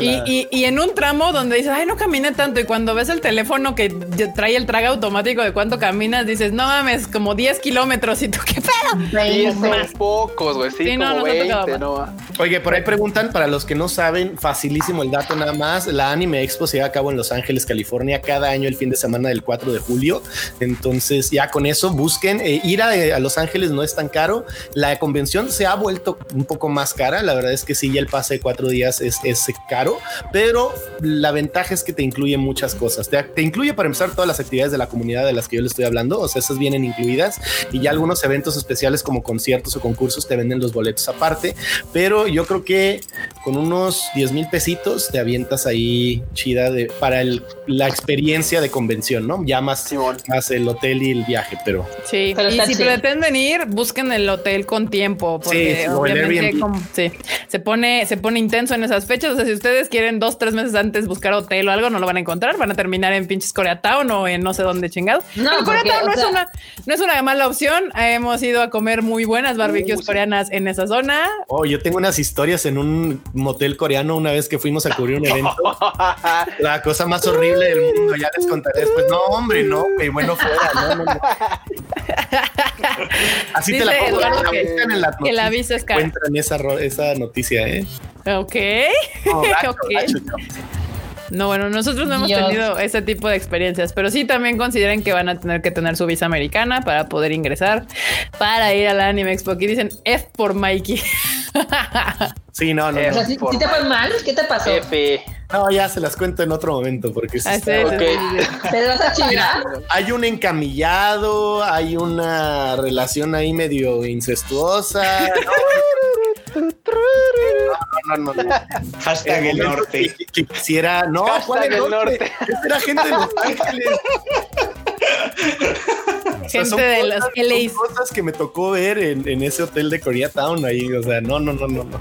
Y, en un tramo donde dices, ay, no camine tanto. Y cuando ves el teléfono que trae el traga automático de cuánto caminas, dices, no mames, como 10 kilómetros. Y tú, ¿qué pedo? Sí, son pocos, güey. Sí, como no, 20, no. Oye, por ahí preguntan, para los que no saben, facilísimo el dato nada más. La Anime Expo se lleva a cabo en Los Ángeles, California, cada año el fin de semana del 4 de julio. Entonces, ya con eso busquen. Eh, ir a, a Los Ángeles no es tan caro. La convención se ha vuelto un poco más cara. La verdad es que sí, ya el pase de cuatro días es, es caro, pero la ventaja es que te incluye muchas cosas. Te, te, incluye para empezar todas las actividades de la comunidad de las que yo le estoy hablando. O sea, esas vienen incluidas y ya algunos eventos especiales como conciertos o concursos te venden los boletos aparte. Pero yo creo que con unos 10 mil pesitos te avientas ahí chida de, para el, la experiencia de convención, ¿no? Ya más, más el hotel y el viaje, pero sí. Pero y si pretenden ir, busquen el hotel con tiempo porque obviamente se pone, se pone intenso en esas fechas. O sea, si ustedes quieren dos, tres meses antes buscar hotel o algo, no lo van a encontrar, van a terminar en pinches Koreatown o en no sé dónde chingado. No, Koreatown no, es una, no es una mala opción. Hemos ido a comer muy buenas barbecues coreanas en esa zona. Oh, yo tengo unas historias en un motel coreano una vez que fuimos a cubrir un evento. La cosa más horrible del mundo, ya les contaré después. No, hombre, no, que bueno fuera, no, no, Así te la pongo en la que la visa es cara. Encuentran esa, esa noticia, ¿eh? Ok. No, bueno, nosotros no hemos tenido ese tipo de experiencias, pero sí también consideren que van a tener que tener su visa americana para poder ingresar, para ir a la Anime Expo. Aquí dicen F por Mikey. Sí, no, no. O sea, ¿sí, te fue mal? ¿Qué te pasó? F. No, ya se las cuento en otro momento porque sí, ah, está... okay. ¿Te vas a chingar? Hay un encamillado, hay una relación ahí medio incestuosa. No, no, no. Hashtag el norte. Que, quisiera. No, Hashtag el norte. Era gente de Los Ángeles. Gente de los LA. cosas que me tocó ver en, en, ese hotel de Koreatown ahí. O sea, no, no, no, no. no.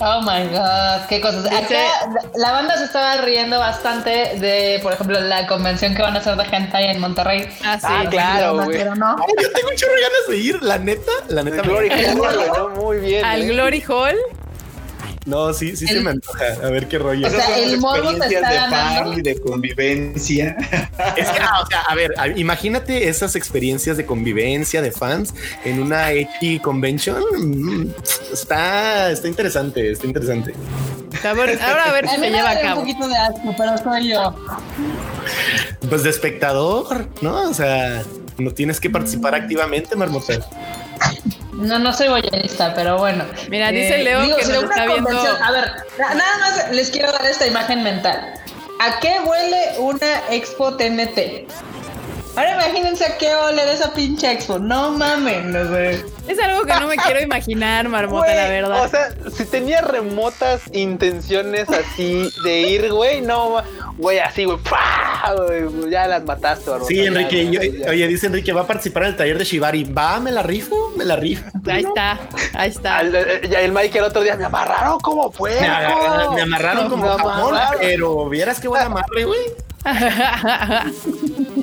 Oh my God, qué cosas. la banda se estaba riendo bastante de, por ejemplo, la convención que van a hacer de gente en Monterrey. Ah, sí, ah, claro, güey. Pero no. yo tengo un chorro ganas de ir, la neta. La neta, Glory Hall, muy bien. Al ¿eh? Glory Hall. No, sí, sí se me antoja. A ver qué rollo. O sea, el morbo te está de fan y de convivencia. Es que, ah, o sea, a ver, a- imagínate esas experiencias de convivencia de fans en una X convention. Mm, Está, está interesante, está interesante. A ver, ahora a ver A si mí se lleva a da un cabo. poquito de asco, pero soy yo. Pues de espectador, ¿no? O sea, no tienes que participar activamente, Marmota. No, no soy boyanista, pero bueno. Eh, Mira, dice Leo que si nos una está viendo- convención- A ver, na- nada más les quiero dar esta imagen mental. ¿A qué huele una expo TNT? Ahora imagínense a qué ole de esa pinche expo. No mamen, no sé. Es algo que no me quiero imaginar, Marmota, la verdad. O sea, si tenía remotas intenciones así de ir, güey, no, güey, así, güey, ya las mataste, barbota, Sí, Enrique. ya, yo- ya. oye, dice Enrique, va a participar en el taller de Shibari. Va, me la rifo, me la rifo. ahí está, ahí está. Al- eh, ya el Mike el otro día me amarraron como puerco. Me, agarraron- me amarraron como Me jamón, amarraron. pero vieras qué buen amarre, güey.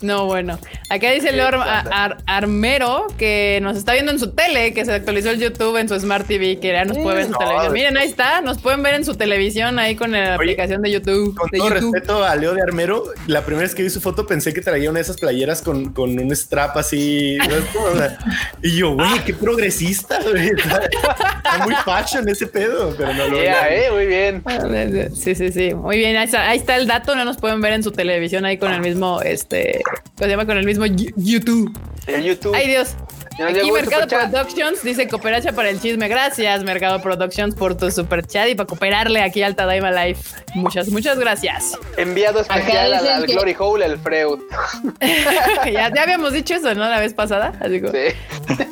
No, bueno. Acá dice Leo Ar- Ar- Armero que nos está viendo en su tele, que se actualizó el YouTube en su Smart TV, que ya nos puede ver en su no, televisión. Miren, ahí está, nos pueden ver en su televisión ahí con la aplicación de YouTube. Con de todo YouTube. respeto a Leo de Armero, la primera vez que vi su foto pensé que traía una de esas playeras con, con un strap así. y yo, güey, qué progresista, güey. Está, está muy fashion ese pedo, pero no lo Yeah, eh, muy bien. Sí, sí, sí. Muy bien, ahí está, ahí está el dato, no nos pueden ver en su televisión ahí con el mismo, este, ¿cómo se llama? Con el mismo YouTube. En YouTube. Ay, Dios. Aquí Mercado. Productions dice cooperacha para el chisme. Gracias, Mercado Productions, por tu super chat y para cooperarle aquí al Tadaima Life. Muchas, muchas gracias. Enviado especial al, dicen al que- Glory Hole, el Freud. ya, ya habíamos dicho eso, ¿no? La vez pasada. Así como- Sí.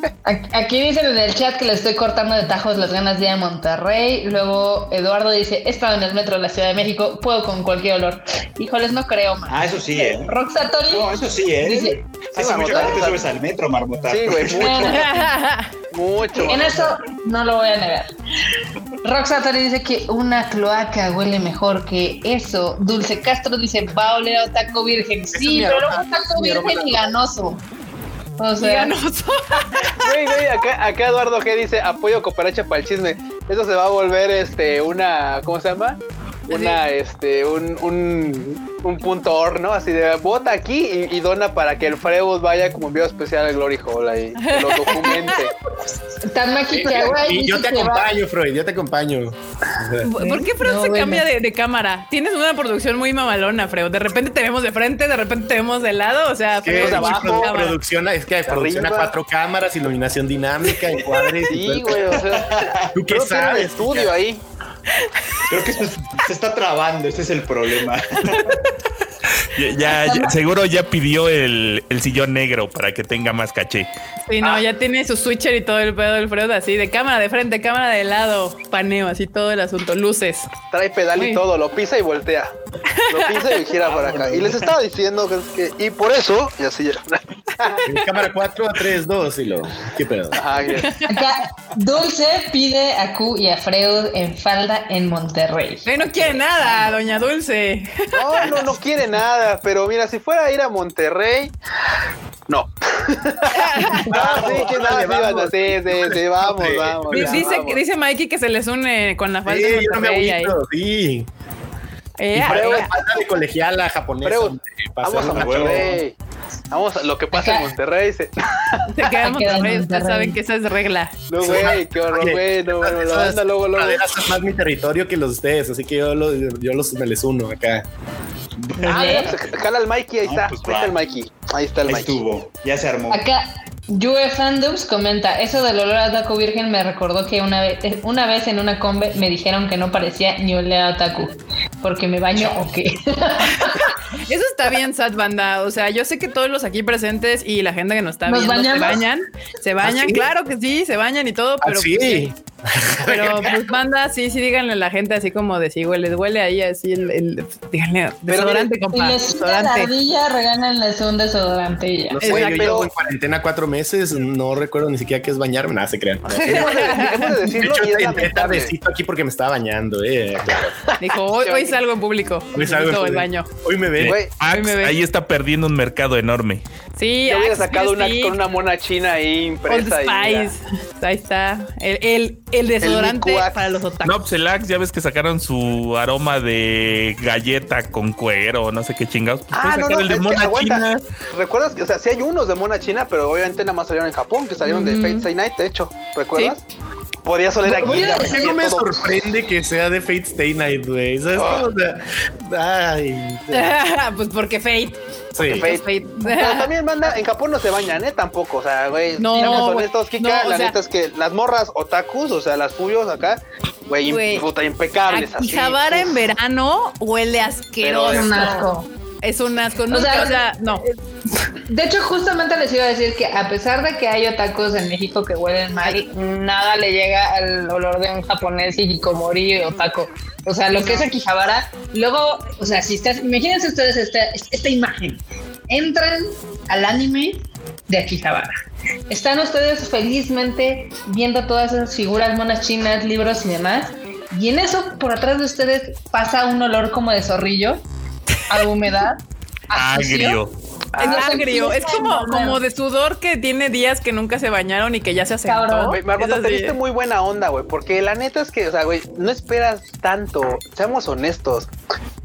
Aquí dicen en el chat que le estoy cortando de tajos las ganas de ir a Monterrey. Luego Eduardo dice, he estado en el metro de la Ciudad de México, puedo con cualquier olor. Híjoles, no creo, man. Ah, eso sí, ¿eh? Roxatori No, eso sí, ¿eh? dice, Hace mucho que te subes al metro, marmota. Sí, güey, mucho, mucho. en eso no lo voy a negar. Roxatori dice que una cloaca huele mejor que eso. Dulce Castro dice, va a oler a taco virgen. Sí, pero aroma, un taco virgen y ganoso. O sea, Ganoso. Güey, güey, acá, acá Eduardo G dice apoyo cooperacha para el chisme. Eso se va a volver este una, ¿cómo se llama? Una, este, un, un, un punto or, ¿no? Así de vota aquí y, y dona para que el Freud vaya como enviado especial al Glory Hole ahí, que lo documente. tan maquillaje, Y yo te acompaño, Freud, yo te acompaño. Sea, ¿Por qué Freud No, se bueno. cambia de, de cámara? Tienes una producción muy mamalona, Freud. De repente te vemos de frente, de repente te vemos de lado. O sea, que Freud de es abajo, produ- cámara. producción, es que hay producción a cuatro cámaras, iluminación dinámica, encuadres. Sí, güey, o sea, ¿Tú qué sabes? estudio ahí. Creo que se está trabando, ese es el problema. Ya, ya- ya- seguro ya pidió el, el sillón negro para que tenga más caché. Sí, no, ya tiene su switcher y todo el pedo del Freud así, de cámara de frente, cámara de lado, paneo, así todo el asunto, luces. Trae pedal Uy. y todo, lo pisa y voltea. Lo pisa y gira para acá. Y les estaba diciendo que, es que y por eso, y así ya. Cámara 4 a 3, 2 y lo. ¿Qué pedo? Ajá, Acá, Dulce pide a Q y a Freud en falda en Monterrey. Eh, no quiere nada, doña Dulce. No, no, no quiere nada, pero mira, si fuera a ir a Monterrey, no. no, sí, que nada, sí, vamos. sí, sí, sí, vamos, Sí. vamos. Dice, vamos. dice Mikey que se les une con la falda Sí, de yo no me Monterrey ahí. agüito, sí. Eh, Y la falta de colegiala japonesa. Vamos a. Monterrey. Vamos a lo que pasa en. Monterrey. se- se queda en Monterrey. Ustedes saben que esa es regla. No, güey, qué horror, güey. No, bueno, la banda luego, luego. es más mi territorio que los de ustedes, así que yo, los, yo los, me les uno acá. Ah, pues, jala el Mikey, ahí No, está. pues, ahí está el. Mikey. Ahí está el Ahí Mikey. estuvo, ya se armó. Acá, Yue Fandoms comenta, eso del olor a taco virgen me recordó que una vez, eh, una vez en una combe me dijeron que no parecía ni olea a taco. Porque me baño o qué. Eso está bien, sad banda. O sea, yo sé que todos los aquí presentes y la gente que nos está ¿Nos viendo se bañan. Se bañan, sí? claro que sí, se bañan y todo, pero Ah, sí. pues, Pero pues banda, sí, sí, díganle a la gente así como de si huele, huele ahí así el, el díganle desodorante, Si compa, la desodorante. ardilla, regálenles un desodorante y ya. No sé, yo Exacto. llevo en cuarentena cuatro meses, no recuerdo ni siquiera qué es bañarme, nada se crean. De, de hecho, lamentable. tardecito aquí porque me estaba bañando, eh. claro. Dijo, hoy, hoy salgo en público. Hoy salgo en el baño. Hoy me ven. Güey, Max, Ahí me ves. ahí está perdiendo un mercado enorme. Sí, Yo hubiera Axe sacado una con una mona china ahí Old impresa. mira. Spice. Ahí está. El, el el desodorante para los otakus. No, pues el Axe, ya ves que sacaron su aroma de galleta con cuero, no sé qué chingados. Pues Ah, no, no, el de mona china. ¿Recuerdas que, o sea, sí hay unos de Mona China, pero obviamente nada más salieron en Japón, que salieron de Ujú. Fate Stay Night, de hecho, ¿recuerdas? Podía oler a Oye, guinda, ¿por qué güey, no me todo. sorprende que sea de Fate Stay Night, güey? ¿Sabes cómo? O sea, ay. pues porque Fate. Sí. Fate. Pero también, manda, en Japón no se bañan, ¿eh? Tampoco, o sea, güey. No, seamos güey. honestos, Kika, No, la sea- neta es que las morras otakus, o sea, las fubios acá, güey, impecables. Akihabara Uf. en verano huele asqueroso. Es un asco. Asco. O sea, o sea, no. De hecho, justamente les iba a decir que a pesar de que hay otakus en México que huelen mal, nada le llega al olor de un japonés hikikomori o taco. O sea, lo que es Akihabara, luego, o sea, si estás, imagínense ustedes esta, esta imagen. Entran al anime de Akihabara. Están ustedes felizmente viendo todas esas figuras monas chinas, libros y demás. Y en eso, por atrás de ustedes, pasa un olor como de zorrillo, a humedad, a sucio. Es Ah, agrio. Es como, como de sudor que tiene días que nunca se bañaron y que ya se asentó. Güey, Marmota, te así. viste muy buena onda, güey, porque la neta es que, o sea, güey, no esperas tanto, seamos honestos.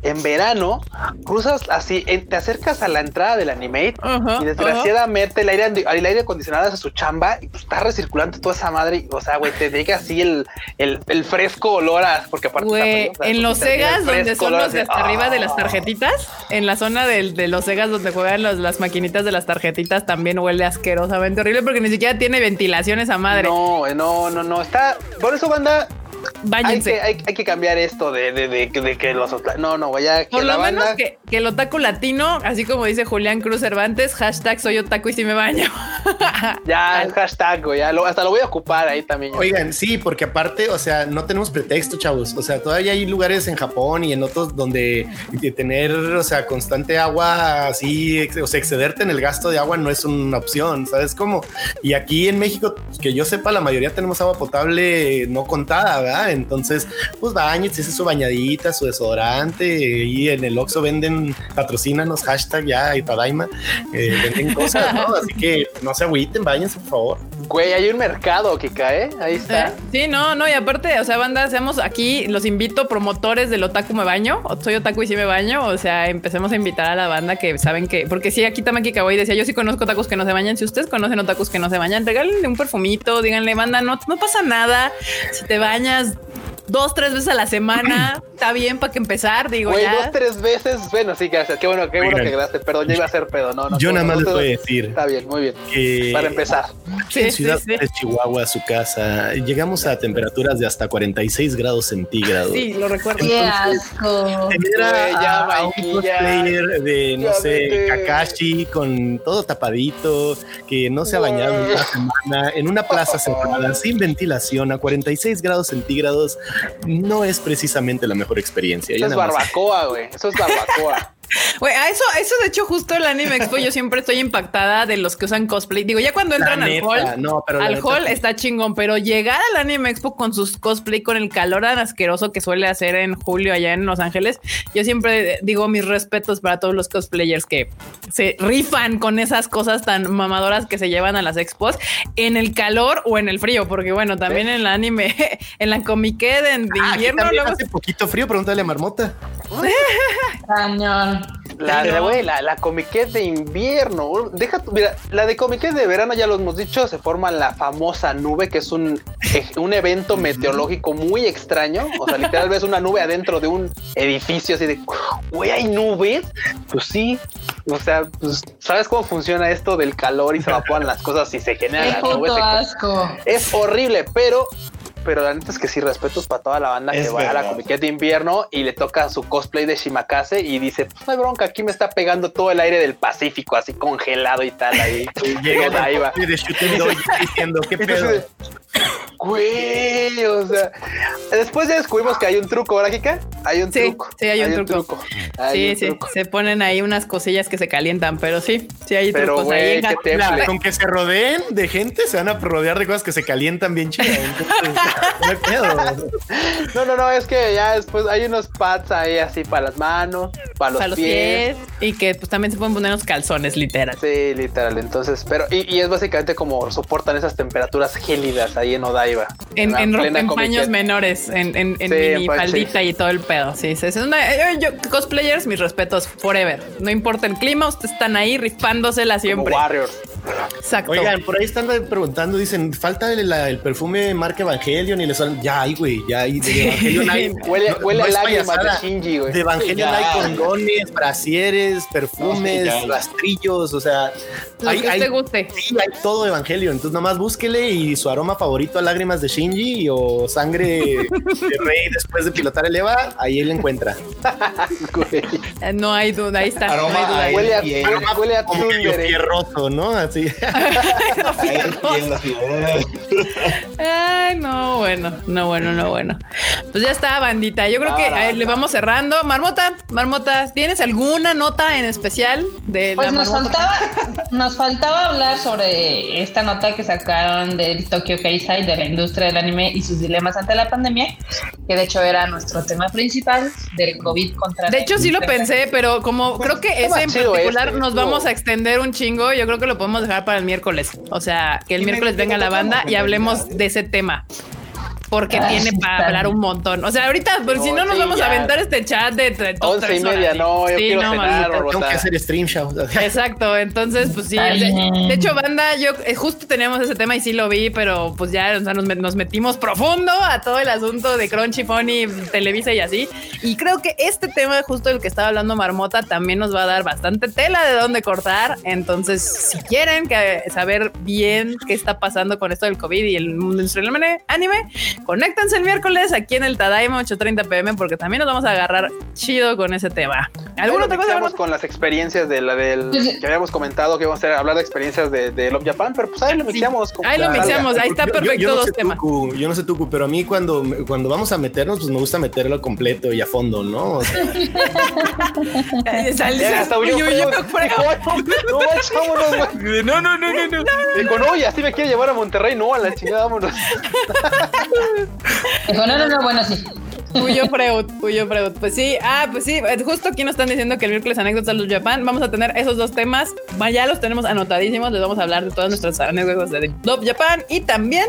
En verano, cruzas así, en- te acercas a la entrada del animate Ajá, y desgraciadamente el aire, el aire acondicionado hace su chamba y pues está recirculando toda esa madre. y, O sea, güey, te llega así el, el, el fresco olor a, porque aparte Güey, o sea, en los Segas, donde son los de hasta arriba de las tarjetitas, en la zona del- de, los Segas donde juegan las maquinitas de las tarjetitas, también huele asquerosamente horrible porque ni siquiera tiene ventilación esa madre. No, eh, no, no, no, está, por eso banda, hay Báñense. que, hay, hay que cambiar esto de, de, de, de que los, no, no, güey, ya que Por la lo menos que, que el otaku latino, así como dice Julián Cruz Cervantes, hashtag soy otaku y si me baño. ya, el hashtag, güey, ya lo- hasta lo voy a ocupar ahí también. Oigan, sí, porque aparte, o sea, no tenemos pretexto, chavos. O sea, todavía hay lugares en Japón y en otros donde de tener, o sea, constante agua así, o sea, excederte en el gasto de agua no es una opción, ¿sabes cómo? Y aquí en México, que yo sepa, la mayoría tenemos agua potable no contada, ¿verdad? Entonces, pues bañes, ese su bañadita, su desodorante y en el Oxxo venden, patrocínanos, hashtag ya y Tadaima, eh, venden cosas, ¿no? Así que no se agüiten, bañense, por favor. Güey, hay un mercado, Kika, ¿eh? Ahí está. ¿Eh? Sí, no, no, y aparte, o sea, banda, seamos aquí, los invito, promotores del Otaku Me Baño, soy Otaku y sí me baño, o sea, empecemos a invitar a la banda que saben que, porque sí, aquí Tamaki Kawai decía, yo sí conozco otakus que no se bañan, si ustedes conocen otakus que no se bañan, regálenle un perfumito, díganle, banda, no, no pasa nada, si te bañas dos, tres veces a la semana, está bien para que empezar, digo, Güey, ya. dos, tres veces. Bueno, sí, gracias. Qué bueno, qué bueno Oigan. que gracias. Perdón, ya iba a ser pedo. No, no. Yo nada más les dos, voy a decir Está bien, muy bien. que Para empezar. Sí, en sí, Ciudad sí. de Chihuahua, a su casa, llegamos a temperaturas de hasta 46 grados centígrados. Sí, lo recuerdo. ¡Qué asco! Tener a, Güey, ya, a un cosplayer de, no Ya sé, vete. Kakashi, con todo tapadito, que no se ha bañado en una semana, en una plaza cerrada, sin ventilación, a 46 grados centígrados, no es precisamente la mejor experiencia. Eso es barbacoa, güey. Eso es barbacoa. Güey, a eso, eso de hecho justo el Anime Expo yo siempre estoy impactada de los que usan cosplay. Digo, ya cuando La entran al neta, hall, no, pero la al neta- hall está chingón, pero llegar al Anime Expo con sus cosplay, con el calor tan asqueroso que suele hacer en julio allá en Los Ángeles, yo siempre digo mis respetos para todos los cosplayers que se rifan con esas cosas tan mamadoras que se llevan a las expos en el calor o en el frío, porque bueno, también en el anime, en la Comic de, de Ah, aquí invierno, también luego hace poquito frío, pregúntale a Marmota. Cañón. La de, güey, la, comiquet de invierno. Deja tu, mira, la de comiquet de verano, ya lo hemos dicho, se forma la famosa nube, que es un, eh, un evento meteorológico muy extraño. O sea, literal ves una nube adentro de un edificio así de, güey, hay nubes. Pues sí. O sea, pues, ¿sabes cómo funciona esto del calor y se evaporan las cosas y se generan ¡Qué las nubes? asco! Es horrible, pero pero la neta es que sí, respetos para toda la banda Es que va a la comiquet de invierno y le toca su cosplay de Shimakase y dice, pues no hay bronca, aquí me está pegando todo el aire del Pacífico, así congelado y tal, ahí. Llega ahí va. diciendo, ¿qué pedo? Entonces, güey, o sea, después ya descubrimos que hay un truco, ¿verdad, Kika? Hay un Sí, truco. sí, hay un truco. Hay sí, un sí, truco. se ponen ahí unas cosillas que se calientan, pero sí, sí hay Pero, trucos ahí. güey, en con que se rodeen de gente, se van a rodear de cosas que se calientan bien chidas. No. No, no, no, es que ya después hay unos pads ahí así para las manos, para los, a los pies. pies y que pues también se pueden poner los calzones, literal. Sí, literal. Entonces, pero, y, y es básicamente como soportan esas temperaturas gélidas ahí en Odaiba. en, en, paños menores, en, en, en mi faldita y todo el pedo. Sí, sí, es una, yo, cosplayers, mis respetos forever. No importa el clima, ustedes están ahí rifándosela siempre. Como Warrior. Exacto. Oigan, por ahí están preguntando, dicen, falta el, el perfume marca Evangelion y les son, ya hay, güey, ya hay. De Evangelion hay. huele no, huele no lágrimas de Shinji, güey. De Evangelion hay condones, brasieres, perfumes, rastrillos, o sea. Lo hay, que hay, te guste. Sí, hay todo Evangelion. Entonces, nomás búsquele y su aroma favorito a lágrimas de Shinji o sangre de rey después de pilotar el Eva, ahí él encuentra. no hay duda, ahí está. Aroma, no hay duda. Huele a, huele, huele a como fierroso, ¿no? Así. Ay, no, bueno, no, bueno, no, bueno. Pues ya está, bandita. Yo creo que le vamos cerrando. Marmota, Marmota, ¿tienes alguna nota en especial de pues nos faltaba, nos faltaba hablar sobre esta nota que sacaron del Tokyo Keisai de la industria del anime y sus dilemas ante la pandemia, que de hecho era nuestro tema principal del COVID contra. De hecho, sí lo pensé, pero como creo que ese en particular nos vamos a extender un chingo, yo creo que lo podemos dejar para el miércoles. O sea, que el miércoles venga la banda y hablemos de ese tema porque tiene para hablar un montón. O sea, ahorita, pues si no nos vamos a aventar este chat de once y media, no, yo quiero no, cenar, Tengo que hacer stream show. Exacto, entonces, pues sí. De, hecho, banda, yo eh, justo teníamos ese tema y sí lo vi, pero pues ya o sea, nos, nos, metimos profundo a todo el asunto de Crunchy Funny, Televisa y así. Y creo que este tema, justo el que estaba hablando Marmota, también nos va a dar bastante tela de dónde cortar. Entonces, si quieren que, saber bien qué está pasando con esto del COVID y el mundo industrial anime, conéctense el miércoles aquí en el Tadaima 8:30 pm porque también nos vamos a agarrar chido con ese tema. ¿Alguna otra cosa? con las experiencias de la del que habíamos comentado que íbamos a hablar de experiencias de, de Love Japan, pero pues ahí lo mixamos. Ahí lo mixamos, ahí está perfecto yo, no dos temas. yo no sé tú, pero a mí cuando, cuando vamos a meternos, pues me gusta meterlo completo y a fondo, ¿no? O sea, no, no, no, no, no. Dijo, no, y así me quiere llevar a Monterrey, no, a la chingada, vámonos. Dijo, no, no, no, bueno, sí. Puyo Freud, Puyo Freud. Pues sí, ah, pues sí, justo aquí nos están diciendo que el miércoles anécdotas de Japan. Vamos a tener esos dos temas. Ya los tenemos anotadísimos. Les vamos a hablar de todas nuestras anécdotas de Love Japan y también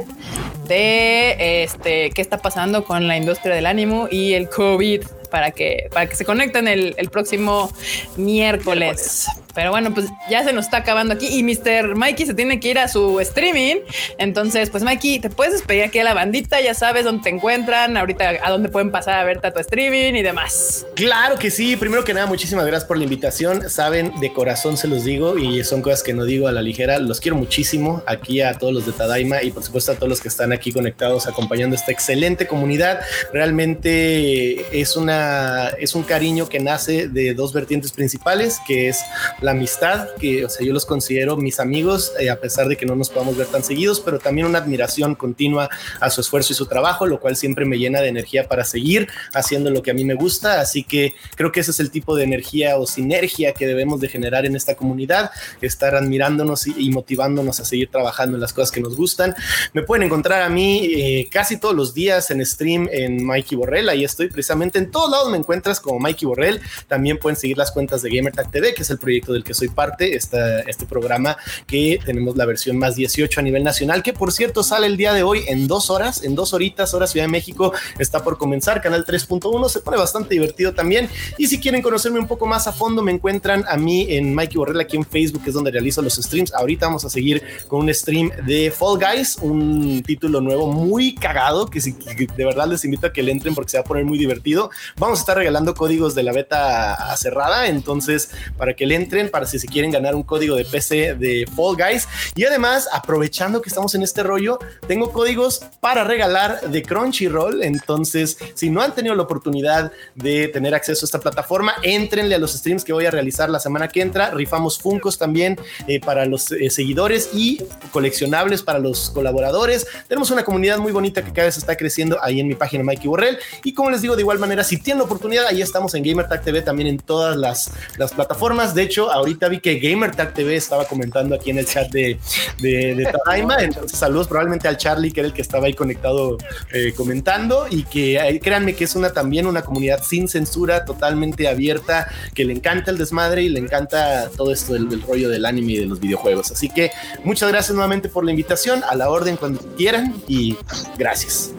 de este qué está pasando con la industria del ánimo y el COVID para que, para que se conecten el, el próximo miércoles. Pero bueno, pues ya se nos está acabando aquí y Mr. Mikey se tiene que ir a su streaming. Entonces, pues Mikey, te puedes despedir aquí a la bandita, ya sabes dónde te encuentran, ahorita a dónde pueden pasar a verte a tu streaming y demás. Claro que sí, primero que nada, muchísimas gracias por la invitación. Saben, de corazón se los digo y son cosas que no digo a la ligera. Los quiero muchísimo aquí a todos los de Tadaima y por supuesto a todos los que están aquí conectados acompañando esta excelente comunidad. Realmente es una es un cariño que nace de dos vertientes principales, que es la amistad, que o sea, yo los considero mis amigos, eh, a pesar de que no nos podamos ver tan seguidos, pero también una admiración continua a su esfuerzo y su trabajo, lo cual siempre me llena de energía para seguir haciendo lo que a mí me gusta. Así que creo que ese es el tipo de energía o sinergia que debemos de generar en esta comunidad, estar admirándonos y, motivándonos a seguir trabajando en las cosas que nos gustan. Me pueden encontrar a mí eh, casi todos los días en stream en Mikey Borrell, ahí estoy precisamente en todos lados me encuentras como Mikey Borrell. También pueden seguir las cuentas de GamerTag TV, que es el proyecto del que soy parte, esta, este programa que tenemos la versión más 18 a nivel nacional, que por cierto sale el día de hoy en dos horas, en dos horitas, hora Ciudad de México, está por comenzar, canal 3.1, se pone bastante divertido también. Y si quieren conocerme un poco más a fondo, me encuentran a mí en Mikey Borrell aquí en Facebook, que es donde realizo los streams. Ahorita vamos a seguir con un stream de Fall Guys, un título nuevo muy cagado, que, si, de verdad les invito a que le entren porque se va a poner muy divertido. Vamos a estar regalando códigos de la beta cerrada, entonces para que le entren, para si se quieren ganar un código de PC de Fall Guys. Y además, aprovechando que estamos en este rollo, tengo códigos para regalar de Crunchyroll. Entonces, si no han tenido la oportunidad de tener acceso a esta plataforma, entrenle a los streams que voy a realizar la semana que entra. Rifamos Funcos también eh, para los eh, seguidores y coleccionables para los colaboradores. Tenemos una comunidad muy bonita que cada vez está creciendo ahí en mi página Mikey Borrell. Y como les digo, de igual manera, si tienen la oportunidad, ahí estamos en GamerTag TV también en todas las, las plataformas. De hecho, ahorita vi que GamerTag TV estaba comentando aquí en el chat de, de, de Tadaima. Entonces, saludos probablemente al Charlie, que era el que estaba ahí conectado eh, comentando. Y que eh, créanme que es una también una comunidad sin censura, totalmente abierta, que le encanta el desmadre y le encanta todo esto del, del rollo del anime y de los videojuegos. Así que muchas gracias nuevamente por la invitación. A la orden cuando quieran y gracias.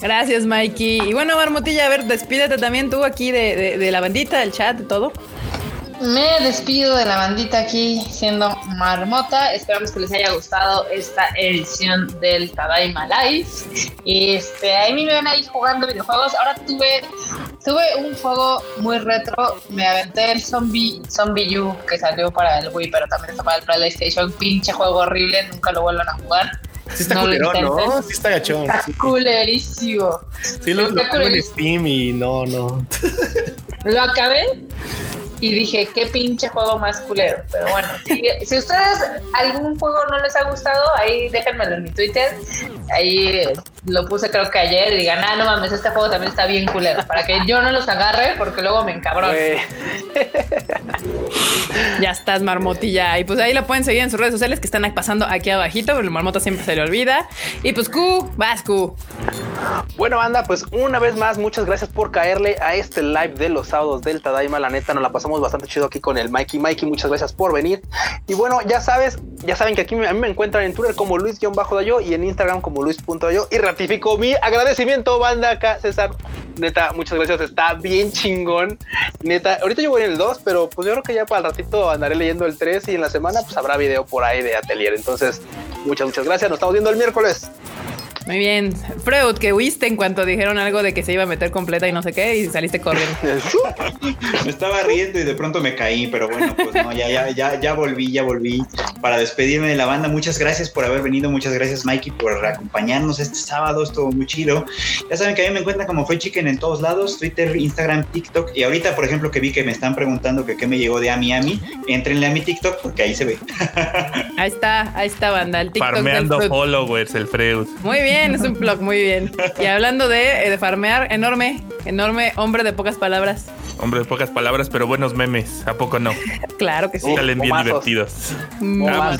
Gracias, Mikey. Y bueno, Marmotilla, a ver, despídete también tú aquí de, de, de la bandita, del chat, de todo. Me despido de la bandita aquí siendo Marmota. Esperamos que les haya gustado esta edición del Tadaima Live. Este, a mí me ven ahí jugando videojuegos. Ahora tuve, tuve un juego muy retro. Me aventé el Zombie, Zombie U que salió para el Wii, pero también está para el PlayStation. Pinche juego horrible, nunca lo vuelvan a jugar. Sí está no culerón, ¿no? Sí está gachón. Está sí. culerísimo. Sí, lo, lo tuve en Steam y no, no. Lo acabé y dije, qué pinche juego más culero. Pero bueno, si, si ustedes algún juego no les ha gustado, ahí déjenmelo en mi Twitter. Ahí lo puse creo que ayer y digan, ah, no mames, este juego también está bien culero. Para que yo no los agarre porque luego me encabrono. ya estás, Marmotilla. Y pues ahí lo pueden seguir en sus redes sociales que están pasando aquí abajito, pero el Marmota siempre se le olvida. Y pues Q, vas Q. Bueno, banda, pues una vez más, muchas gracias por caerle a este live de los sábados del Tadaima. La neta, nos la pasamos bastante chido aquí con el Mikey. Mikey, muchas gracias por venir. Y bueno, ya sabes, ya saben que aquí a mí me encuentran en Twitter como Luis-Dayo y en Instagram como Luis.dayo. Y ratifico mi agradecimiento, banda, acá, César. Neta, muchas gracias. Está bien chingón. Neta, ahorita yo voy en el 2, pero pues yo creo que ya para el ratito andaré leyendo el 3 y en la semana pues habrá video por ahí de Atelier. Entonces, muchas, muchas gracias. Nos estamos viendo el miércoles. Muy bien. Freud, que huiste en cuanto dijeron algo de que se iba a meter completa y no sé qué, y saliste corriendo. me estaba riendo y de pronto me caí, pero bueno, pues no, ya, ya, ya, ya volví, ya volví para despedirme de la banda. Muchas gracias por haber venido, muchas gracias Mikey por acompañarnos este sábado, estuvo muy chido. Ya saben que a mí me encuentran como Fue Chicken en todos lados, Twitter, Instagram, TikTok, y ahorita, por ejemplo, que vi que me están preguntando que qué me llegó de a Miami, entrenle a mi TikTok porque ahí se ve. ahí está, ahí está, banda, el TikTok Farmeando followers, el Freud. Muy bien es un blog, muy bien. Y hablando de, de, farmear, enorme, enorme hombre de pocas palabras. Hombre de pocas palabras, pero buenos memes, ¿a poco no? claro que sí. Salen bien divertidos. Ah,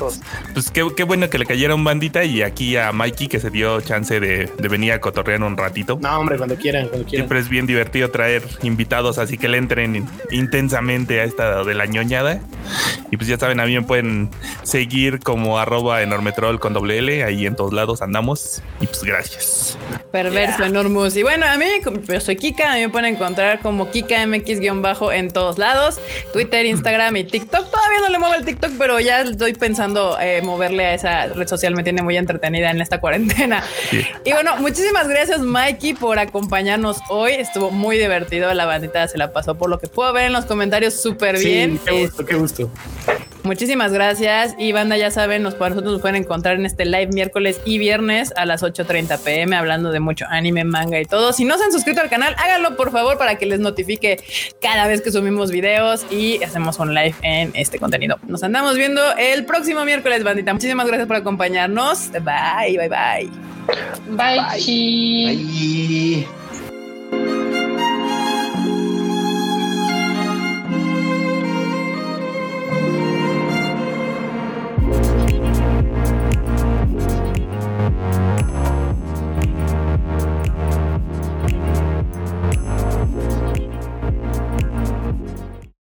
pues qué, qué, bueno que le cayeron bandita y aquí a Mikey que se dio chance de, de, venir a cotorrear un ratito. No, hombre, cuando quieran, cuando quieran. Siempre es bien divertido traer invitados, así que le entren intensamente a esta de la ñoñada. Y pues ya saben, a mí me pueden seguir como arroba enormetrol con doble L, ahí en todos lados andamos. Y pues gracias. Perverso, yeah. enormus. Y bueno, a mí, yo soy Kika, a mí me pueden encontrar como Kika MX-bajo en todos lados, Twitter, Instagram y TikTok. Todavía no le muevo el TikTok, pero ya estoy pensando eh, moverle a esa red social, me tiene muy entretenida en esta cuarentena. Sí. Y bueno, muchísimas gracias Mikey por acompañarnos hoy. Estuvo muy divertido, la bandita se la pasó por lo que puedo ver en los comentarios súper sí, bien. Qué gusto, qué gusto. Muchísimas gracias y banda ya saben, nos, nosotros nos pueden encontrar en este live miércoles y viernes a las 8.30 pm hablando de mucho anime, manga y todo. Si no se han suscrito al canal, háganlo por favor para que les notifique cada vez que subimos videos y hacemos un live en este contenido. Nos andamos viendo el próximo miércoles, bandita. Muchísimas gracias por acompañarnos. Bye, bye, bye. Bye. bye. bye.